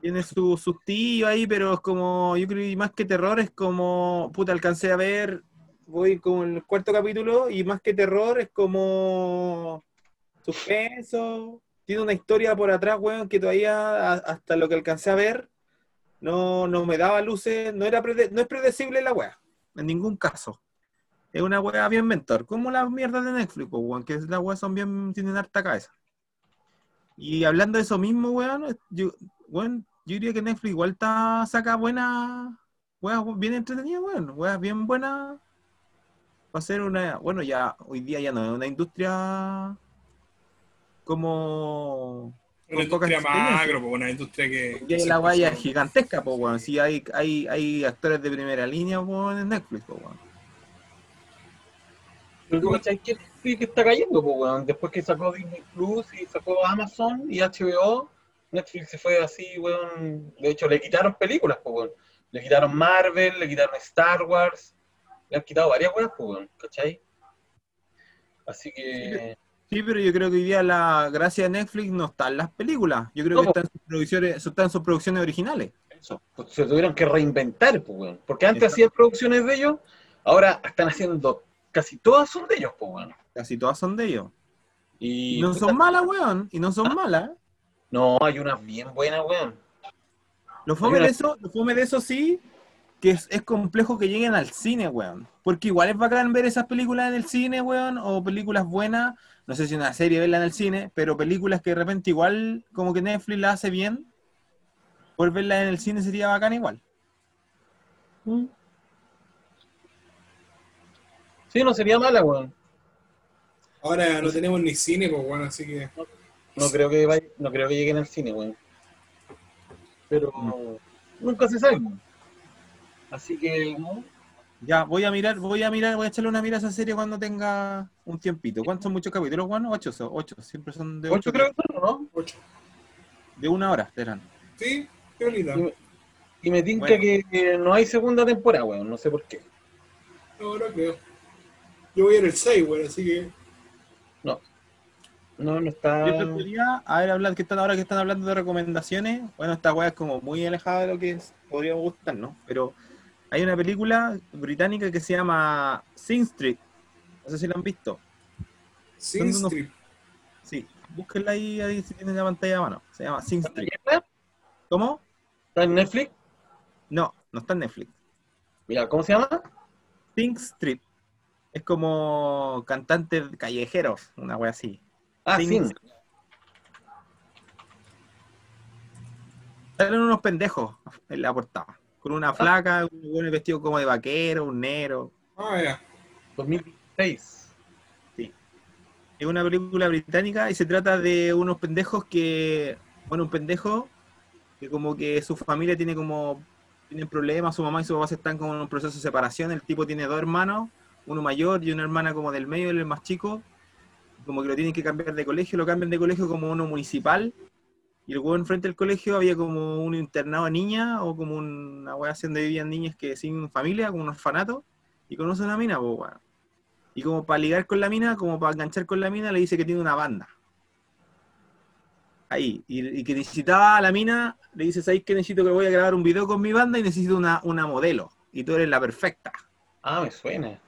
Tiene su sustillo ahí, pero es como, yo creo que más que terror es como, puta, alcancé a ver, voy como en el cuarto capítulo y más que terror es como suspenso. Tiene una historia por atrás, weón, que todavía hasta lo que alcancé a ver no, no me daba luces, no, era no es predecible la weá, en ningún caso. Es una weá bien mentor, como las mierdas de Netflix, pues, weón, que las weas son bien, tienen harta cabeza. Y hablando de eso mismo, weón, yo, weón, yo diría que Netflix igual está, saca buenas, weas bien entretenidas, weón, weas bien buenas. Va a ser una, bueno, ya hoy día ya no es una industria como Una industria macro, pues, una industria que. ya la guaya es gigantesca, pues, weón. Sí, hay, hay, hay actores de primera línea, weón, en Netflix, pues, weón. pero tú cachai que sí que está cayendo, pues, weón. Después que sacó Disney Plus y sacó Amazon y HBO, Netflix se fue así, weón. De hecho, le quitaron películas, pues, weón. Le quitaron Marvel, le quitaron Star Wars, le han quitado varias weas, pues, weón, ¿cachai? Así que. Sí, pero yo creo que hoy día la gracia de Netflix no está en las películas. Yo creo No, que po. está en sus producciones, está en sus producciones originales. Eso, pues, se tuvieron que reinventar, pues, weón. Porque antes Exacto. hacían producciones de ellos, ahora están haciendo. Casi todas son de ellos, pues, weón. Casi todas son de ellos. Y Y no son malas, weón. Y no son malas. No, hay unas bien buenas, weón. Lo fome una- de eso, lo fome de eso sí, que es, es complejo que lleguen al cine, weón. Porque igual es bacán ver esas películas en el cine, weón, o películas buenas. No sé si una serie verla en el cine, pero películas que de repente igual como que Netflix la hace bien. Por verla en el cine sería bacán igual. Sí, no sería mala, weón. Ahora no tenemos ni cine, pues bueno, así que. No creo que vaya- no creo que lleguen al cine, weón. Pero nunca se sabe, weón. Así que, ¿no? Ya, voy a mirar, voy a mirar, voy a echarle una mirada a esa serie cuando tenga un tiempito. ¿Cuántos son muchos capítulos, weón? Ocho, son- ocho. Siempre son de ocho. ocho creo que son, ¿no? Ocho. De una hora, serán. Sí, qué bonita. Y me, y me tinca Bueno. que, que no hay segunda temporada, weón. No sé por qué. No, no creo. Yo voy en el 6, weón, así que. No, no está. Yo te podría, a ver, hablar, que están ahora que están hablando de recomendaciones, bueno, esta weá es como muy alejada de lo que es- podríamos gustar, ¿no? Pero hay una película británica que se llama Sing Street, no sé si la han visto, Sin Son unos- sí, búsquenla ahí, ahí si tienen la pantalla a mano, se llama Sing Street. ¿Está ¿Cómo? en Netflix? No, no está en Netflix. Mira, ¿cómo se llama? Sing Street, es como cantantes callejeros, una weá así. Ah, sí. Salen unos pendejos en la portada, con una flaca, un buen vestido como de vaquero, un negro. Ah, ya. 2016. Es una película británica y se trata de unos pendejos que, bueno, un pendejo que como que su familia tiene como, tienen problemas, su mamá y su papá están como en un proceso de separación, el tipo tiene dos hermanos, uno mayor y una hermana como del medio, él es el más chico, como que lo tienen que cambiar de colegio, lo cambian de colegio como uno municipal, y luego enfrente del colegio había como un internado de niñas, o como una así donde vivían niñas que sin familia, como un orfanato, y conoce una mina, pues bueno. Y como para ligar con la mina, como para enganchar con la mina, le dice que tiene una banda. Ahí. Y, y que necesitaba a la mina, le dice, ¿sabéis que necesito que voy a grabar un video con mi banda y necesito una, una modelo? Y tú eres la perfecta. Ah, me suena.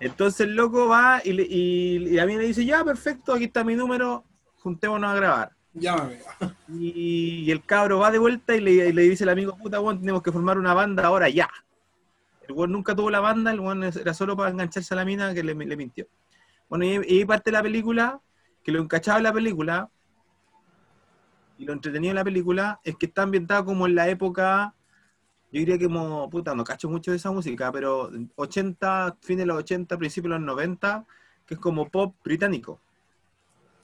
Entonces el loco va y, le- y, y la mina le dice, ya, perfecto, aquí está mi número, juntémonos a grabar. Llámame. Y, y el cabro va de vuelta y le, y le dice al amigo, puta, weón, tenemos que formar una banda ahora ya. El weón nunca tuvo la banda, el weón era solo para engancharse a la mina que le, le mintió. Bueno, y, ahí parte la película, que lo encachaba en la película, y lo entretenido de la película es que está ambientada como en la época, yo diría que como, puta, no cacho mucho de esa música, pero 80, fines de los 80, principios de los 90, que es como pop británico.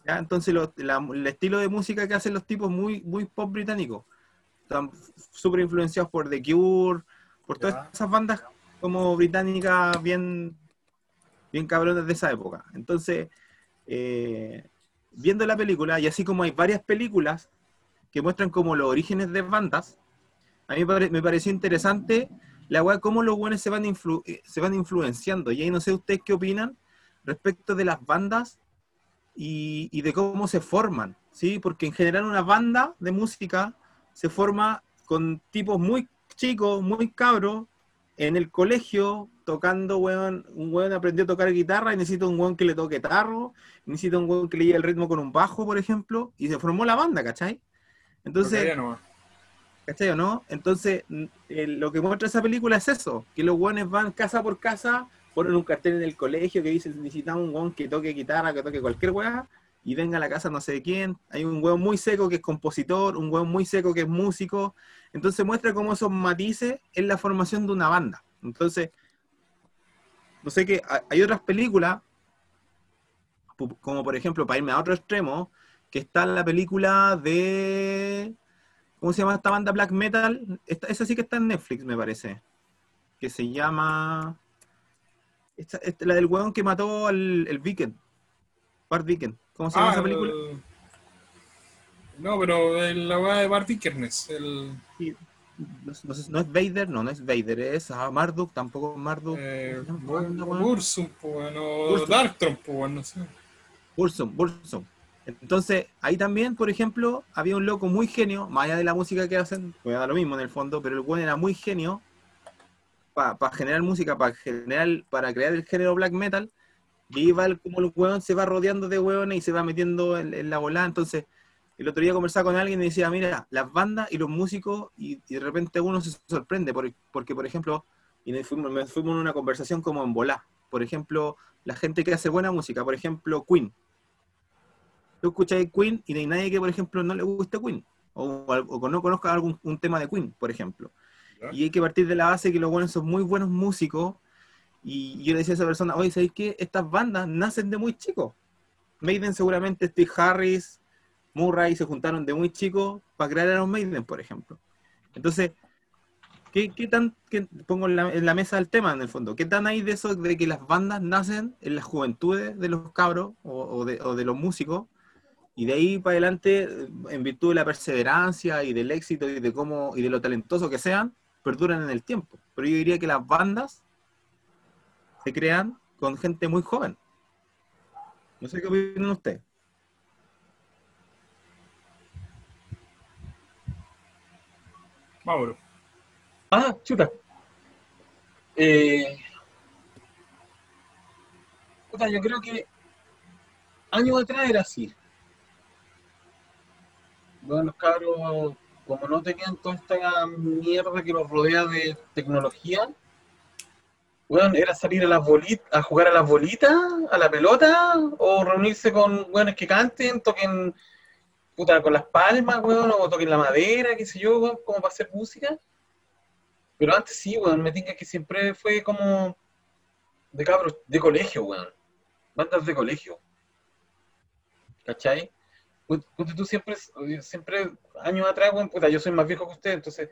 ¿ya? Entonces lo- la- el estilo de música que hacen los tipos muy, muy pop británico. Están súper influenciados por The Cure, por todas Ya. esas bandas como británicas bien, bien cabrones de esa época. Entonces, eh, viendo la película, y así como hay varias películas que muestran como los orígenes de bandas, a mí me pare- me pareció interesante la weá, cómo los buenos se van, eh, se van influenciando. Y ahí no sé ustedes qué opinan respecto de las bandas y, de cómo se forman, ¿sí? Porque en general una banda de música se forma con tipos muy chicos, muy cabros, en el colegio, tocando, un weón aprendió a tocar guitarra y necesita un weón que le toque tarro, necesita un weón que le lleve el ritmo con un bajo, por ejemplo, y se formó la banda, ¿cachai? Entonces, nomás. ¿Cachai o no? Entonces, eh, lo que muestra esa película es eso, que los guanes van casa por casa, ponen un cartel en el colegio que dice necesitamos un guan que toque guitarra, que toque cualquier weá, y venga a la casa no sé de quién. Hay un weón muy seco que es compositor, un weón muy seco que es músico. Entonces muestra cómo esos matices en la formación de una banda. Entonces, no sé qué, ha- hay otras películas, como por ejemplo, para irme a otro extremo, que está la película de ¿Cómo se llama esta banda black metal? Esta- esa sí que está en Netflix, me parece. Que se llama. Esta, esta- la del weón que mató al el Viken. Bart Viken. ¿Cómo se llama Ah, esa película? el- No, pero el- la weá de Bart Vikernes. El... no, no sé, no es Vader, no, no es Vader, es ah, Marduk, tampoco Marduk. Eh, pues, bueno, Bursum. Darktron, pues, no sé. Bursum, Bursum. Entonces, ahí también, por ejemplo, había un loco muy genio, más allá de la música que hacen, pues da lo mismo en el fondo, pero el weón era muy genio para generar música, para generar, para crear el género black metal, y iba el- como el weón se va rodeando de weones y se va metiendo en, la volada. Entonces, el otro día conversaba con alguien y decía, mira, las bandas y los músicos, y, de repente uno se sorprende, por- porque, por ejemplo, y me fuimos, me fuimos en una conversación como en volá. Por ejemplo, la gente que hace buena música, por ejemplo, Queen. Tú escuchas Queen y no hay nadie que, por ejemplo, no le guste Queen. O, o que no conozca algún un tema de Queen, por ejemplo. ¿Ya? Y hay que partir de la base que los buenos son muy buenos músicos. Y yo le decía a esa persona, oye, ¿sabéis qué? Estas bandas nacen de muy chicos. Maiden seguramente Steve Harris, Murray se juntaron de muy chicos para crear Iron Maiden, por ejemplo. Entonces, ¿qué, qué tan, qué- pongo en la, en la mesa el tema en el fondo, qué tan hay de eso de que las bandas nacen en las juventudes de los cabros o, o de, o de los músicos? Y de ahí para adelante, en virtud de la perseverancia y del éxito y de cómo y de lo talentoso que sean, perduran en el tiempo. Pero yo diría que las bandas se crean con gente muy joven. No sé qué opinan ustedes. Mauro. Ah, chuta. Eh, puta, yo creo que años atrás era así. Bueno, los cabros, como no tenían toda esta mierda que los rodea de tecnología, bueno, era salir a las bolitas, a jugar a las bolitas, a la pelota, o reunirse con buenos que canten, toquen puta con las palmas, weón, o toquen la madera, qué sé yo, weón, como para hacer música. Pero antes sí, weón, me tinca que siempre fue como de cabros, de colegio, weón. Bandas de colegio. ¿Cachai? Pu- Puta, tú siempre, siempre, años atrás, weón, puta, yo soy más viejo que usted, entonces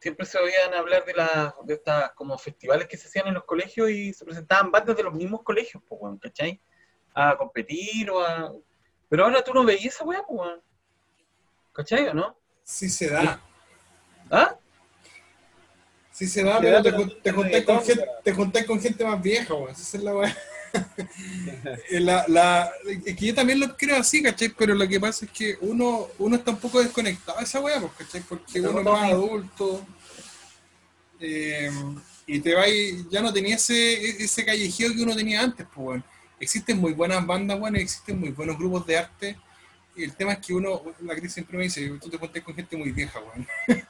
siempre se oían hablar de las, de estas como festivales que se hacían en los colegios y se presentaban bandas de los mismos colegios, pues, weón, ¿cachai? A competir o a... Pero ahora tú no veías esa weá, pues, weón. ¿Cachai o no? Sí se da. ¿Ah? Sí se da, Se pero da, te, pero- te con, gente, te con gente más vieja, weón. Esa es la weá. La, la, es que yo también lo creo así, ¿cachai? Pero lo que pasa es que uno, uno está un poco desconectado de esa weá, pues, ¿cachai? Porque uno es más adulto. eh, y te va y ya no tenía ese, ese callejeo que uno tenía antes, pues, weón. Existen muy buenas bandas, weón, existen muy buenos grupos de arte. Y el tema es que uno, la Cris siempre me dice, tú te juntas con gente muy vieja, weón.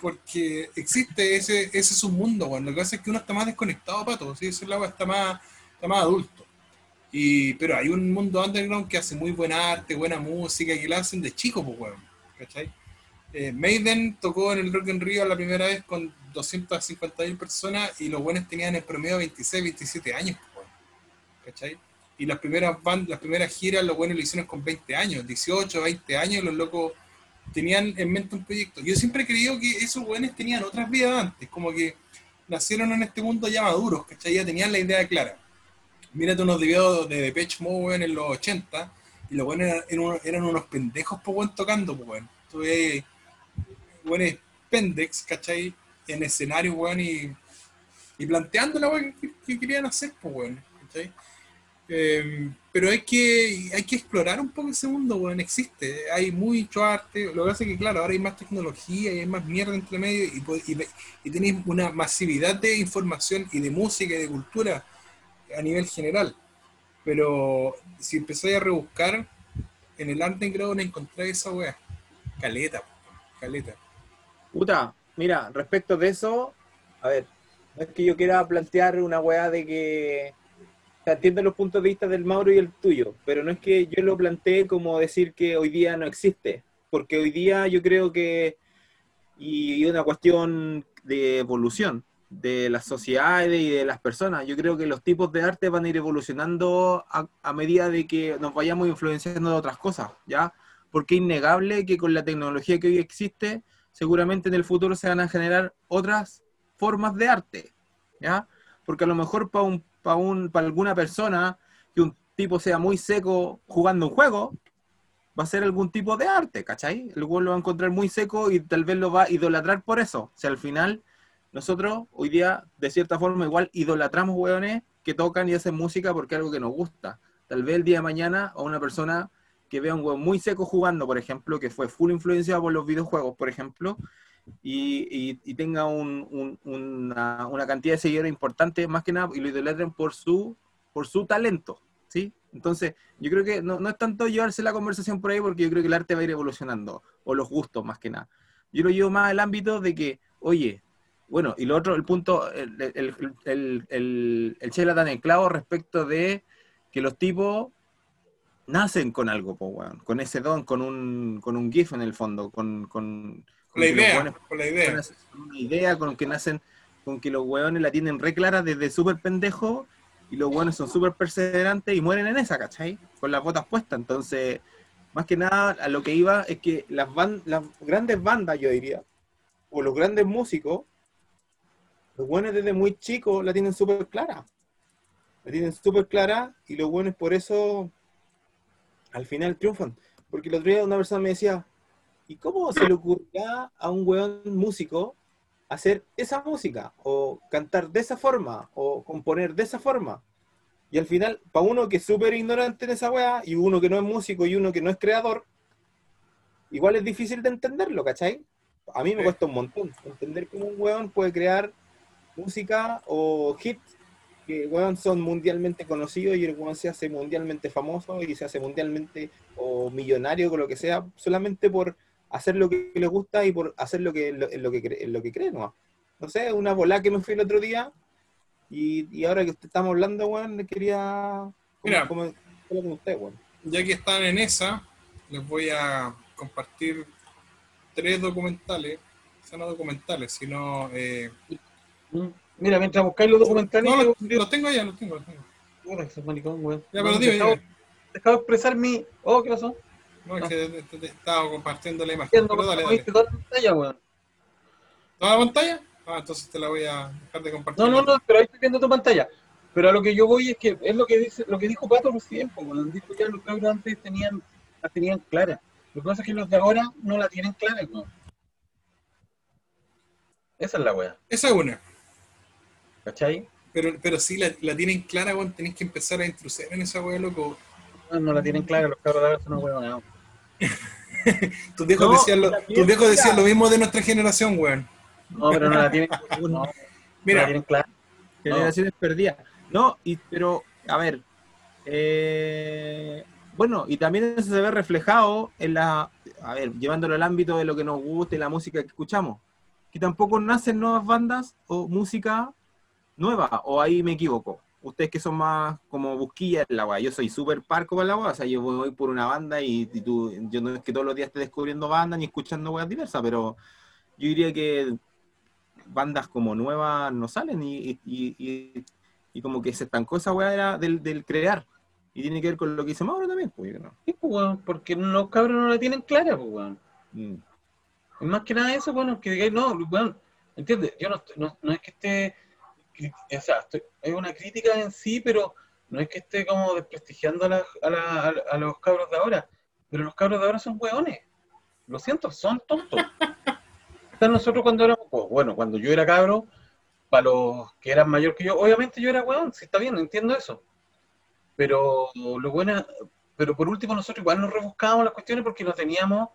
Porque existe ese, ese es un mundo, weón. Lo que pasa es que uno está más desconectado, pato. ¿sí? Ese lado está más, está más adulto. Y, pero hay un mundo underground que hace muy buena arte, buena música, que la hacen de chico, pues, weón. ¿Cachai? Eh, Maiden tocó en el Rock in Rio la primera vez con 250.000 personas y los buenos tenían en promedio 26, 27 años, pues, weón. ¿Cachai? Y las primeras las primeras giras los buenos lo hicieron con 20 años, 18, 20 años, los locos tenían en mente un proyecto. Yo siempre he creído que esos buenos tenían otras vidas antes, como que nacieron en este mundo ya maduros, ¿cachai? Ya tenían la idea clara. Mírate unos videos de Depeche Mode, en los 80, y los buenos eran, eran unos- pendejos, tocando, pues, weón. Weones pendex, ¿cachai? En escenario, weón, y, y planteando la weón que, que querían hacer, pues, weón, ¿cachai? Eh, pero hay que, hay que explorar un poco ese mundo, weón, existe, hay mucho arte, lo que pasa es que, claro, ahora hay más tecnología y hay más mierda entre medio y, y, y tenéis una masividad de información y de música y de cultura a nivel general. Pero si empezáis a rebuscar en el underground encontráis esa weá. Caleta, caleta. Puta, mira, respecto de eso, a ver, no es que yo quiera plantear una weá de que. entiendo los puntos de vista del Mauro y el tuyo, pero no es que yo lo plantee como decir que hoy día no existe, porque hoy día yo creo que. Y una cuestión de evolución de las sociedades y de las personas. Yo creo que los tipos de arte van a ir evolucionando a, medida de que nos vayamos influenciando de otras cosas, ¿ya? Porque es innegable que con la tecnología que hoy existe, seguramente en el futuro se van a generar otras formas de arte, ¿ya? Porque a lo mejor para un, para un, para alguna persona que un tipo sea muy seco jugando un juego, va a ser algún tipo de arte, ¿cachai? El lo va a encontrar muy seco y tal vez lo va a idolatrar por eso. O sea, al final, nosotros hoy día, de cierta forma, igual idolatramos weones que tocan y hacen música porque es algo que nos gusta. Tal vez el día de mañana a una persona que vea un weón muy seco jugando, por ejemplo, que fue full influenciado por los videojuegos, por ejemplo, y, y- tenga un- un- una, una cantidad de seguidores importante, más que nada, y lo idolatren por su, por su talento, ¿sí? Entonces, yo creo que no, no es tanto llevarse la conversación por ahí, porque yo creo que el arte va a ir evolucionando, o los gustos más que nada. Yo lo llevo más al ámbito de que, oye, bueno, y lo otro, el punto, el, el, el, el, el, el Chela tan en clavo respecto de que los tipos nacen con algo, po, weón, con ese don, con un, con un GIF en el fondo, con, con, Con la idea, weones con la idea. con una idea, con que nacen, con que los weones la tienen re clara desde súper pendejo y los weones son súper perseverantes y mueren en esa, ¿cachai? Con las botas puestas. Entonces, más que nada, a lo que iba es que las, ban- las grandes bandas, yo diría, o los grandes músicos, los weones desde muy chicos la tienen súper clara. La tienen súper clara y los weones por eso al final triunfan. Porque el otro día una persona me decía, ¿y cómo se le ocurrirá a un weón músico hacer esa música? O cantar de esa forma, o componer de esa forma. Y al final, para uno que es súper ignorante en esa weá, y uno que no es músico y uno que no es creador, igual es difícil de entenderlo, ¿cachai? A mí me cuesta un montón entender cómo un weón puede crear música o hits que weón, son mundialmente conocidos y el weón se hace mundialmente famoso y se hace mundialmente o millonario con lo que sea, solamente por hacer lo que le gusta y por hacer lo que, lo, lo que, cree, lo que cree, ¿no? No sé, una bola que me fui el otro día y, y ahora que usted estamos hablando, weón, quería Mira. como, con usted, weón. Ya que están en esa, les voy a compartir tres documentales, o sea, no documentales, sino... eh. Mira, mientras buscáis los documentales, no, los, los tengo ya, los tengo, los tengo. Puta, maricón, weón. Ya, pero dime, dejaba- dime. dejaba expresar mi. Oh, ¿qué pasó? No, es que te, te- estaba compartiendo la imagen. Pero dale, dale. toda la pantalla, weón. ¿Toda la pantalla? Ah, entonces te la voy a dejar de compartir. No, no, no, pero ahí estoy viendo tu pantalla. Pero a lo que yo voy es que es lo que dice, lo que dijo Pato recién, weón. dijo ya los cabros antes tenían, la tenían clara. Lo que pasa es que los de ahora no la tienen clara, weón. Esa es la weá, Esa es una. ¿Cachai? Pero, pero sí la, la tienen clara, weón. Tenés que empezar a introducir en esa weá, loco. No, no la tienen clara, los cabros de ahora son unos weonados. Tus viejos, No, decían, lo, tus viejos decían lo mismo de nuestra generación, weón. No, pero no la tienen, no, no la Mira, tienen clara. generaciones perdidas. No, y, pero, a ver, eh, bueno, y también eso se ve reflejado en la, a ver, llevándolo al ámbito de lo que nos gusta y la música que escuchamos, que tampoco nacen nuevas bandas o música nueva, o ahí me equivoco. Ustedes que son más como busquillas en la weá, yo soy súper parco para la weá, o sea, yo voy por una banda y, y tú, yo no es que todos los días esté descubriendo bandas ni escuchando weas diversas, pero yo diría que bandas como nuevas no salen y, y- y- y- como que se estancó esa weá era del, del crear. Y tiene que ver con lo que dice Mauro también, pues yo creo. Sí, pues, porque los cabros no la tienen clara, pues, weón. Mm. Y más que nada eso, bueno, que digáis, no, weón, ¿entiendes? Yo no, estoy- no, no es que esté, o sea, estoy- hay una crítica en sí, pero no es que esté como desprestigiando a, la- a, la- a- los cabros de ahora, pero los cabros de ahora son weones. Lo siento, son tontos. Están nosotros cuando éramos, pues, bueno, cuando yo era cabro, para los que eran mayor que yo, obviamente yo era weón, si está bien, entiendo eso. Pero lo bueno, pero por último nosotros igual nos rebuscábamos las cuestiones porque no teníamos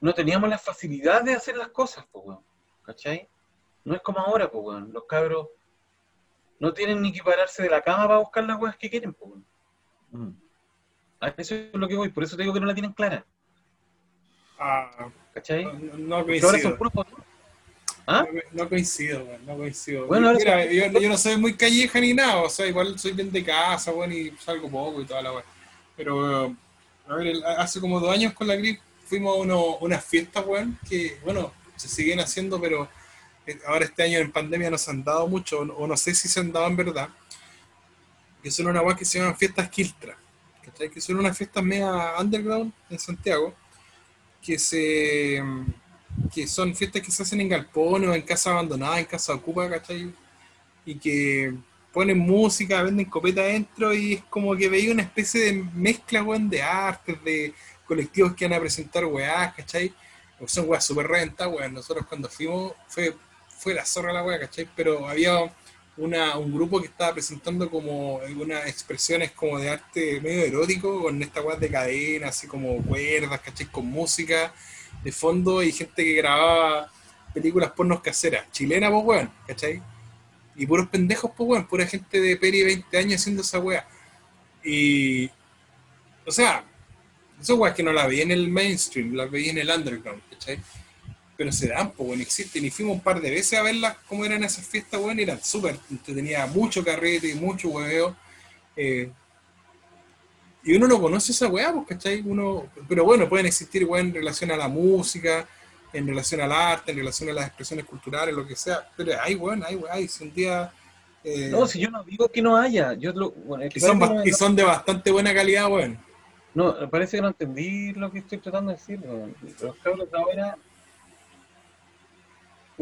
no teníamos la facilidad de hacer las cosas, pues. ¿Cachai? No es como ahora, pues, weón. Los cabros no tienen ni que pararse de la cama para buscar las weas que quieren, pues, weón. Mm. A eso es lo que voy, por eso te digo que no la tienen clara, ah, ¿cachai? no, no Porque ahora son coincido. puros. ¿Ah? No, no coincido, weón, no coincido. Bueno, ahora Mira, son- yo, yo no soy muy calleja ni nada, o sea, igual soy bien de casa, weón, y salgo poco y toda la weón. Pero, a ver, el- hace como dos años con la grip fuimos a uno- unas fiestas, weón, que, bueno, se siguen haciendo, pero ahora este año en pandemia no se han dado mucho, o no, sé si se han dado en verdad. Que son una weón que se llaman fiestas ¿cachai? Que son unas fiestas media underground en Santiago, que se que son fiestas que se hacen en galpones o en casa abandonada, en casa ocupa, ¿cachai? Y que ponen música, venden copeta adentro y es como que veía una especie de mezcla, de artes, de colectivos que van a presentar weás, ¿cachai? O son weas súper rentas, weón. Nosotros cuando fuimos fue, fue la zorra la wea, ¿cachai? Pero había una, un grupo que estaba presentando como algunas expresiones como de arte medio erótico, con esta weas de cadena, así como cuerdas, ¿cachai? Con música de fondo y gente que grababa películas pornos caseras, chilena, pues weón, ¿cachai? Y puros pendejos, pues weón, pura gente de peri 20 años haciendo esa wea. Y. O sea, esas weas que no la vi en el mainstream, las veía en el underground, ¿cachai? Pero se dan, pues weón, existen. Y fuimos un par de veces a verlas, cómo eran esas fiestas, weón, y eran súper. Tenía mucho carrete y mucho hueveo. Eh, y uno no conoce esa weá, pues, ¿cachai? Uno, pero bueno, pueden existir weá en relación a la música, en relación al arte, en relación a las expresiones culturales, lo que sea. Pero hay weón, hay weá, y si un día. eh, No, si yo no digo que no haya. Yo lo, bueno, y, son, y no- son de bastante buena calidad, weón. No, parece que no entendí lo que estoy tratando de decir. Los cabros ahora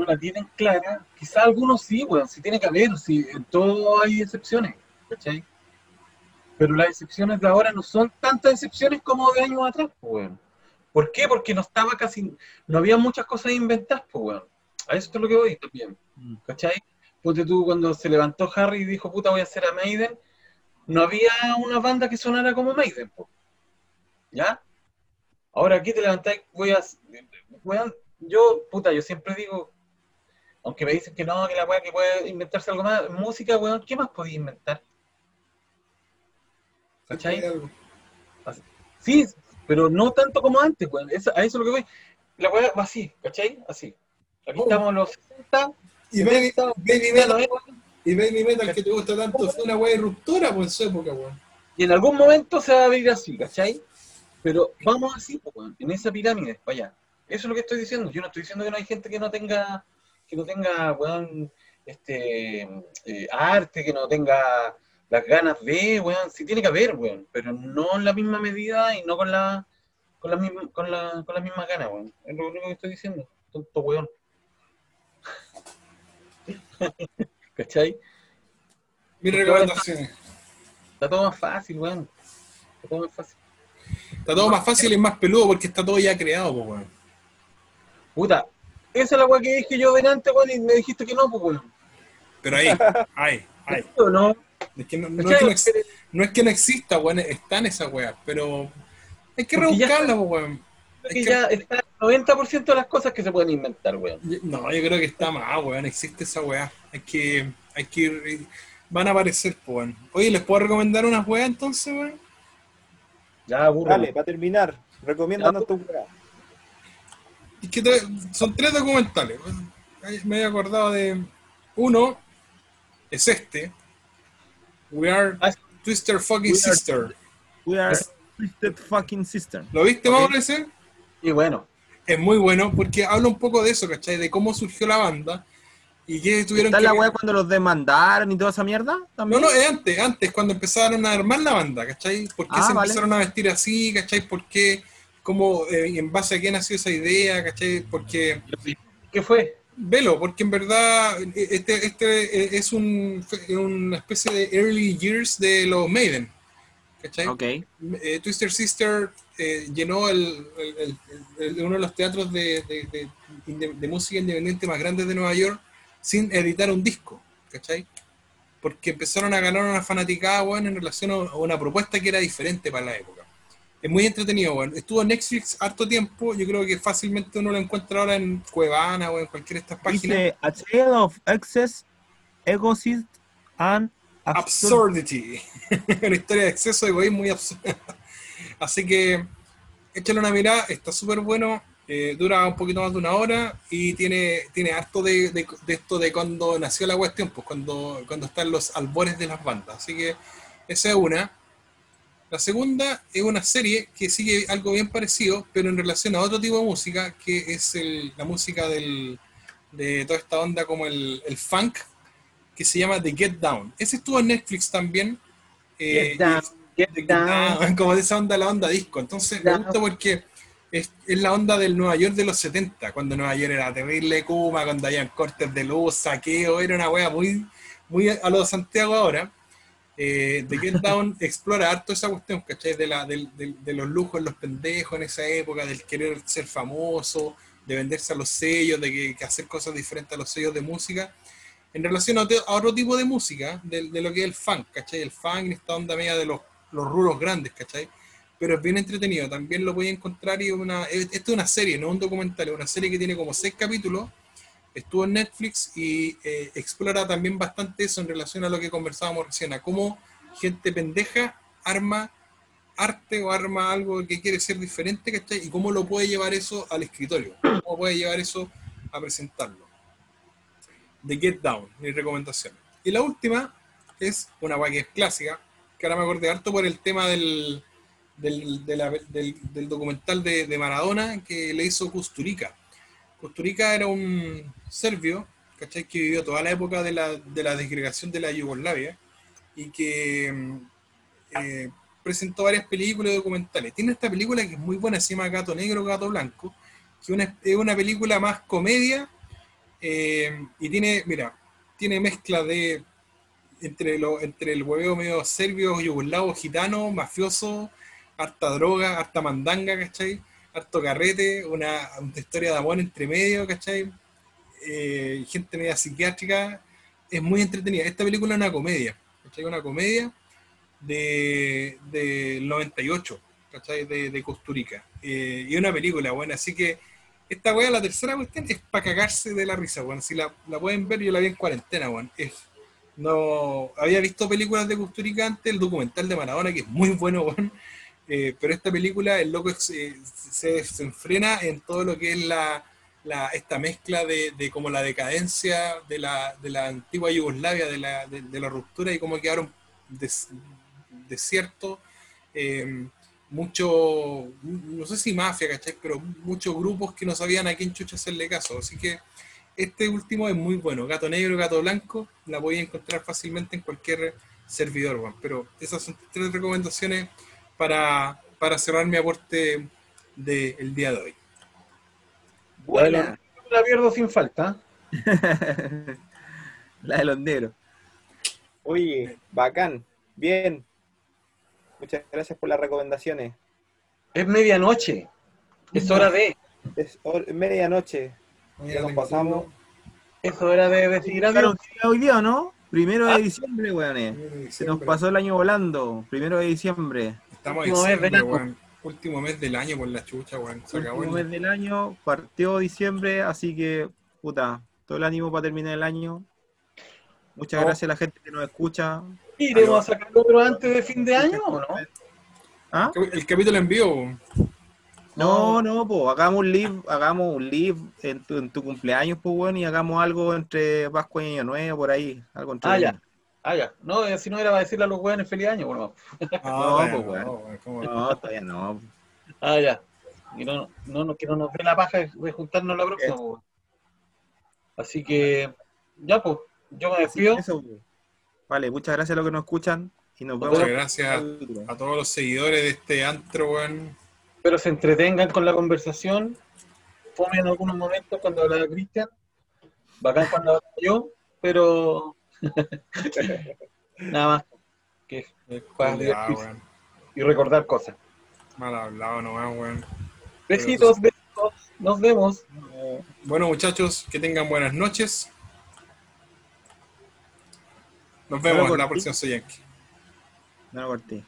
no la tienen clara. Quizá algunos sí, weón, sí tiene que haber, sí, en todo hay excepciones, ¿cachai? Pero las excepciones de ahora no son tantas excepciones como de años atrás, pues, weón. ¿Por qué? Porque no estaba casi, no había muchas cosas inventadas, pues, weón. A eso es lo que voy también, ¿cachai? Ponte tú, cuando se levantó Harry y dijo, puta, voy a hacer a Maiden, no había una banda que sonara como Maiden, pues. ¿Ya? Ahora aquí te levantáis, voy a. Weón, yo, puta, yo siempre digo, aunque me dicen que no, que la weá que puede inventarse algo más, música, weón, ¿qué más podía inventar? ¿Cachai? Sí, pero no tanto como antes, weón. Es- a eso es lo que voy. La weá va así, ¿cachai? Así. Aquí Oh. estamos en los 60, Y Baby, 70, Baby 80, Metal, 90, y Baby Metal que te gusta tanto fue una weá irruptora, pues en su época, weón. y en algún momento se va a abrir así, ¿cachai? Pero vamos así, pues, weón, en esa pirámide, para allá. Eso es lo que estoy diciendo. Yo no estoy diciendo que no hay gente que no tenga, que no tenga, weón, este, eh, arte, que no tenga las ganas de, weón. Sí tiene que haber, weón, pero no en la misma medida y no con la, con la misma, con la, con las mismas ganas, weón. Es lo único que estoy diciendo. Tonto weón. ¿Cachai? Ahora recomendaciones. Está todo más fácil, weón. Está todo más fácil. Está todo más fácil y más peludo porque está todo ya creado, weón. Puta, esa es la weá que dije yo delante, weón, y me dijiste que no, pues, weón. Pero ahí, ahí, ahí. ¿O no? Es que no, no es que no, ex- no es que no exista, weón, están esas weas, pero hay que rebuscarlas, weón. Es que que- ya está el 90% de las cosas que se pueden inventar, weón. No, yo creo que está más, weón, existe esa wea. Hay que, hay que ir, van a aparecer, pues, weón. Oye, ¿les puedo recomendar unas weas entonces, weón? Ya, burro. Dale, para terminar, recomiéndanos tu weá. Es que son tres documentales. Me había acordado de uno, es este. We are Ah. Twister fucking We are- sister. We are twisted fucking sister. ¿Lo viste, Ok. Mauro, ese? Y bueno, Es muy bueno porque habla un poco de eso, ¿cachai? De cómo surgió la banda y que tuvieron ¿Está que... la weá cuando los demandaron y toda esa mierda? No, ¿También? no, es antes, antes, cuando empezaron a armar la banda, ¿cachai? ¿Por qué Ah, se vale. empezaron a vestir así, ¿cachai? ¿Por qué? ¿Cómo, eh, en base a qué nació esa idea, ¿cachai? Porque, ¿qué fue? velo, porque en verdad eh, este, este eh, es un, una especie de early years de los Maiden, ¿cachai? Ok. eh, Twister Sister eh, llenó el, el- uno de los teatros de, de- de- inde- de música independiente más grandes de Nueva York sin editar un disco, ¿cachai? Porque empezaron a ganar una fanaticada, weón, en relación a una propuesta que era diferente para la época. Es muy entretenido, weón. Estuvo en Netflix harto tiempo, yo creo que fácilmente uno lo encuentra ahora en Cuevana o en cualquiera de estas páginas. Dice A Tale of Excess, Egoist and Absurd. Absurdity. una historia de exceso de egoísmo muy absurda. Así que échale una mirada, está súper bueno, eh, dura un poquito más de una hora y tiene, tiene harto de, de- de esto de cuando nació la cuestión, pues cuando, cuando están los albores de las bandas. Así que esa es una. La segunda es una serie que sigue algo bien parecido, pero en relación a otro tipo de música, que es el- la música del, de toda esta onda como el, el funk, que se llama The Get Down. Ese estuvo en Netflix también. eh, Get down, get The Get down. Down, como de esa onda, la onda disco. Entonces me gusta porque es, es la onda del Nueva York de los 70, cuando Nueva York era terrible Kuma, cuando habían cortes de luz, saqueo, era una wea muy, muy a lo de Santiago ahora, eh, The Get Down explora harto esa cuestión, ¿cachai? De, la, del- de los lujos los pendejos en esa época, del querer ser famoso, de venderse a los sellos, de que, que hacer cosas diferentes a los sellos de música, en relación a, otro- a otro tipo de música, de, de lo que es el funk, ¿cachai? El funk esta onda media de los, los rulos grandes, ¿cachai? Pero es bien entretenido, también lo podéis encontrar y una, es- esto es una serie, no un documental, es una serie que tiene como seis capítulos, estuvo en Netflix y eh, explora también bastante eso en relación a lo que conversábamos recién, a cómo gente pendeja arma arte o arma algo que quiere ser diferente, ¿cachai? Y cómo lo puede llevar eso al escritorio, cómo puede llevar eso a presentarlo. The Get Down, mi recomendación. Y la última es una guay que es clásica, que ahora me acordé harto por el tema del, del, del- documental de, de Maradona que le hizo Kusturica. Kusturica era un serbio, ¿cachai? Que vivió toda la época de la, de la desgregación de la Yugoslavia y que mm, eh, presentó varias películas y documentales. Tiene esta película que es muy buena, se llama Gato Negro, Gato Blanco, que es una película más comedia eh, y tiene, mira, tiene mezcla de entre, lo, entre el hueveo medio serbio, yugoslavo, gitano, mafioso, harta droga, harta mandanga, ¿cachai? Harto carrete, una, historia de amor entre medio, ¿cachai? Eh, gente media psiquiátrica, es muy entretenida. Esta película es una comedia, ¿cachai? Una comedia de, del 98, ¿cachai? De, de Costurica. Eh, y una película buena, así que esta weá, la tercera cuestión, es para cagarse de la risa, weón. Si la, la pueden ver, yo la vi en cuarentena, weón. Es, no, había visto películas de Costurica antes, el documental de Maradona, que es muy bueno, weón. Eh, pero esta película, el loco se, se, se enfrena en todo lo que es la, la- esta mezcla de, de como la decadencia de la, de la antigua Yugoslavia, de la, de, de la ruptura y cómo quedaron des- desiertos. eh, mucho, no sé si mafia, ¿cachai? Pero muchos grupos que no sabían a quién chucha hacerle caso. Así que este último es muy bueno. Gato negro, gato blanco, la voy a encontrar fácilmente en cualquier servidor, weón. Pero esas son tres recomendaciones para, para cerrar mi aporte del día de hoy. Buena. La pierdo sin falta. la de los negros. Oye, bacán, bien. Muchas gracias por las recomendaciones. Es medianoche. Es hora de. Es hor- medianoche, ya nos pasamos. Es hora de Claro, adiós. hoy día, ¿o ¿no? Primero Ah. de diciembre, weones. Se nos pasó el año volando. Primero de diciembre. Estamos en Último mes del diciembre, año. weón. Último mes del año por la chucha, weón. Se acabó Último el- mes del año, partió diciembre, así que, puta, todo el ánimo para terminar el año. Muchas No. gracias a la gente que nos escucha. ¿Iremos a sacar otro antes de fin de año o no? ¿Ah? El capítulo en vivo. No, no, pues hagamos un live, hagamos un live en tu, en tu cumpleaños, pues bueno, y hagamos algo entre Pascua y Año Nuevo, por ahí, algo entre Ah, ya. Ah, ya. No, eh, si no era para decirle a los hueones feliz año, bueno. No, bueno, pues, weón. no, weón, ¿cómo no? No, todavía no. Ah, ya. Y no, no, no, que no nos dé la paja de juntarnos la próxima, pues, weón. Así que, ya, pues, yo me despido. eso, pues. Vale, muchas gracias a los que nos escuchan y nos Muchas vemos. gracias a todos los seguidores de este antro, weón. Espero se entretengan con la conversación. Fome en algunos momentos cuando hablaba Cristian. Bacán cuando hablaba yo, pero nada más que y recordar cosas. Mal hablado nomás, weón. Besitos, besitos. Nos vemos. Bueno, muchachos, que tengan buenas noches. Nos vemos en la por ti. próxima Soy Yankee. No lo corté.